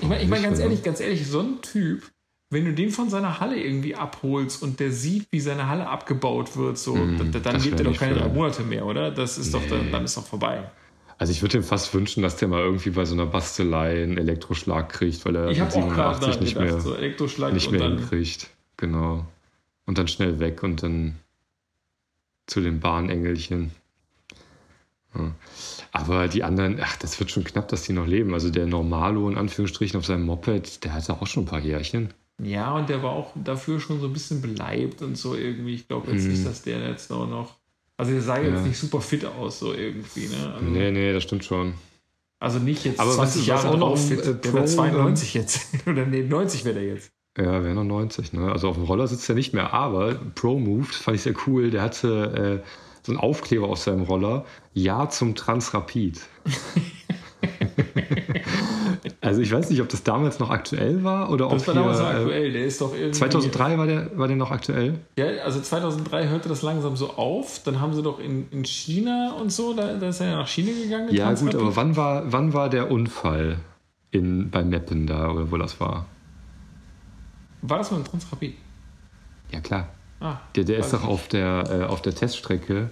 Ich meine, ich mein, ganz ehrlich, ganz ehrlich, so ein Typ, wenn du den von seiner Halle irgendwie abholst und der sieht, wie seine Halle abgebaut wird, so, mm, dann, dann lebt er doch keine drei Monate mehr, oder? Das ist nee. doch, dann, dann ist doch vorbei. Also ich würde ihm fast wünschen, dass der mal irgendwie bei so einer Bastelei einen Elektroschlag kriegt, weil er ich 87 nicht gedacht, mehr, so nicht mehr hinkriegt. Genau. Und dann schnell weg und dann zu den Bahnengelchen. Ja. Aber die anderen, ach, das wird schon knapp, dass die noch leben. Also der Normalo in Anführungsstrichen auf seinem Moped, der hatte auch schon ein paar Jährchen. Ja, und der war auch dafür schon so ein bisschen beleibt und so irgendwie. Ich glaube jetzt Mhm. nicht, dass der jetzt auch noch. Also der sah jetzt Ja. nicht super fit aus, so irgendwie, ne? Also, Nee, nee, das stimmt schon. also nicht jetzt Aber was- 20 was Jahre auch noch fit. äh, der wäre 92 jetzt. Oder nee, 90 wäre der jetzt. Ja, wäre noch 90, ne? Also auf dem Roller sitzt er nicht mehr, aber Pro Moved fand ich sehr cool. Der hatte äh, so einen Aufkleber auf seinem Roller. Ja zum Transrapid. also ich weiß nicht, ob das damals noch aktuell war oder Das ob war damals noch äh, aktuell. Der ist doch irgendwie. 2003 war der, war der noch aktuell? Ja, also 2003 hörte das langsam so auf. Dann haben sie doch in, in China und so, da, da ist er ja nach China gegangen. Ja, gut, aber wann war, wann war der Unfall in, bei Meppen da oder wo das war? War das mal ein Transrapid? Ja, klar. Ah, Der, der ist doch auf der, äh, auf der Teststrecke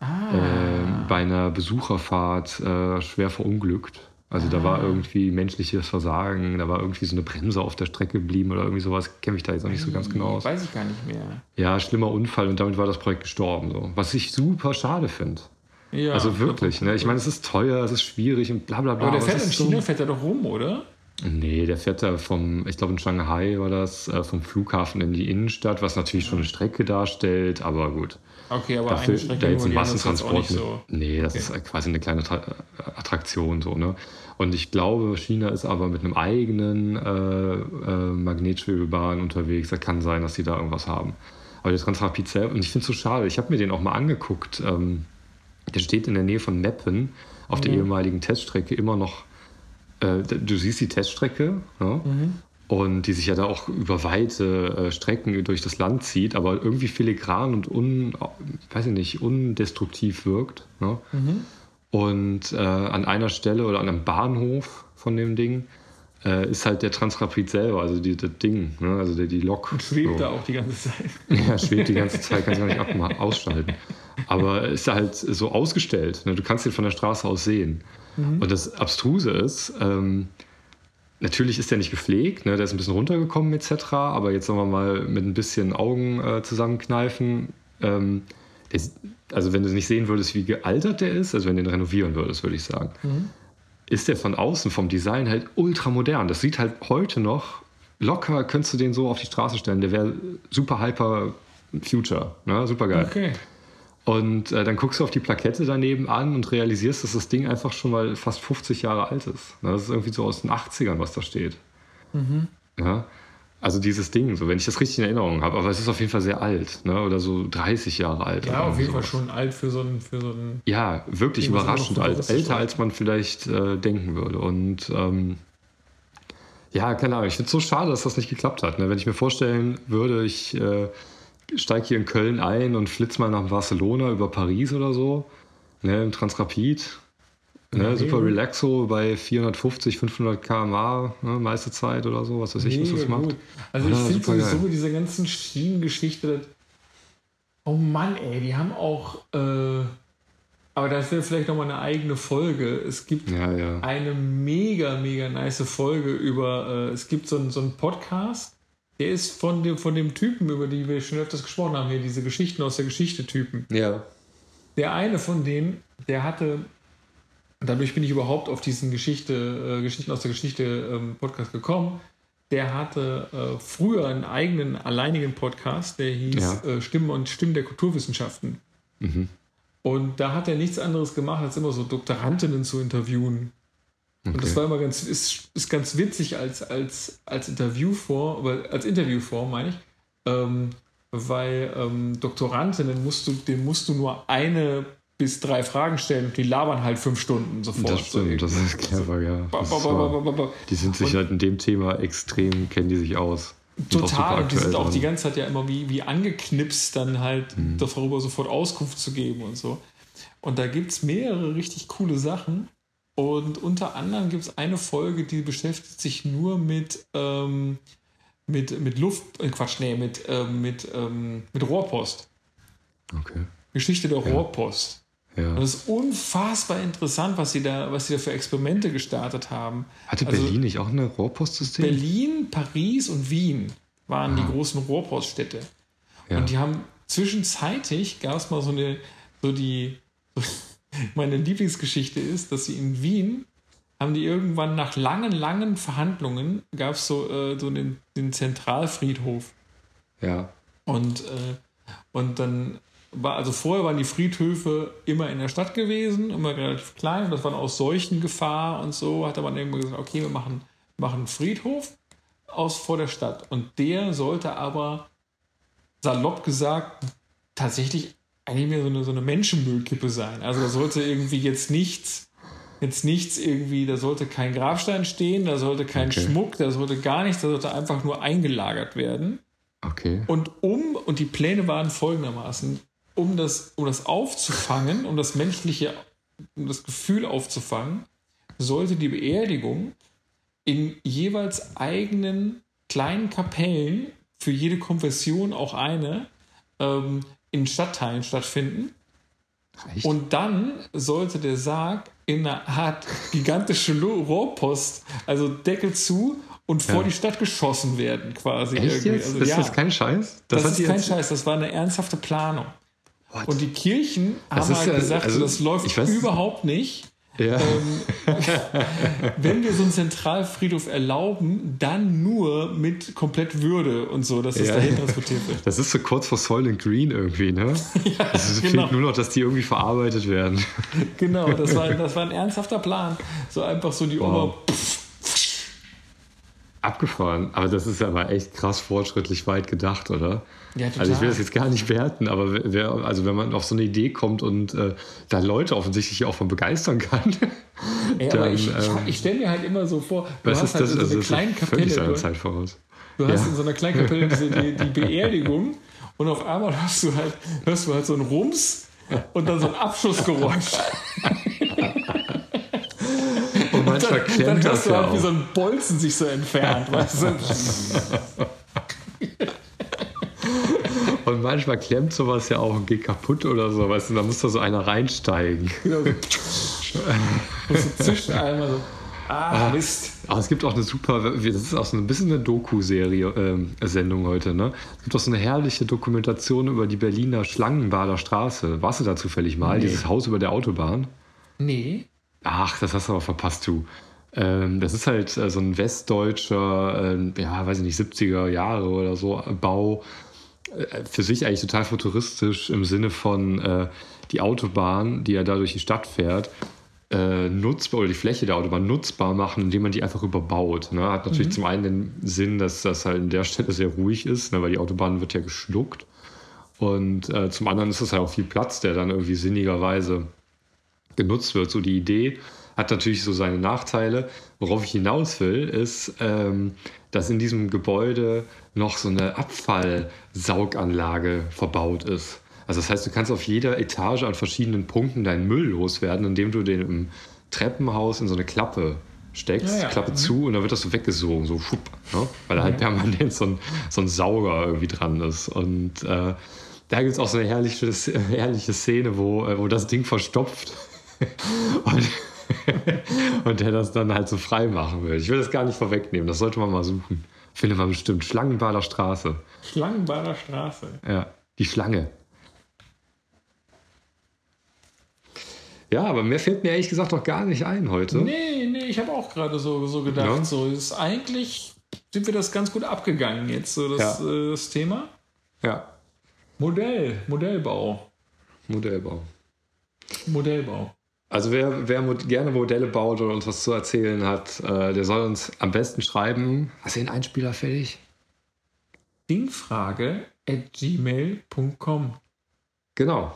ah. äh, bei einer Besucherfahrt äh, schwer verunglückt. Also da war irgendwie menschliches Versagen, da war irgendwie so eine Bremse auf der Strecke geblieben oder irgendwie sowas, kenne ich da jetzt noch nicht so ganz genau aus. Weiß ich gar nicht mehr. Ja, schlimmer Unfall und damit war das Projekt gestorben. So. Was ich super schade finde. Ja, also wirklich, ne? Ich meine, es ist teuer, es ist schwierig und bla bla bla. Aber der fährt in ist so- China, fährt er doch rum, oder? Nee, der fährt da vom, ich glaube in Shanghai war das, äh, vom Flughafen in die Innenstadt, was natürlich schon eine Strecke darstellt, aber gut. Okay, aber Dafür, eine Strecke da jetzt ein jetzt Massentransport. nicht so. nee, das Okay. ist halt quasi eine kleine Tra Attraktion so, ne? Und ich glaube, China ist aber mit einem eigenen äh, äh, Magnetschwebebahn unterwegs. Da kann sein, dass sie da irgendwas haben. Aber der Transrapid selber, und ich finde es so schade, ich habe mir den auch mal angeguckt. Ähm, der steht in der Nähe von Meppen auf der Mhm. ehemaligen Teststrecke immer noch. Äh, du siehst die Teststrecke, ne? Mhm. und die sich ja da auch über weite äh, Strecken durch das Land zieht, aber irgendwie filigran und un, weiß ich nicht, undestruktiv wirkt. Ne? Mhm. Und äh, an einer Stelle oder an einem Bahnhof von dem Ding äh, ist halt der Transrapid selber, also die, das Ding, ne? also die, die Lok. Und schwebt so. da auch die ganze Zeit. Ja, schwebt die ganze Zeit, kannst du gar nicht ausschalten. Aber ist halt so ausgestellt. Ne? Du kannst ihn von der Straße aus sehen. Und das Abstruse ist, ähm, natürlich ist der nicht gepflegt, ne? der ist ein bisschen runtergekommen etc. Aber jetzt sagen wir mal mit ein bisschen Augen äh, zusammenkneifen. Ähm, der also wenn du nicht sehen würdest, wie gealtert der ist, also wenn du den renovieren würdest, würde ich sagen, ist der von außen vom Design halt ultra modern. Das sieht halt heute noch locker, könntest du den so auf die Straße stellen. Der wäre super hyper future, ne? super geil. Okay. Und äh, dann guckst du auf die Plakette daneben an und realisierst, dass das Ding einfach schon mal fast 50 Jahre alt ist. Ne? Das ist irgendwie so aus den 80ern, was da steht. Mhm. Ja? Also dieses Ding, so wenn ich das richtig in Erinnerung habe, aber es ist auf jeden Fall sehr alt, ne? oder so 30 Jahre alt. Ja, auf jeden Fall schon alt für so einen. Für so einen Ja, wirklich überraschend alt. Älter, als man vielleicht äh, denken würde. Und ähm, ja, keine Ahnung, ich finde es so schade, dass das nicht geklappt hat. Ne? Wenn ich mir vorstellen würde, ich äh, steige hier in Köln ein und flitze mal nach Barcelona über Paris oder so, ne, im Transrapid. Ne, Ja, super relaxo bei 450, 500 km/h, ne, meiste Zeit oder so, was weiß ich, was das macht. Also ich Ja, finde super sowieso geil. mit dieser ganzen Schienengeschichte, oh Mann, ey, die haben auch, äh, aber das wäre vielleicht nochmal eine eigene Folge. Es gibt Ja, ja. eine mega, mega nice Folge über, äh, es gibt so so einen Podcast, der ist von dem, von dem Typen, über die wir schon öfters gesprochen haben, hier diese Geschichten aus der Geschichte-Typen. Ja. Der eine von denen, der hatte, dadurch bin ich überhaupt auf diesen Geschichte, äh, Geschichten aus der Geschichte ähm, Podcast gekommen. Der hatte äh, früher einen eigenen alleinigen Podcast, der hieß Ja. äh, Stimmen und Stimmen der Kulturwissenschaften. Mhm. Und da hat er nichts anderes gemacht, als immer so Doktorandinnen zu interviewen. Und das Okay. war immer ganz, ist, ist ganz witzig als, als, als Interviewform, aber als Interviewform meine ich. Ähm, weil ähm, Doktorandinnen musst du, denen musst du nur eine bis drei Fragen stellen und die labern halt fünf Stunden sofort. Das stimmt, das ist clever, ja. Ba- Das ba- Die sind sich Und- halt in dem Thema extrem, kennen die sich aus. Total, und die sind auch die ganze Zeit ja immer wie, wie angeknipst, dann halt Mhm. darüber sofort Auskunft zu geben und so. Und da gibt es mehrere richtig coole Sachen. Und unter anderem gibt es eine Folge, die beschäftigt sich nur mit, ähm, mit, mit Luft, äh, Quatsch, nee, mit, ähm, mit, ähm, mit Rohrpost. Okay. Geschichte der Rohrpost. Ja. Und es ist unfassbar interessant, was sie da, was sie da für Experimente gestartet haben. Hatte also- Berlin nicht auch ein Rohrpostsystem? Berlin, Paris und Wien waren die Ah. großen Rohrpoststädte. Ja. Und die haben zwischenzeitig gab es mal so eine, so die, meine Lieblingsgeschichte ist, dass sie in Wien haben die irgendwann nach langen, langen Verhandlungen gab es so, äh, so den, den Zentralfriedhof. Ja. Und, äh, und dann war, also vorher waren die Friedhöfe immer in der Stadt gewesen, immer relativ klein, und das war aus Seuchengefahr und so, hat man irgendwann gesagt, okay, wir machen, machen einen Friedhof aus vor der Stadt. Und der sollte aber, salopp gesagt, tatsächlich eigentlich mehr so eine, so eine Menschenmüllkippe sein. Also da sollte irgendwie jetzt nichts, jetzt nichts irgendwie, da sollte kein Grabstein stehen, da sollte kein Okay. Schmuck, da sollte gar nichts, da sollte einfach nur eingelagert werden. Okay. Und um, und die Pläne waren folgendermaßen, um das, um das aufzufangen, um das menschliche, um das Gefühl aufzufangen, sollte die Beerdigung in jeweils eigenen kleinen Kapellen, für jede Konfession auch eine, ähm, in Stadtteilen stattfinden. Echt? Und dann sollte der Sarg in einer Art gigantische Rohrpost, also Deckel zu und vor Ja. die Stadt geschossen werden, quasi. Echt irgendwie. Also, ist ja. das kein Scheiß? Das, hat ist kein Scheiß, das war eine ernsthafte Planung. What? Und die Kirchen Das haben ist halt ja- gesagt, also, das läuft überhaupt nicht. Ja. Wenn wir so einen Zentralfriedhof erlauben, dann nur mit komplett Würde und so, dass das Ja. dahin transportiert wird. Das ist so kurz vor Soylent Green irgendwie, ne? Ja, Es genau, fehlt nur noch, dass die irgendwie verarbeitet werden. genau das, war, das war ein ernsthafter Plan. So einfach so die Oma. Wow. Abgefahren. Aber das ist ja mal echt krass fortschrittlich weit gedacht, oder? Ja, total. Also ich will das jetzt gar nicht werten, aber wer, also wenn man auf so eine Idee kommt und äh, da Leute offensichtlich auch von begeistern kann, Ey, aber dann, ich, ich, ähm, ich stelle mir halt immer so vor, du was hast ist halt das? in so Also einer das kleinen Kapelle. seiner Du, Zeit voraus. du hast Ja. in so einer kleinen Kapelle diese, die, die Beerdigung und auf einmal hörst du halt, hörst du halt so einen Rums und dann so ein Abschussgeräusch. Manchmal dann, klemmt dann das ja halt, wie so auch. ein Bolzen sich so entfernt. Weißt du? Und manchmal klemmt sowas ja auch und geht kaputt oder so, weißt du, da muss da so einer reinsteigen. Genau. Und so zischt einmal so. Ah, Mist. Aber es gibt auch eine super, das ist auch so ein bisschen eine Doku-Serie, ähm, Sendung heute, ne? Es gibt auch so eine herrliche Dokumentation über die Berliner Schlangenbader Straße. Warst du da zufällig mal? Nee. Dieses Haus über der Autobahn? Nee. Ach, das hast du aber verpasst, du. Ähm, das ist halt äh, so ein westdeutscher, äh, ja, weiß ich nicht, 70er Jahre oder so äh, Bau. Äh, für sich eigentlich total futuristisch im Sinne von äh, die Autobahn, die ja da durch die Stadt fährt, äh, nutzbar oder die Fläche der Autobahn nutzbar machen, indem man die einfach überbaut. Ne? Hat natürlich zum einen den Sinn, dass das halt an der Stelle sehr ruhig ist, ne? weil die Autobahn wird ja geschluckt. Und äh, zum anderen ist es halt auch viel Platz, der dann irgendwie sinnigerweise genutzt wird. So die Idee hat natürlich so seine Nachteile. Worauf ich hinaus will, ist, ähm, dass in diesem Gebäude noch so eine Abfallsauganlage verbaut ist. Also das heißt, du kannst auf jeder Etage an verschiedenen Punkten deinen Müll loswerden, indem du den im Treppenhaus in so eine Klappe steckst, Ja, ja. Klappe Mhm. zu und dann wird das so weggesogen, so schupp, ne? weil da halt permanent so ein, so ein Sauger irgendwie dran ist. Und äh, da gibt es auch so eine herrliche, herrliche Szene, wo, äh, wo das Ding verstopft und, und der das dann halt so frei machen will. Ich will das gar nicht vorwegnehmen, das sollte man mal suchen. Findet man bestimmt. Schlangenbader Straße. Schlangenbader Straße. Ja, die Schlange. Ja, aber mehr fällt mir ehrlich gesagt noch gar nicht ein heute. Nee, nee, ich habe auch gerade so, so gedacht, Ja. so ist eigentlich sind wir das ganz gut abgegangen jetzt, so das, Ja. äh, das Thema. Ja, Modell, Modellbau. Modellbau. Modellbau. Also wer, wer mod gerne Modelle baut oder uns was zu erzählen hat, äh, der soll uns am besten schreiben. Hast du den Einspieler fertig? Dingfrage at gmail.com. Genau.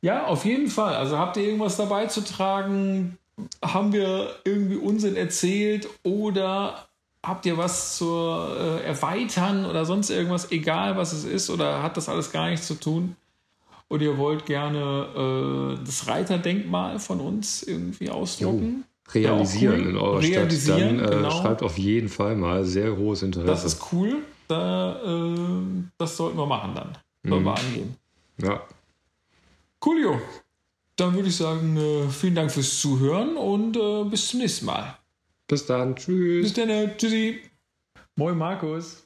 Ja, auf jeden Fall. Also habt ihr irgendwas dabei zu tragen? Haben wir irgendwie Unsinn erzählt oder habt ihr was zur äh, Erweitern oder sonst irgendwas, egal was es ist, oder hat das alles gar nichts zu tun? Und ihr wollt gerne äh, das Reiterdenkmal von uns irgendwie ausdrucken? Realisieren Ja, auch cool. in eurer Realisieren, Stadt. Dann äh, genau. schreibt auf jeden Fall mal sehr hohes Interesse. Das ist cool. Da, äh, das sollten wir machen dann. Sollen Mhm. wir angehen. ja. Coolio. Dann würde ich sagen, äh, vielen Dank fürs Zuhören und äh, bis zum nächsten Mal. Bis dann. Tschüss. Bis dann. Tschüssi. Moin Markus.